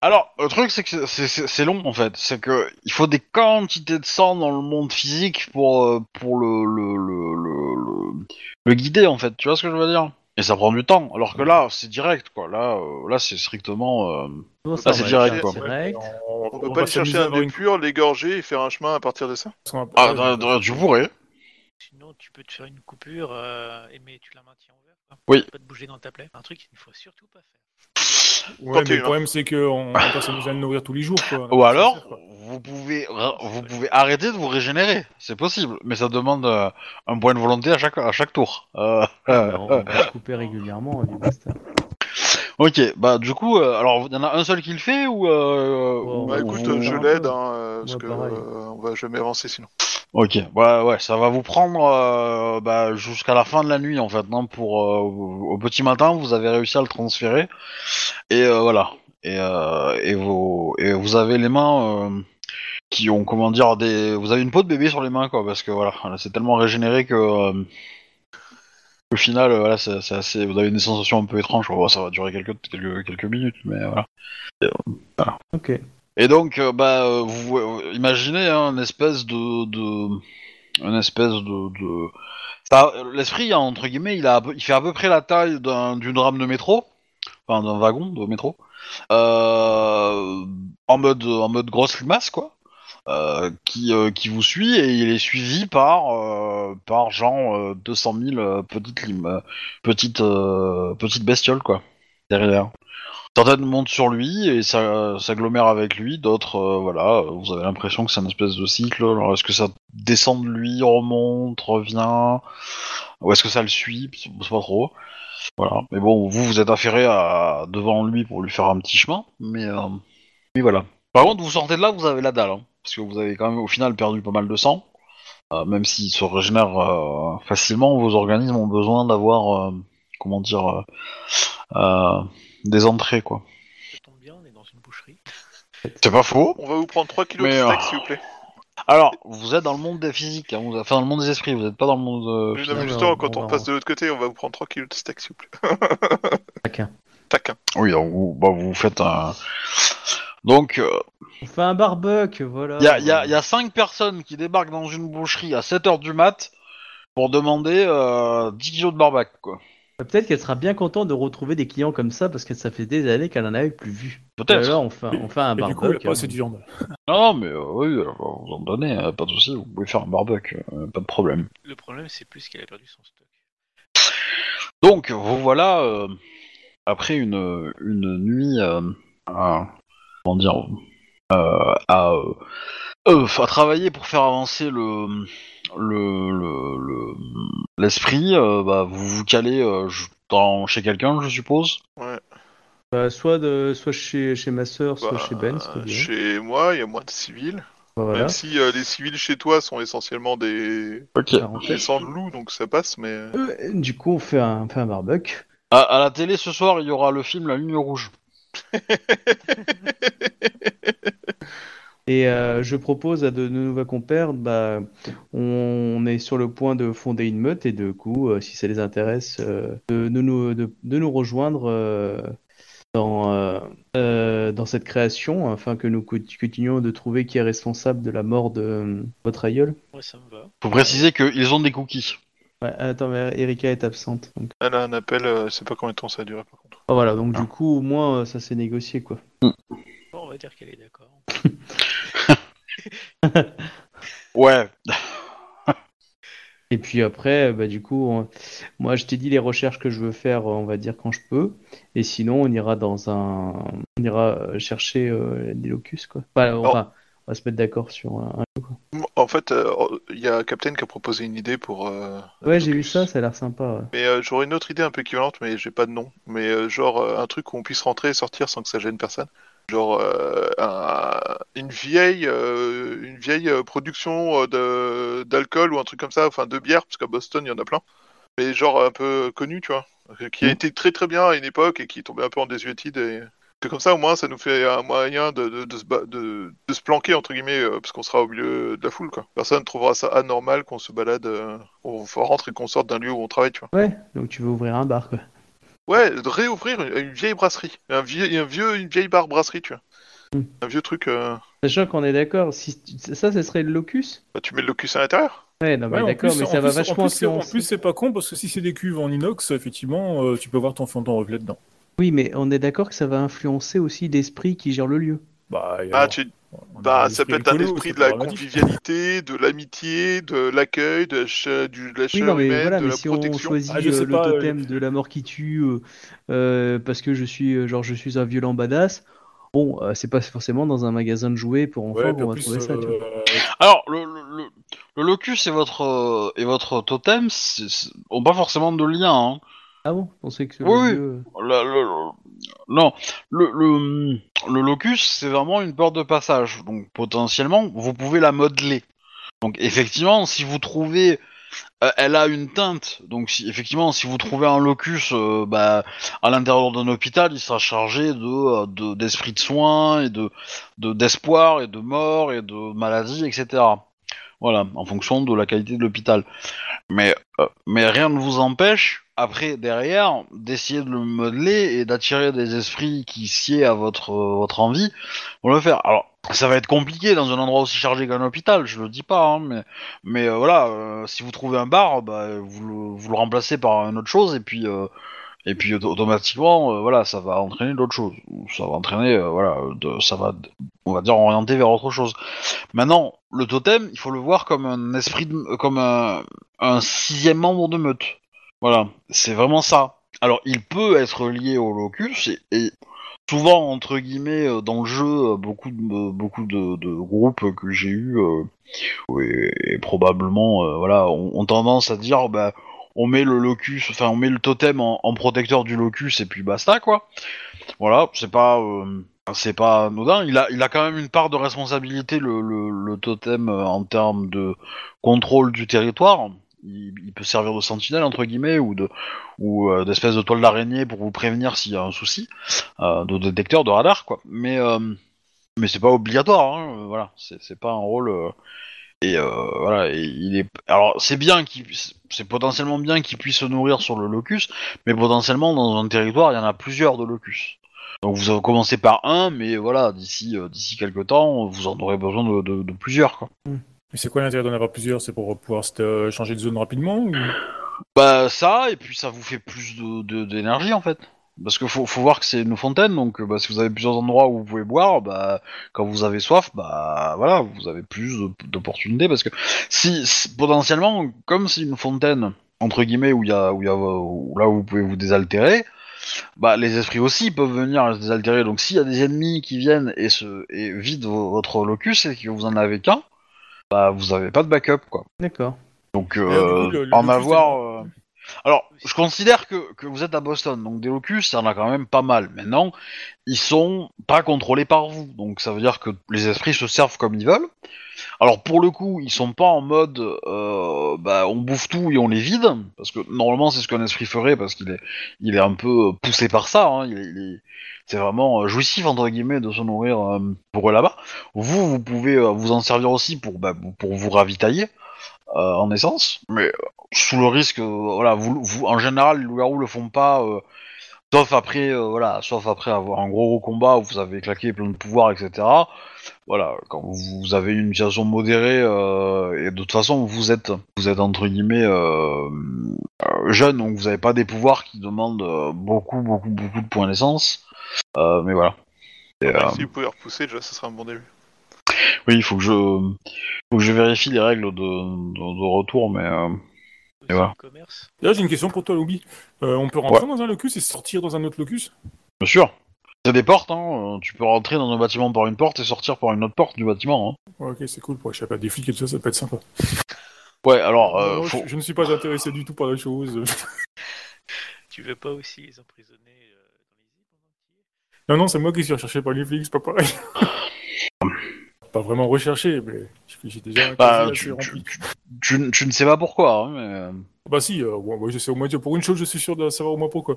Alors, le truc, c'est que c'est- long en fait. C'est que il faut des quantités de sang dans le monde physique pour euh, pour le le, le le le le guider en fait. Tu vois ce que je veux dire? Et ça prend du temps. Alors que là, c'est direct quoi. Là, euh, là, c'est strictement. euh, Bon, Ah, c'est va direct, être quoi. direct? On peut pas aller chercher à un une- l'égorger et faire un chemin à partir de ça? Ah, d- tu pourrais. Sinon, tu peux te faire une coupure, euh, et mais tu la maintiens ouverte. quoi. Oui. Pas te bouger dans ta plaie. Un truc qu'il ne faut surtout pas faire. Ouais, mais le problème, c'est qu'on va pas s'amuser à le nourrir tous les jours. Quoi. Ou alors, quoi. vous pouvez vous pouvez arrêter de vous régénérer. C'est possible, mais ça demande euh, un point de volonté à chaque à chaque tour. Euh, euh, Alors, on va se couper régulièrement du bastard. Ok, bah du coup, euh, alors il y en a un seul qui le fait ou euh, Ouais, ou- Bah écoute, ou- euh, je l'aide, hein, euh, parce Ouais, que euh, on va jamais avancer sinon. Ok, ouais, ça va vous prendre euh, bah, jusqu'à la fin de la nuit en fait. Non, pour euh, au petit matin, vous avez réussi à le transférer et euh, voilà. Et, euh, vous, et vous avez les mains qui ont comment dire des. Vous avez une peau de bébé sur les mains quoi, parce que voilà, c'est tellement régénéré que. au final, voilà, c'est assez. Vous avez des sensations un peu étranges. Bon, ça va durer quelques quelques, minutes, mais voilà. Ok. Et donc, euh, bah, euh, euh, imaginez hein, espèce de, l'esprit, hein, entre guillemets, il il fait à peu près la taille d'un- d'une rame de métro, enfin d'un wagon de métro, en mode, en mode grosse limace, quoi. qui, qui vous suit et il est suivi par par genre euh, 200 000 euh, petites petites bestioles quoi derrière. Certaines montent sur lui et ça s'agglomèrent avec lui, d'autres, euh, voilà, vous avez l'impression que c'est une espèce de cycle. Alors est-ce que ça descend de lui, remonte, revient, ou est-ce que ça le suit? C'est pas trop. Voilà. Mais bon, vous, vous êtes affairé devant lui pour lui faire un petit chemin, mais, euh, mais voilà. Par contre, vous sortez de là, vous avez la dalle, hein, parce que vous avez quand même au final perdu pas mal de sang. Euh, même s'il se régénère facilement, vos organismes ont besoin d'avoir, comment dire, des entrées, quoi. Ça tombe bien, on est dans une boucherie. C'est pas faux. On va vous prendre 3 kilos Mais, de steak, euh, s'il vous plaît. Alors, vous êtes dans le monde des physiques, hein, vous, enfin dans le monde des esprits, vous êtes pas dans le monde. euh, non, justement, va- quand on passe de l'autre côté, on va vous prendre 3 kilos de steak, s'il vous plaît. Chacun. Taquin. Oui, donc vous, bah, vous faites un. Donc, euh, On fait un barbecue, voilà. il y, a, y, a, y a cinq personnes qui débarquent dans une boucherie à 7h du mat pour demander euh, 10 kilos de barbac, quoi. Peut-être qu'elle sera bien contente de retrouver des clients comme ça parce que ça fait des années qu'elle en avait plus vu. Peut-être. Alors on fait, on fait un Et du coup, barbecue. de viande. Non, mais euh, oui, alors, vous en donnez, euh, pas de soucis, vous pouvez faire un barbecue, euh, pas de problème. Le problème, c'est plus qu'elle a perdu son stock. Donc, vous voilà, euh, après une, une nuit euh, à, comment dire, euh, à, euh, euh, à travailler pour faire avancer le le le- le- l'esprit, euh, bah, vous vous calez euh, je- dans, chez quelqu'un, je suppose. Bah, soit de, soit chez, chez ma sœur, soit Bah, chez Ben. Chez moi, il y a moins de civils. Bah, voilà. Même si euh, les civils chez toi sont essentiellement des, Ok. Parenthèse. des sangs de loup, donc ça passe, mais. Euh, du coup, on fait un, on fait un barbecue. À, à la télé ce soir, il y aura le film La Ligne Rouge. Et euh, je propose à de, nouveaux compères, bah, on est sur le point de fonder une meute et de coup, euh, si ça les intéresse, euh, de, de nous, de, de nous rejoindre euh, dans, euh, euh, dans cette création afin que nous co- continuions de trouver qui est responsable de la mort de euh, votre aïeul. Moi, ça me va. Faut préciser qu'ils ont des cookies. Ouais, attends, mais Erika est absente. Donc... Elle a un appel, euh, je sais pas combien de temps ça a duré par contre. Oh, voilà, donc du coup, au moins, ça s'est négocié, quoi. Bon, on va dire qu'elle est d'accord. Ouais. Et puis après, bah, du coup, on- moi je t'ai dit les recherches que je veux faire, on va dire quand je peux. Et sinon, on ira dans un, on ira euh, chercher euh, des locus, quoi. Enfin, enfin, on va se mettre d'accord sur un. quoi. En fait, euh, il y a Captain qui a proposé une idée pour. euh, Ouais, j'ai vu ça, ça a l'air sympa. ouais. Mais euh, j'aurais une autre idée un peu équivalente, mais j'ai pas de nom. Mais euh, genre euh, un truc où on puisse rentrer et sortir sans que ça gêne personne. Genre euh, un- une vieille, euh, une vieille euh, production de d'alcool ou un truc comme ça, enfin de bière, parce qu'à Boston il y en a plein. Mais genre un peu connu, tu vois, qui a Mm. été très très bien à une époque et qui est tombé un peu en désuétude. Et... C'est comme ça au moins ça nous fait un moyen de, de, de se, ba- de, de se planquer entre guillemets euh, parce qu'on sera au milieu de la foule quoi. Personne trouvera ça anormal qu'on se balade, euh, on rentre et qu'on sorte d'un lieu où on travaille, tu vois. Ouais, donc tu veux ouvrir un bar, quoi. Ouais, de réouvrir une, une vieille brasserie, un vieux, un vieux, une vieille bar brasserie, tu vois. Mm. Un vieux truc. euh, Sachant qu'on est d'accord, si ça, ce serait le locus? bah, tu mets le locus à l'intérieur. Ouais, non, mais Ouais, d'accord, mais ça va plus- en vachement plus, En plus, c'est pas con parce que si c'est des cuves en inox, effectivement, euh, tu peux voir ton fondant reflet dedans. Oui, mais on est d'accord que ça va influencer aussi l'esprit qui gère le lieu. Bah, et Ah, alors, tu... on bah, ça peut être un esprit de la convivialité, de l'amitié, de l'accueil, de la, du- de la Oui, non, mais humaine, voilà, de mais la si on protection. choisit Ah, euh, le pas, euh, totem de la mort qui tue euh, euh, parce que je suis euh, genre je suis un violent badass, bon, euh, c'est pas forcément dans un magasin de jouets pour enfants Ouais, qu'on va plus, trouver ça. tu vois. euh, Alors, le, le, le, le locus et votre, euh, et votre totem ont pas forcément de lien. Hein. Ah bon, je pensais que Oui, lieu, euh, non, le, le, le locus, c'est vraiment une porte de passage. Donc, potentiellement, vous pouvez la modeler. Donc, effectivement, si vous trouvez... euh, elle a une teinte. Donc, si, effectivement, si vous trouvez un locus euh, bah, à l'intérieur d'un hôpital, il sera chargé de, de- d'esprit de soins et de, de d'espoir et de mort et de maladie, etc. Voilà, en fonction de la qualité de l'hôpital. Mais, euh, mais rien ne vous empêche, après, derrière, d'essayer de le modeler et d'attirer des esprits qui sied à votre, euh, votre envie pour le faire. Alors, ça va être compliqué dans un endroit aussi chargé qu'un hôpital, je le dis pas, hein, mais, mais euh, voilà, euh, si vous trouvez un bar, bah, vous, le, vous le remplacez par une autre chose et puis. euh, et puis auto- automatiquement, euh, voilà, ça va entraîner d'autres choses. Ça va entraîner, voilà, ça va, on va dire, orienter vers autre chose. Maintenant, le totem, il faut le voir comme un esprit, de- comme un, un sixième membre de meute. Voilà, c'est vraiment ça. Alors, il peut être lié au locus et, souvent entre guillemets euh, dans le jeu, euh, beaucoup de euh, beaucoup de, groupes que j'ai eu probablement, euh, voilà, ont, tendance à dire, bah, on met le locus, enfin, on met le totem en, protecteur du locus et puis basta quoi. Voilà, c'est pas. euh, c'est pas anodin, il a, il a quand même une part de responsabilité le, totem en termes de contrôle du territoire. Il, peut servir de sentinelle entre guillemets ou euh, d'espèce de toile d'araignée pour vous prévenir s'il y a un souci, euh, de détecteur de radar quoi. Mais euh, mais c'est pas obligatoire, hein, voilà, c'est pas un rôle. et voilà. Alors c'est bien qu'il, c'est potentiellement bien qu'il puisse se nourrir sur le locus, mais potentiellement dans un territoire il y en a plusieurs de locus. Donc vous avez commencé par un, mais voilà, d'ici quelques temps, vous en aurez besoin de, plusieurs quoi. Mais c'est quoi l'intérêt d'en avoir plusieurs? C'est pour pouvoir changer de zone rapidement. Bah ça, et puis ça vous fait plus d'énergie en fait. Parce que faut, voir que c'est une fontaine, donc euh, bah, si vous avez plusieurs endroits où vous pouvez boire, bah quand vous avez soif, bah voilà, vous avez plus d'opportunités. Parce que si, potentiellement, comme c'est une fontaine entre guillemets où il y a, où y a, où là où vous pouvez vous désaltérer, bah les esprits aussi peuvent venir se désaltérer. Donc s'il y a des ennemis qui viennent et se et vident vo- votre locus et que vous en avez qu'un, bah vous avez pas de backup quoi. D'accord. Donc alors, euh, coup, le- le en locus, avoir. euh, Alors, je considère que, que vous êtes à Boston, donc des locus, il y en a quand même pas mal. Maintenant, ils sont pas contrôlés par vous, donc ça veut dire que les esprits se servent comme ils veulent. Alors pour le coup, ils sont pas en mode euh, bah, on bouffe tout et on les vide, parce que normalement c'est ce qu'un esprit ferait, parce qu'il est, il est un peu poussé par ça. Hein, il est- il est- c'est vraiment euh, jouissif entre guillemets de se nourrir euh, pour eux là-bas. Vous, vous pouvez euh, vous en servir aussi pour bah, pour vous ravitailler euh, en essence, mais euh, sous le risque, euh, voilà, vous, vous en général les loups-garous le font pas. Sauf après, euh, voilà, sauf après avoir un gros, gros combat où vous avez claqué plein de pouvoirs, etc. Voilà, quand vous avez une situation modérée euh, et de toute façon vous êtes, vous êtes entre guillemets euh, euh, jeune, donc vous n'avez pas des pouvoirs qui demandent euh, beaucoup, beaucoup, beaucoup de points d'essence. Euh, mais voilà. Et, euh, Si vous pouvez repousser, déjà, ça sera un bon début. oui, il faut que je, faut que je vérifie les règles de, de, de retour, mais euh, voilà. commerce. Là, j'ai une question pour toi, Loubi. Euh, on peut rentrer dans un locus et sortir dans un autre locus? Bien sûr. C'est des portes, hein. euh, Tu peux rentrer dans un bâtiment par une porte et sortir par une autre porte du bâtiment. Hein. Ouais, Ok, c'est cool pour échapper à des flics et tout ça, ça peut être sympa. Ouais, alors, euh, faut- je, je ne suis pas intéressé du tout par la chose. Tu veux pas aussi les emprisonner euh, dans les îles Non, non, c'est moi qui suis recherché par les flics, c'est pas pareil. pas vraiment recherché, mais j'ai- déjà un Bah, casier tu, tu, rempli. tu- tu- tu ne sais pas pourquoi, hein, mais... euh, Bah si, euh, je sais au moins pour une chose, je suis sûr de savoir au moins pourquoi.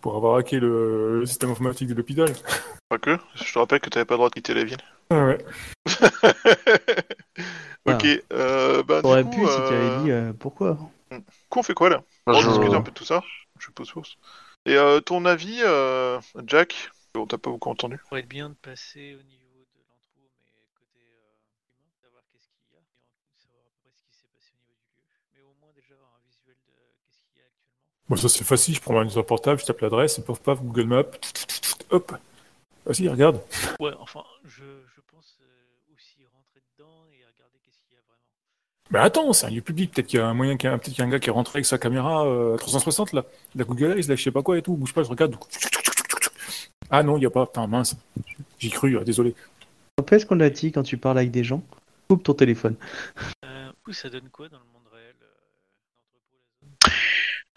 Pour avoir hacké le, le système informatique de l'hôpital. Pas que, je te rappelle que t'avais pas le droit de quitter la ville. Ah ouais. ok, euh, bah, du T'aurais coup, pu si tu avais euh, dit euh, pourquoi. du coup, on fait quoi là? Bah, On je- discute un peu de tout ça. Je pose source. Et euh, ton avis, euh, Jack? On t'a pas beaucoup entendu. Ça pourrait être bien de passer au niveau de l'intro, mais côté euh, humain, savoir qu'est-ce qu'il y a, et en plus savoir à peu près ce qui s'est passé au niveau du lieu. Mais au moins déjà avoir un visuel de qu'est-ce qu'il y a actuellement. Bon, ça c'est facile, je prends ma sur portable, je tape l'adresse, et paf paf, Google Maps, hop. Vas-y, regarde. Ouais, enfin, je, je pense euh, aussi rentrer dedans et regarder qu'est-ce qu'il y a vraiment. Mais attends, c'est un lieu public, peut-être qu'il y a un moyen, qu'il y a peut-être qu'il y a un gars qui est rentré avec sa caméra euh, 360 là, la Google Eyes, là, je sais pas quoi et tout, bouge pas, je regarde. Ah non, il y a pas, putain mince. J'y cru, euh, désolé. Rappelle ce qu'on a dit quand tu parles avec des gens? Coupe ton téléphone. Euh, ça donne quoi dans le monde réel euh, l'entrepôt, la zone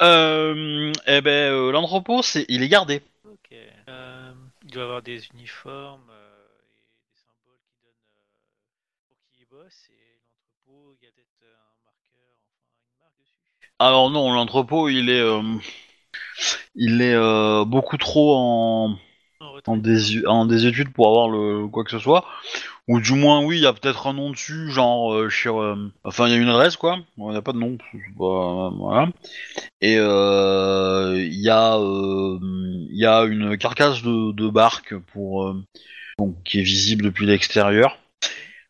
Euh, eh ben, euh, l'entrepôt, c'est, il est gardé. Ok. Euh, il doit avoir des uniformes euh, et des symboles qui donnent pour qui il bosse. Et l'entrepôt, il y a peut-être un marqueur, enfin une marque dessus. Alors non, l'entrepôt, il est, il est beaucoup trop en, En désu- en désétude pour avoir le quoi que ce soit. Ou du moins, oui, il y a peut-être un nom dessus, genre, euh, euh, enfin, il y a une adresse, quoi. Il n'y a pas de nom, pas- voilà. Et euh, il y a, euh, il y a une carcasse de, de barque pour, euh, donc, qui est visible depuis l'extérieur.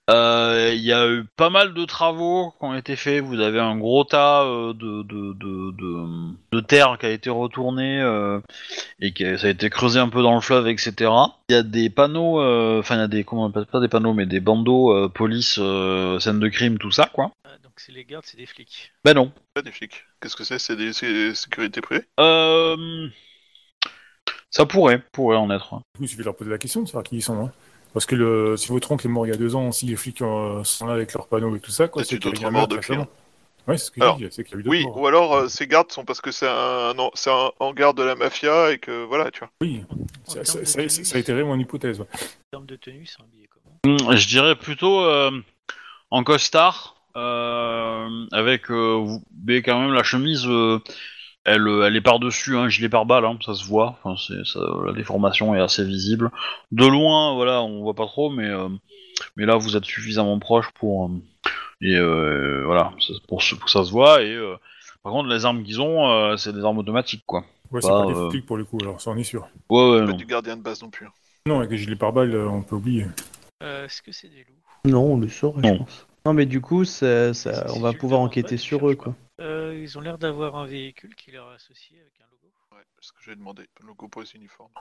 Euh, Il y a eu pas mal de travaux qui ont été faits. Vous avez un gros tas euh, de, de, de, de, de terre qui a été retourné euh, et que ça a été creusé un peu dans le fleuve, etc. Il y a des panneaux, euh, enfin il y a des, comment on appelle pas des panneaux, mais des bandeaux euh, police, euh, scène de crime, tout ça, quoi. Ah, donc c'est les gardes, c'est des flics. Ben non. Pas des flics. Qu'est-ce que c'est? C'est des sé- sécurités privées Euh, ça pourrait, pourrait en être. Coup, il suffit de leur poser la question de savoir qui ils sont. hein. Parce que le, si votre oncle est mort il y a deux ans, si les flics euh, sont là avec leurs panneaux et tout ça, quoi, Ah, tu qu'il y a dois un être mort meurtre depuis, récemment. Ouais, c'est ce que Alors, je dis, c'est qu'il y a eu d'autres Oui, morts. ou alors euh, ces gardes sont parce que c'est un, c'est un hangar de la mafia et que voilà, tu vois. Oui, ça, termes ça, de ça- tenue, ça a été mon hypothèse. ouais. En termes de tenue, c'est habillé comment Hmm, Je dirais plutôt euh, en costard, euh, avec euh, vous mais quand même la chemise, euh, elle, euh, elle est par dessus un gilet pare-balles, hein, ça se voit. Enfin, c'est ça, la déformation est assez visible. De loin, voilà, on voit pas trop, mais euh, mais là vous êtes suffisamment proche pour euh, et euh, voilà, pour, ce- pour que ça se voit. Et euh, par contre, les armes qu'ils ont, euh, c'est des armes automatiques, quoi. Ouais, c'est Bah, pas des euh, flics pour le coup, alors ça on est sûr. Ouais, ouais, Pas non. du gardien de base non plus. Non, avec les gilets pare-balles, euh, on peut oublier. euh, Est-ce que c'est des loups? Non, on le saurait, Non. je pense. Non, mais du coup, ça, ça- Si- on va pouvoir enquêter sur eux, pas. Euh, Ils ont l'air d'avoir un véhicule qui leur est associé avec un logo. Ouais, c'est ce que j'ai demandé. Le logo pour les uniformes.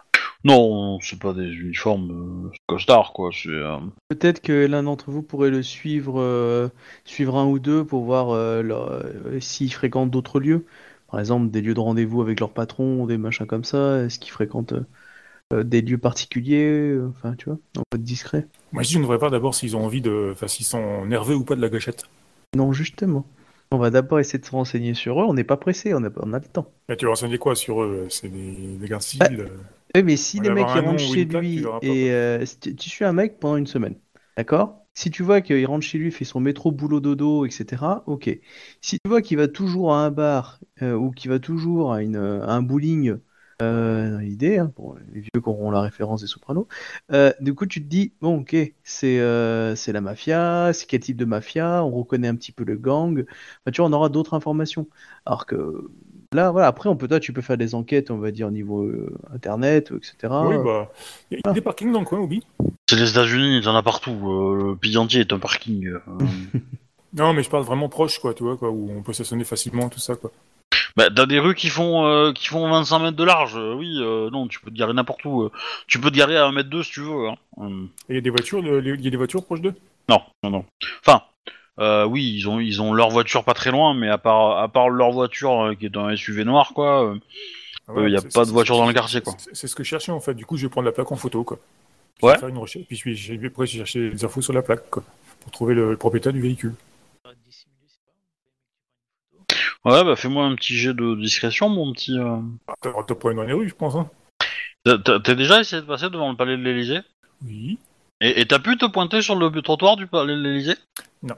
Non, c'est pas des uniformes euh, costard, quoi. C'est euh, Peut-être que l'un d'entre vous pourrait le suivre, euh, suivre un ou deux pour voir euh, euh, s'ils fréquentent d'autres lieux. Par exemple, des lieux de rendez-vous avec leur patron, des machins comme ça. Est-ce qu'ils fréquentent euh, euh, des lieux particuliers Enfin, tu vois, en mode discret. Moi, je dis, on devrait pas d'abord s'ils ont envie de. Enfin, s'ils sont nerveux ou pas de la gâchette. Non, justement. On va d'abord essayer de se renseigner sur eux. On n'est pas pressé, on a, on a le temps. Mais tu vas renseigner quoi sur eux? C'est des, des gars civils euh. Oui, mais si va mecs rentrent chez lui et euh, tu, tu suis un mec pendant une semaine, d'accord? Si tu vois qu'il rentre chez lui, fait son métro, boulot, dodo, etc., ok. Si tu vois qu'il va toujours à un bar euh, ou qu'il va toujours à, une, à un bowling, euh, dans l'idée, hein, pour les vieux qui auront la référence des Sopranos, euh, du coup tu te dis, bon ok, c'est euh, c'est la mafia, c'est quel type de mafia, on reconnaît un petit peu le gang, Enfin, tu vois, on aura d'autres informations. Alors que là, voilà, après, on peut, toi, tu peux faire des enquêtes, on va dire, au niveau euh, internet, etc. Oui, bah. Il y a Ah. des parkings dans le coin, Obi. C'est les États-Unis, il y en a partout. euh, le pays entier est un parking. euh. Non, mais je parle vraiment proche, quoi, tu vois, quoi, où on peut stationner facilement, tout ça, quoi. Bah, t'as des rues qui font euh, qui font 25 mètres de large. euh, oui, euh, non, tu peux te garer n'importe où. euh. Tu peux te garer à 1 mètre 2 si tu veux. Hein. Hum. Et il y a des voitures, il y a des voitures proches d'eux? Non, non, non. Enfin, euh, oui, ils ont ils ont leur voiture pas très loin, mais à part à part leur voiture euh, qui est un SUV noir, quoi. euh, Ah Euh, y a pas de voiture dans le quartier, quoi. c'est- ce que je cherchais, en fait. Du coup, je vais prendre la plaque en photo, quoi. Je Ouais. faire une recherche, puis je vais, je vais- après, je vais chercher des infos sur la plaque, quoi, pour trouver le, le propriétaire du véhicule. Pas dissimuler, c'est pas grave. Ouais, bah fais-moi un petit jet de discrétion, mon petit. euh. Ah, T'as t'as pas dans les rues, je pense, hein. T'as- T'as t'as déjà essayé de passer devant le palais de l'Élysée? Oui. Et et t'as pu te pointer sur le trottoir du palais de l'Élysée? Non.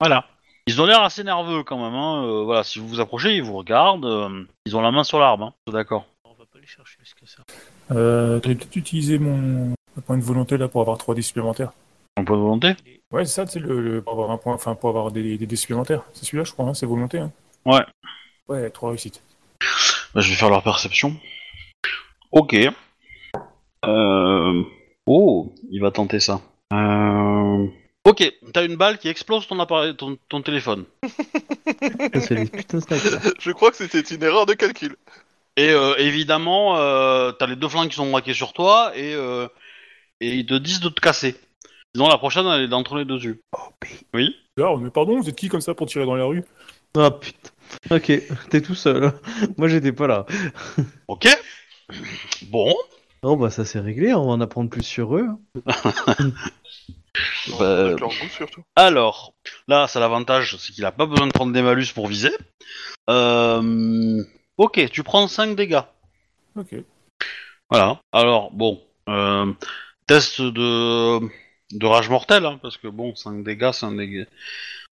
Voilà. Ils ont l'air assez nerveux quand même. Hein. euh, voilà, si vous vous approchez, ils vous regardent. euh, ils ont la main sur l'arbre. Hein. D'accord. On va pas les chercher jusqu'à ça. Euh, T'aurais peut-être utilisé mon point de volonté, là, pour avoir 3 dés supplémentaires. Un point de volonté? Ouais, c'est ça, c'est le, le- pour avoir un point, enfin, pour avoir des, des dés supplémentaires. C'est celui-là, je crois, hein, c'est volonté, hein. Ouais. Ouais, 3 réussites. Bah, je vais faire leur perception. Ok. Euh... Oh, il va tenter ça. Euh... Ok, t'as une balle qui explose ton appareil, ton, ton téléphone. Ça, c'est les putains de snipers. Je crois que c'était une erreur de calcul. Et euh, évidemment, euh, t'as les deux flingues qui sont braqués sur toi et, euh, et ils te disent de te casser. Sinon, la prochaine, elle est d'entre les deux yeux. Oui Là, mais pardon, vous êtes qui comme ça pour tirer dans la rue? Ah putain. Ok, t'es tout seul. Moi, j'étais pas là. Ok. Bon. Bon, bah, ça c'est réglé, on va en apprendre plus sur eux. Bah, Avec leur goût, surtout. Alors, là, ça l'avantage, c'est qu'il a pas besoin de prendre des malus pour viser. Euh... Ok, tu prends 5 dégâts. Ok. Voilà. Alors, bon. Euh... Test de... de rage mortelle, hein, parce que bon, 5 dégâts, c'est un dégât.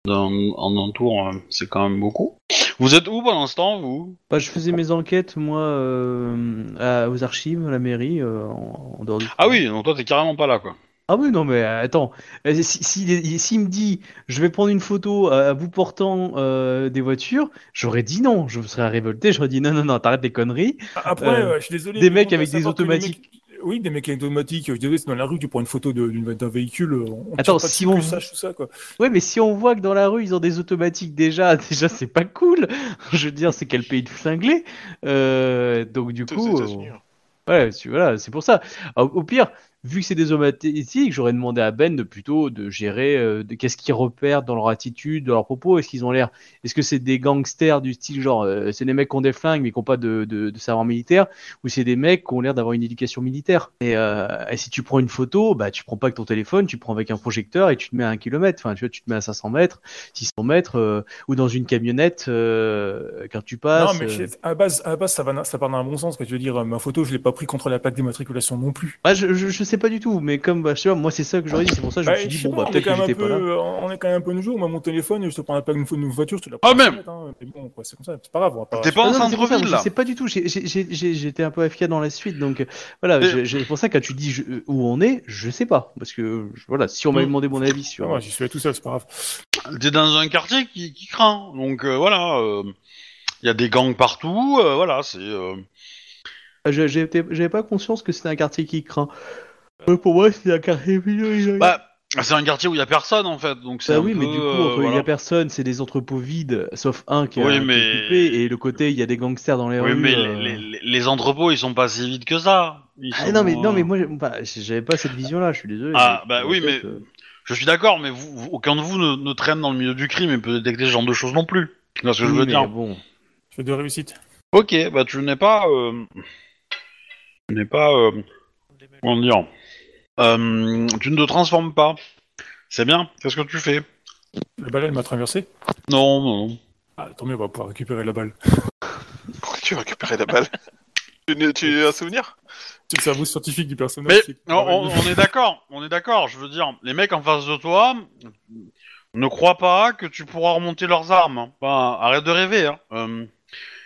En, en un tour, euh, c'est quand même beaucoup. Vous êtes où pendant ce temps, vous? Bah, je faisais mes enquêtes, moi, euh, à- aux archives, à la mairie, euh, en, en dehors du. Ah oui, donc toi, t'es carrément pas là, quoi. Ah oui, non, mais attends. Euh, Si, si, s'il me dit, je vais prendre une photo à, à bout portant euh, des voitures, j'aurais dit non. Je me serais révolté, j'aurais dit non, non, non, t'arrêtes des conneries. Après, je suis désolé. des mecs avec des les automatiques. Oui, des mecs avec des automatiques. Je disais, c'est dans la rue, tu prends une photo d'un véhicule. On Attends, pas si on- que je sache tout ça, quoi. Ouais, mais si on voit que dans la rue, ils ont des automatiques déjà, déjà, c'est pas cool. Je veux dire, c'est quel pays de cinglés. Euh, donc, du C'est coup. euh. Ouais, voilà, c'est pour ça. Au, au pire, vu que c'est des automatiques, j'aurais demandé à Ben de plutôt de gérer euh, de, qu'est-ce qu'ils repèrent dans leur attitude, dans leurs propos. Est-ce qu'ils ont l'air, est-ce que c'est des gangsters du style genre, euh, c'est des mecs qui ont des flingues mais qui n'ont pas de, de, de savoir militaire, ou c'est des mecs qui ont l'air d'avoir une éducation militaire. Et, euh, et si tu prends une photo, bah tu prends pas avec ton téléphone, tu prends avec un projecteur et tu te mets à un kilomètre. Enfin, tu vois, tu te mets à 500 mètres, 600 mètres, euh, ou dans une camionnette euh, quand tu passes. non, mais euh. à la base, à la base ça, va, ça part dans un bon sens. Quoi. Je veux dire, ma photo, je l'ai pas pris contre la plaque d'immatriculation non plus. Ah, je, je, je sais pas du tout, mais comme bah, je sais pas, moi c'est ça que j'aurais dit, c'est pour ça que je me Bah, suis dit bon pas, bah on est peut-être quand que même j'étais un pas là. euh, on est quand même un peu nouveau. Moi, mon téléphone, je te prends la plaque d'une d'une voiture, je te la Ah, prends. même hein. Mais bon, quoi, c'est comme ça. C'est pas grave. On va pas... T'es pas en Ah c'est centre-ville, là Je sais pas du tout, j'étais un peu AFK dans la suite, donc voilà, c'est pour ça que quand tu dis je- euh, où on est, je sais pas, parce que voilà, si on m'avait Mm. demandé mon avis sur. Ah, moi, j'y suis allé tout seul, c'est pas grave. T'es dans un quartier qui, qui craint, donc euh, voilà. Il y a des gangs partout, euh, voilà, c'est... euh, J'avais pas conscience que c'était un quartier qui craint. Euh, pour moi, c'était un quartier. Bah, c'est un quartier où il y a personne, en fait, donc c'est Bah un oui, mais du coup, euh, il y voilà. a personne, c'est des entrepôts vides, sauf un qui, a- Oui, qui est mais- occupé, et le côté, il y a des gangsters dans les Oui, rues. mais euh. les, les- les entrepôts, ils sont pas si vides que ça. Ils Ah, sont, non, mais, non, mais moi, bah, j'avais pas cette vision-là, je suis désolé. Ah, mais- bah oui, mais- euh, Je suis d'accord, mais vous, vous- aucun de vous ne, ne traîne dans le milieu du crime et peut détecter ce genre de choses non plus. C'est ce que je oui, veux mais dire. bon. Je fais deux réussites. Ok, bah tu n'es pas... Euh... Tu n'es pas... euh, Comment dire euh, Tu ne te transformes pas. C'est bien, qu'est-ce que tu fais La balle, elle m'a traversé. Non, non, non. Ah, tant mieux, on va pouvoir récupérer la balle. Pourquoi tu veux récupérer la balle Tu, tu as un souvenir C'est le cerveau scientifique du personnage. Mais on, on- on est d'accord, on est d'accord. Je veux dire, les mecs en face de toi ne croient pas que tu pourras remonter leurs armes. hein. Enfin, arrête de rêver. Hein. Euh,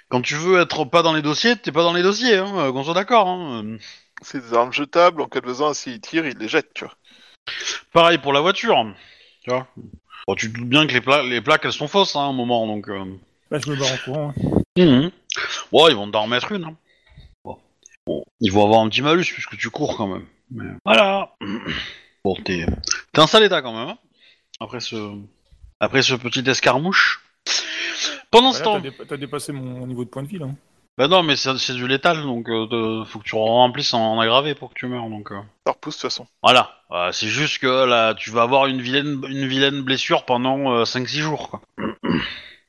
quand tu veux être pas dans les dossiers, t'es pas dans les dossiers. Hein, euh, qu'on soit d'accord. Hein. Euh, C'est des armes jetables, en cas de besoin, s'ils tirent, ils les jettent, tu vois. Pareil pour la voiture. Tu vois. Bon, tu te doutes bien que les, pla- les plaques elles sont fausses hein, à un moment, donc. euh, Là, je me barre en courant. hein. Mhm. Ouais, ils vont t'en remettre une. hein. Bon. Bon, ils vont avoir un petit malus puisque tu cours quand même. Mais voilà. Bon, t'es t'es en sale état quand même. hein, après ce après ce petit escarmouche. Pendant ce Voilà, temps, t'as dé- T'as dépassé mon niveau de point de vie, là. Bah non, mais c'est c'est du létal, donc euh, faut que tu remplisses en, en aggravé pour que tu meurs. Donc euh, Ça repousse de toute façon. voilà. Euh, c'est juste que là, tu vas avoir une vilaine une vilaine blessure pendant 5-6 jours. Quoi.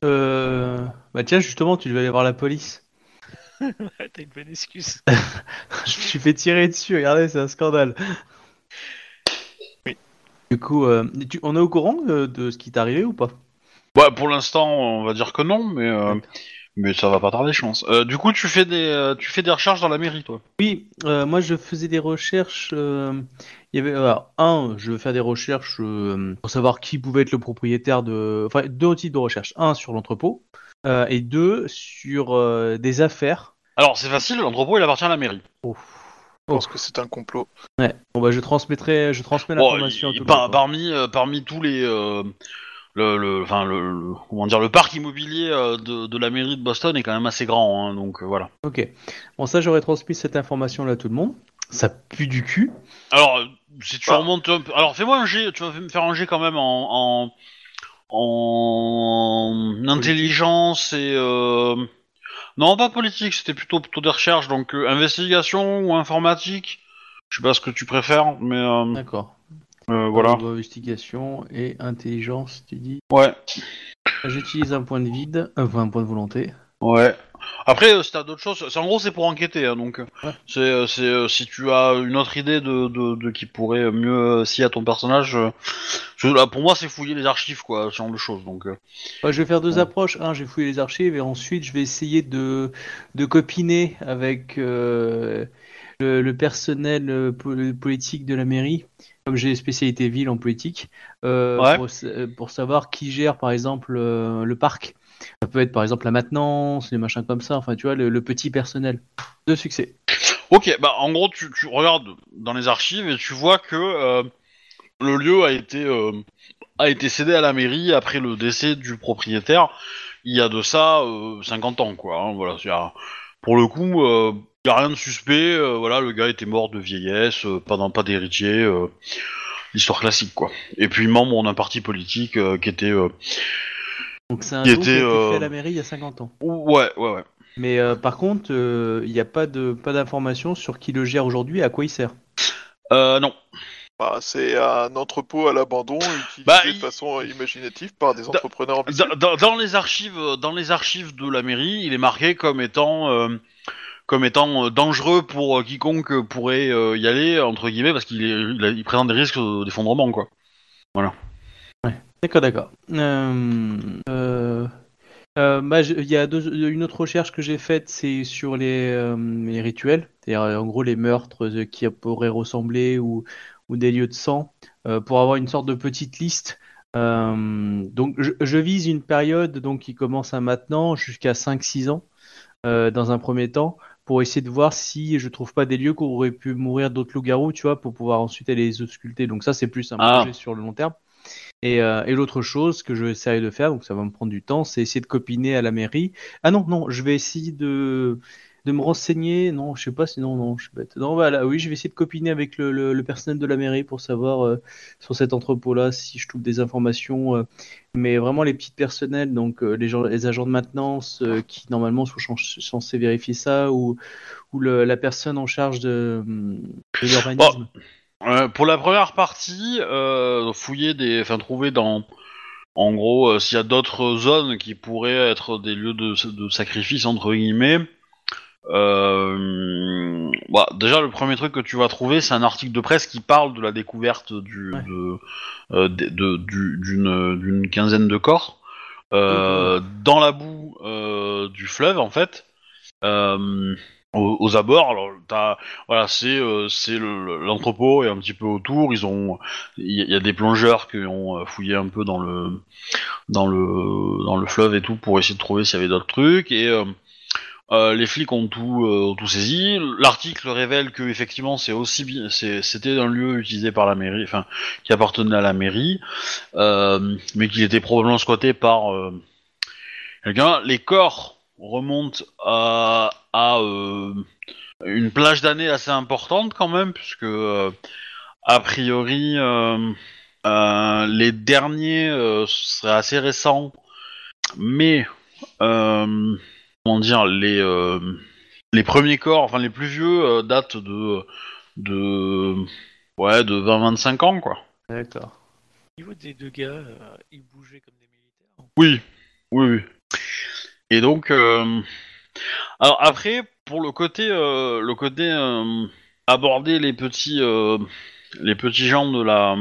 Euh... Bah tiens, justement, tu devais aller voir la police. T'as une bonne excuse. Je me suis fait tirer dessus, regardez, c'est un scandale. Oui. Du coup, euh, tu- on est au courant de, de ce qui t'est arrivé ou pas? Bah, pour l'instant, on va dire que non, mais euh, mais ça va pas tarder, je pense. Euh, du coup, tu fais des euh, tu fais des recherches dans la mairie, toi. Oui, euh, moi je faisais des recherches. euh, il y avait alors, un, je veux faire des recherches euh, pour savoir qui pouvait être le propriétaire de. Enfin, deux types de recherches. Un sur l'entrepôt euh, et deux sur euh, des affaires. Alors, c'est facile, l'entrepôt il appartient à la mairie. Je pense que c'est un complot. Ouais. Bon bah je transmettrai, je transmets Bon, l'information. quoi. parmi euh, parmi tous les euh, le, le, enfin le, le- comment dire le parc immobilier euh, de, de la mairie de Boston est quand même assez grand, hein, donc euh, voilà. Ok. Bon ça j'aurais transmis cette information là à tout le monde. Ça pue du cul. Alors, euh, si tu Ah. remontes un peu, alors fais-moi un jet, tu vas me faire un jet quand même en en, en intelligence et euh, non pas politique, c'était plutôt plutôt des recherches, donc euh, investigation ou informatique. Je sais pas ce que tu préfères, mais euh, D'accord. Euh, voilà. Investigation et intelligence, tu dis. Ouais. J'utilise un point de vide, euh, enfin un point de volonté. Ouais. Après, euh, si t'as d'autres choses, c'est en gros c'est pour enquêter, hein, donc Ouais. c'est euh, c'est euh, si tu as une autre idée de, de, de qui pourrait mieux euh, scier à ton personnage, euh, je- là, pour moi c'est fouiller les archives quoi, ce genre de choses. Donc euh, Ouais, je vais faire deux Ouais. approches. Un, j'ai fouillé les archives et ensuite je vais essayer de, de copiner avec euh, le, le personnel euh, po- politique de la mairie, comme j'ai spécialité ville en politique, euh, Ouais. pour, sa- pour savoir qui gère par exemple euh, le parc. Ça peut être par exemple la maintenance, les machins comme ça, enfin tu vois, le, le petit personnel. De succès. ok, bah en gros tu, tu regardes dans les archives et tu vois que euh, le lieu a été euh, a été cédé à la mairie après le décès du propriétaire. Il y a de ça euh, 50 ans quoi. hein, voilà, pour le coup. Euh, y a rien de suspect, euh, voilà, le gars était mort de vieillesse, euh, pas, dans- pas d'héritier, euh, l'histoire classique quoi. Et puis membre d'un parti politique euh, qui était, euh, Donc c'est un Il don qui a était, été fait à la mairie il y a 50 ans. ouais, ouais, ouais. Mais euh, par contre, euh, il n'y a pas de pas d'informations sur qui le gère aujourd'hui et à quoi il sert? Euh, non, Bah, c'est un entrepôt à l'abandon utilisé Bah, de il- façon imaginative par des entrepreneurs ambitieux. dans, dans- dans les archives, dans les archives de la mairie, il est marqué comme étant, euh, comme étant euh, dangereux pour euh, quiconque pourrait euh, y aller entre guillemets parce qu'il présente des risques d'effondrement quoi. D'accord, d'accord. Euh, bah, il y a une autre recherche que j'ai faite, c'est sur les, rituels, c'est-à-dire en gros les meurtres qui pourraient ressembler ou, des lieux de sang, pour avoir une sorte de petite liste. Donc je, je vise une période donc qui commence à maintenant jusqu'à 5-6 ans dans un premier temps pour essayer de voir si je trouve pas des lieux où auraient pu mourir d'autres loups-garous, tu vois, pour pouvoir ensuite aller les ausculter. Donc ça c'est plus un Ah. projet sur le long terme. Et, euh, et l'autre chose que je vais essayer de faire, donc ça va me prendre du temps, c'est essayer de copiner à la mairie. Ah non, non, je vais essayer de, de me renseigner. Non, je sais pas, sinon, non, je suis bête. Non, voilà, oui, je vais essayer de copiner avec le, le, le personnel de la mairie pour savoir euh, sur cet entrepôt-là si je trouve des informations. euh, mais vraiment les petites personnels, donc euh, les, gens, les agents de maintenance euh, qui normalement sont censés vérifier ça, ou, ou le- la personne en charge de, de l'urbanisme. Euh, pour la première partie, euh, fouiller des, enfin trouver dans, en gros, s'il y a d'autres zones qui pourraient être des lieux de, de sacrifice entre guillemets. Euh, bah, déjà, le premier truc que tu vas trouver, c'est un article de presse qui parle de la découverte du, Ouais. de, euh, de- de- du- d'une, d'une quinzaine de corps euh, dans la boue du fleuve, en fait. Aux, aux abords. Alors, t'as, voilà, c'est c'est le- l'entrepôt et un petit peu autour. Ils ont, il y, a- il y a des plongeurs qui ont fouillé un peu dans le dans le dans le fleuve et tout pour essayer de trouver s'il y avait d'autres trucs et euh, les flics ont tout, euh, ont tout saisi. L'article révèle que effectivement c'est aussi c'était un lieu utilisé par la mairie, enfin qui appartenait à la mairie, euh, mais qu'il était probablement squatté par quelqu'un. Les corps remontent à, à une plage d'années assez importante quand même, puisque a priori les derniers seraient assez récents, mais comment dire, les, euh, les premiers corps, enfin les plus vieux, euh, datent de, de, ouais, de 20-25 ans, quoi. D'accord. Au niveau des deux gars, euh, ils bougeaient comme des militaires. Oui, oui, oui. Et donc, euh, alors après, pour le côté, euh, le côté euh, aborder les petits, euh, les petits gens de la,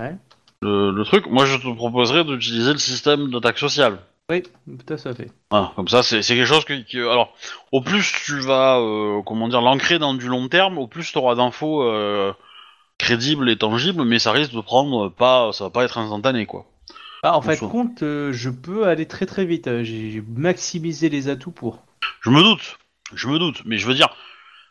Ouais. le, le truc, moi je te proposerais d'utiliser le système d'attaque sociale. Oui, tout à fait. Ah, comme ça, c'est c'est quelque chose que, que- alors, au plus tu vas, euh, comment dire, l'ancrer dans du long terme, au plus tu auras d'infos euh, crédibles et tangibles, mais ça risque de prendre pas, ça va pas être instantané, quoi. Ah, en fait, Bonsoir. compte, euh, je peux aller très très vite. Euh, J'ai j'ai maximisé les atouts pour. Je me doute, je me doute, mais je veux dire,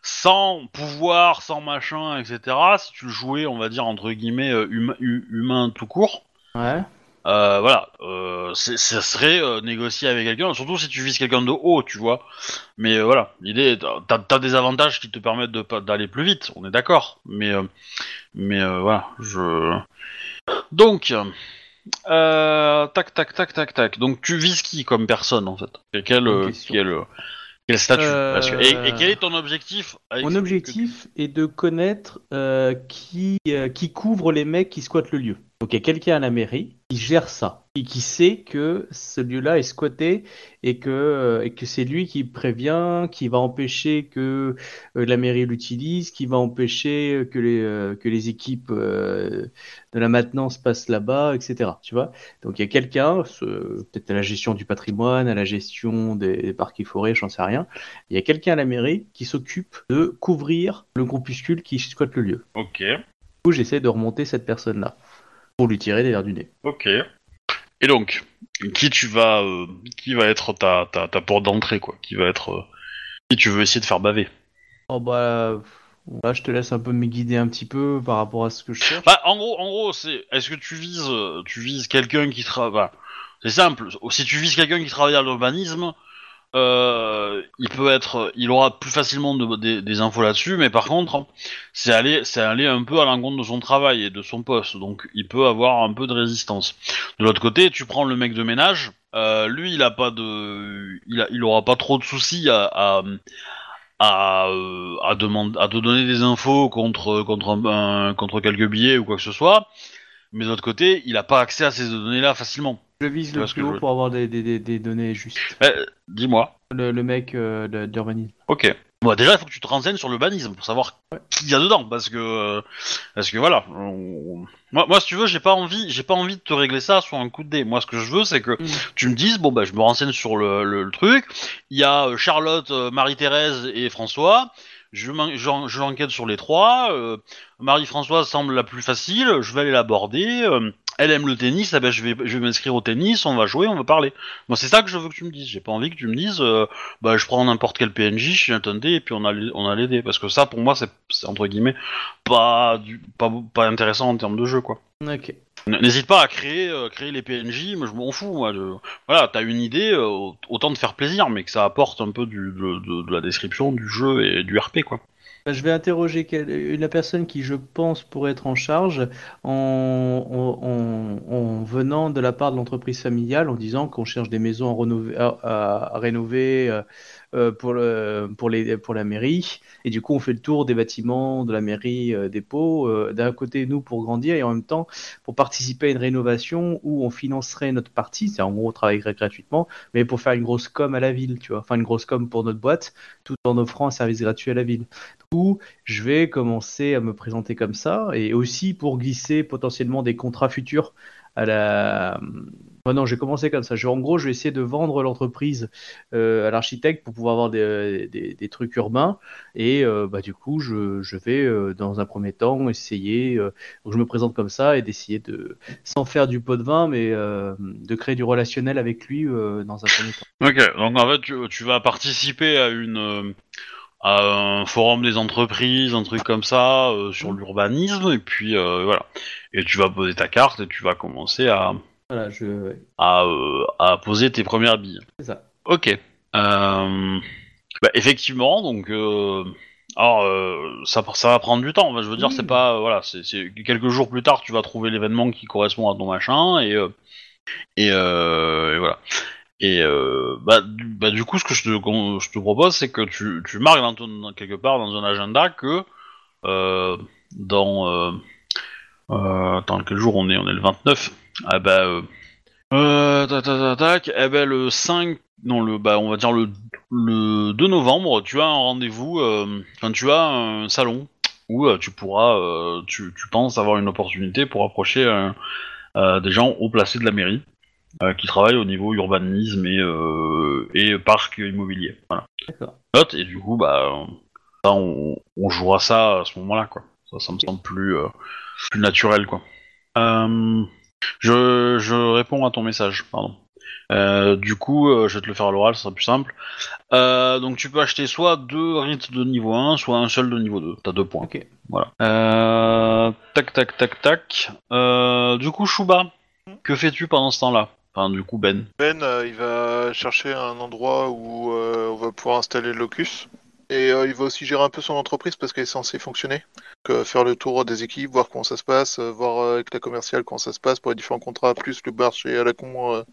sans pouvoir, sans machin, etc. Si tu le jouais, on va dire entre guillemets euh, huma- hu- humain tout court, Ouais. Euh, voilà, euh, c'est- ça serait euh, négocier avec quelqu'un, surtout si tu vises quelqu'un de haut, tu vois. Mais euh, voilà, l'idée, t'as as des avantages qui te permettent d'aller plus vite, on est d'accord. Mais euh, mais euh, voilà, je donc. Euh, tac, tac, tac, tac, tac. Donc tu vises qui comme personne en fait? Et quel, euh, quel, quel statut? Euh, Parce que- et, et quel est ton objectif avec Mon objectif est de connaître euh, qui, euh, qui couvre les mecs qui squattent le lieu. Donc il y a quelqu'un à la mairie qui gère ça et qui sait que ce lieu-là est squatté et que, euh, et que c'est lui qui prévient, qui va empêcher que euh, la mairie l'utilise, qui va empêcher que les, euh, que les équipes de la maintenance passent là-bas, etc. Tu vois Donc il y a quelqu'un, peut-être à la gestion du patrimoine, à la gestion des, des parcs et forêts, j'en sais rien. Il y a quelqu'un à la mairie qui s'occupe de couvrir le groupuscule qui squatte le lieu. Ok, Du coup, j'essaie de remonter cette personne-là pour lui tirer des verres du nez. ok. Et donc, qui tu vas, euh, qui va être ta, ta, ta porte d'entrée quoi Qui va être, euh, qui tu veux essayer de faire baver Oh bah, là, je te laisse un peu me guider un petit peu par rapport à ce que je cherche. Bah, en gros, en gros, c'est, est-ce que tu vises, euh, tu vises quelqu'un qui travaille, c'est simple. Si tu vises quelqu'un qui travaille à l'urbanisme, euh, il peut être, il aura plus facilement de- des- infos là-dessus, mais par contre, c'est aller, c'est aller un peu à l'encontre de son travail et de son poste, donc il peut avoir un peu de résistance. De l'autre côté, tu prends le mec de ménage, euh, lui, il a pas de, il, aura pas trop de soucis à, à euh, demander, à te donner des infos contre, contre, un, contre quelques billets ou quoi que ce soit. Mais de l'autre côté, il a pas accès à ces données-là facilement. Je vise le plus que haut pour avoir des, des, des, des données justes. Eh, Dis-moi. Le, le mec euh, de- d'urbanisme. Ok. Bon, déjà, il faut que tu te renseignes sur l'urbanisme pour savoir qui y a dedans, parce que, euh, parce que voilà. on- Moi, moi, si tu veux, j'ai pas envie, j'ai pas envie de te régler ça sur un coup de dé. Moi, ce que je veux, c'est que Mm. tu me dises, bon, bah, je me renseigne sur le, le- le truc. Il y a euh, Charlotte, euh, Marie-Thérèse et François. Je, l'enquête sur les trois. euh, Marie-Françoise semble la plus facile. Je vais aller l'aborder. euh, elle aime le tennis. eh ben, je vais, m'inscrire au tennis. On va jouer, on va parler. Moi, c'est ça que je veux que tu me dises. J'ai pas envie que tu me dises, euh, bah, je prends n'importe quel PNJ, je suis et puis on a, on a l'aider. Parce que ça, pour moi, c'est, c'est, entre guillemets pas, du, pas, pas intéressant en termes de jeu, quoi. Ok. N'hésite pas à créer, euh, créer les PNJ, mais je m'en fous, moi. de- Voilà, t'as une idée, euh, autant de faire plaisir, mais que ça apporte un peu de, la description du jeu et du RP, quoi. Bah, Je vais interroger la personne qui, je pense, pourrait être en charge en, en- en- en venant de la part de l'entreprise familiale en disant qu'on cherche des maisons à, rénover, euh, pour, le, pour, les, pour la mairie. Et du coup, on fait le tour des bâtiments de la mairie euh, des Paux, euh, d'un côté, nous, pour grandir, et en même temps, pour participer à une rénovation où on financerait notre partie, c'est en gros, on travaillerait gratuitement, mais pour faire une grosse com à la ville, tu vois. Enfin, une grosse com pour notre boîte, tout en offrant un service gratuit à la ville coup, je vais commencer à me présenter comme ça et aussi pour glisser potentiellement des contrats futurs à la Non, j'ai commencé comme ça. Je- en gros, je vais essayer de vendre l'entreprise euh, à l'architecte pour pouvoir avoir des, des- des trucs urbains. Et euh, bah, du coup, je, je vais euh, dans un premier temps essayer. donc je me présente comme ça et d'essayer de, sans faire du pot de vin, mais de créer du relationnel avec lui dans un premier temps. Ok, donc en fait, tu, tu vas participer à une à un forum des entreprises, un truc comme ça, sur l'urbanisme, et puis voilà. Et tu vas poser ta carte et tu vas commencer à Voilà, je. à, euh, à poser tes premières billes. C'est ça. Ok. Euh, bah, effectivement, donc. Euh... Alors, euh, ça, ça va prendre du temps. Enfin, je veux dire, Oui. c'est pas, voilà, c'est c'est- quelques jours plus tard, tu vas trouver l'événement qui correspond à ton machin et euh, et, euh, et voilà. Et euh, bah, du, bah, du coup, ce que je te, con- je te propose, c'est que tu, tu marques dans ton, dans- quelque part dans un agenda que euh, dans euh, euh, attends, quel jour on est? On est le 29. Ah bah euh, euh, tac, tac, tac, tac, eh ben le 5, non le, bah on va dire le, le 2 novembre, tu as un rendez-vous, euh, enfin tu as un salon où euh, tu pourras, euh, tu, tu penses avoir une opportunité pour approcher euh, euh, des gens haut placés de la mairie euh, qui travaillent au niveau urbanisme et, euh, et parc immobilier. Voilà. D'accord. Note, et du coup bah ça, on, on jouera ça à ce moment-là quoi. Ça, ça me semble plus, euh, plus naturel quoi. Euh, je, je réponds à ton message, pardon. Euh, du coup, euh, je vais te le faire à l'oral, ce sera plus simple. Euh, donc tu peux acheter soit deux rites de niveau 1, soit un seul de niveau 2. T'as deux points. Ok. Voilà. Euh, tac, tac, tac, tac. Euh, du coup, Shuba, que fais-tu pendant ce temps-là? Enfin, du coup, Ben. Ben, euh, il va chercher un endroit où euh, on va pouvoir installer le locus. Et euh, il va aussi gérer un peu son entreprise parce qu'elle est censée fonctionner. Donc, euh, faire le tour des équipes, voir comment ça se passe, euh, voir euh, avec la commerciale comment ça se passe pour les différents contrats, plus le marché à la con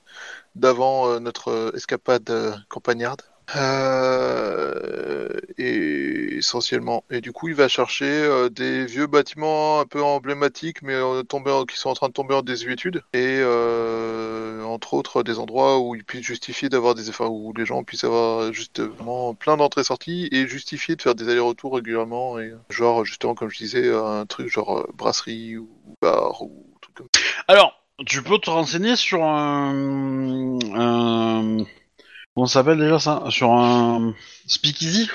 d'avant notre escapade campagnarde. Euh, et essentiellement. Et du coup, il va chercher euh, des vieux bâtiments un peu emblématiques, mais euh, qui sont en train de tomber en désuétude. Et euh, entre autres, des endroits où il puisse justifier d'avoir des efforts, où les gens puissent avoir justement plein d'entrées-sorties et justifier de faire des allers-retours régulièrement. Et genre, justement, comme je disais, un truc genre brasserie ou bar ou truc comme ça. Alors, tu peux te renseigner sur un... un... Ça s'appelle déjà ça Sur un speakeasy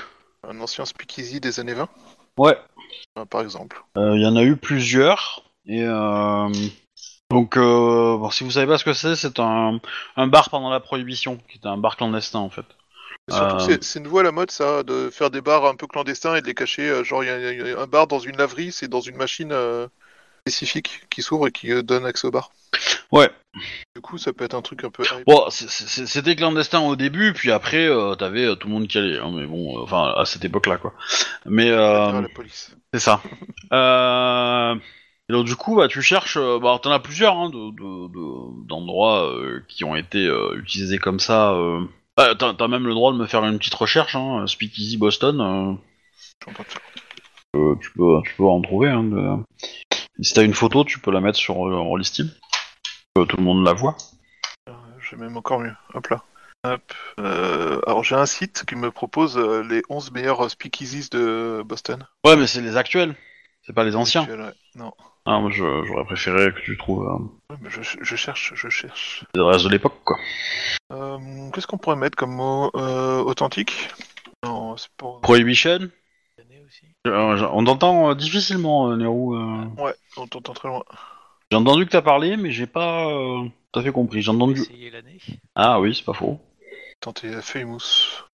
Un ancien speakeasy des années 20, Ouais. euh, par exemple. Euh, Il y en a eu plusieurs. Et euh, donc, euh, bon, si vous savez pas ce que c'est, c'est un, un bar pendant la prohibition, qui était un bar clandestin en fait. Et Surtout, que c'est- nouveau à la mode, ça, de faire des bars un peu clandestins et de les cacher. genre, il y, y a un bar dans une laverie, c'est dans une machine spécifique qui s'ouvre et qui euh, donne accès au bar. Ouais. Du coup, ça peut être un truc un peu. Bon, c'est- c'est- c'était clandestin au début, puis après, euh, t'avais euh, tout le monde qui allait. hein, mais bon, euh, enfin, à cette époque-là, quoi. Mais à euh, la police. c'est ça. Euh, et donc du coup, bah, tu cherches. euh, bah, t'en as plusieurs hein, de- de- de- d'endroits euh, qui ont été euh, utilisés comme ça. Euh... Ah, t'as, t'as même le droit de me faire une petite recherche. Hein, Speakeasy Boston. euh, Je suis en train de faire. euh, tu peux, tu peux en trouver. Hein, de- Si t'as une photo, tu peux la mettre sur euh, Rollistim. Que tout le monde la voit. Euh, J'ai même encore mieux. Hop là. Hop. Euh, alors, j'ai un site qui me propose euh, les 11 meilleurs speakeasies de Boston. Ouais, mais c'est les actuels. C'est pas les anciens. Actuel, ouais. Non. Ah, moi, je- j'aurais préféré que tu trouves euh, Ouais, mais je, je cherche, je cherche. les adresses de l'époque, quoi. Euh, Qu'est-ce qu'on pourrait mettre comme mot euh, authentique? Non, c'est pas. Prohibition? Aussi. Euh, on t'entend euh, difficilement, euh, Nero. euh. Ouais, on t'entend très loin. J'ai entendu que t'as parlé, mais j'ai pas euh, tout à fait compris. J'ai entendu. L'année. Ah oui, c'est pas faux. Tentez Famous.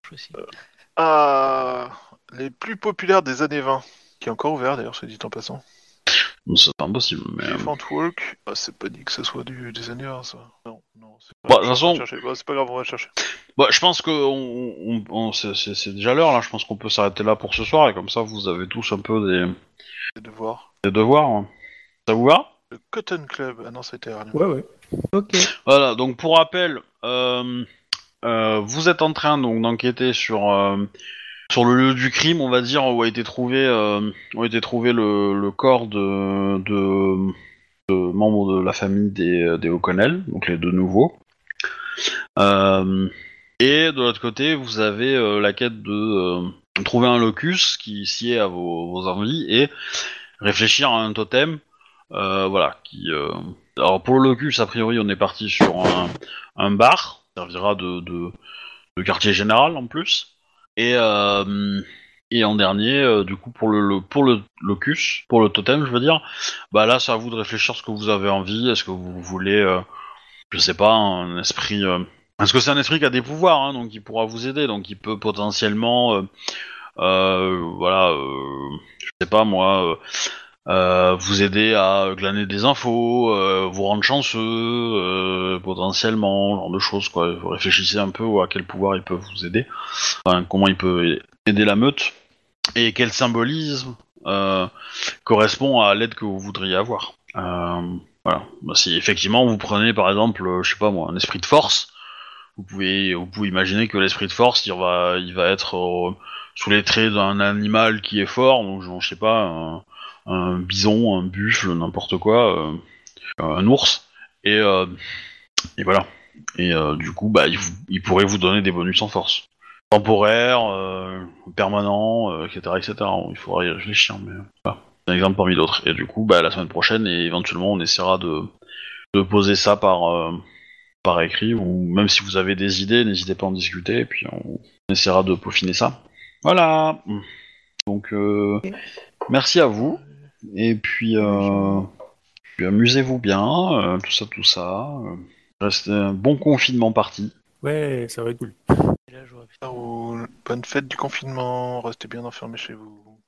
Je aussi. Ah, les plus populaires des années 20. Qui est encore ouvert d'ailleurs, c'est dit en passant. C'est pas impossible, mais. Elephant Walk, ah, c'est pas dit que ce soit du, des années 20 ça. Non, non. c'est Bah, pas- de toute on va façon- chercher. Bah, c'est pas grave, on va chercher. Bah, je pense que on, on- on- c'est- déjà l'heure là. Je pense qu'on peut s'arrêter là pour ce soir et comme ça, vous avez tous un peu des, C'est de voir. des devoirs. hein. Ça vous va? Le Cotton Club. Ah non, c'était rien. Ouais, ouais. Ok. Voilà, donc pour rappel, euh, euh, vous êtes en train donc d'enquêter sur euh, sur le lieu du crime, on va dire, où a été trouvé euh, le, corps de, membres de la famille des O'Connell, donc les deux nouveaux. Euh, et de l'autre côté, vous avez euh, la quête de trouver un locus qui sied à vos, envies et réfléchir à un totem, voilà, qui Alors pour le locus, a priori, on est parti sur un, bar, ça servira de quartier général en plus. Et, euh, et en dernier, euh, du coup, pour le, pour le locus, pour le totem, je veux dire, bah là, c'est à vous de réfléchir ce que vous avez envie. Est-ce que vous voulez, euh, je sais pas, un esprit. Parce que c'est un esprit qui a des pouvoirs, hein, donc il pourra vous aider, donc il peut potentiellement, voilà, je sais pas moi. Euh, vous aider à glaner des infos, euh, vous rendre chanceux, euh, potentiellement, genre de choses quoi. Vous réfléchissez un peu à quel pouvoir il peut vous aider, enfin, comment il peut aider la meute, et quel symbolisme correspond à l'aide que vous voudriez avoir. Voilà. Bah, si effectivement vous prenez par exemple, je sais pas moi, un esprit de force, vous pouvez, vous pouvez imaginer que l'esprit de force, il va, il va être sous les traits d'un animal qui est fort, donc je sais pas. Un- bison, un buffle, n'importe quoi, euh, un ours, et, euh, et voilà. Et euh, du coup, bah, il, pourrait vous donner des bonus en force. Temporaire, euh, permanent, euh, etc., etc. Il faudra y réfléchir, mais voilà. C'est un exemple parmi d'autres. Et du coup, bah, la semaine prochaine, et éventuellement, on essaiera de, de poser ça par, euh, par écrit, ou même si vous avez des idées, n'hésitez pas à en discuter, et puis on, essaiera de peaufiner ça. Voilà. Donc, euh, merci à vous. Et puis, euh, puis amusez-vous bien, euh, tout ça, tout ça. restez un bon confinement parti. Ouais, ça va être cool. Et là, j'aurais pu- Ciao. Bonne fête du confinement, restez bien enfermés chez vous.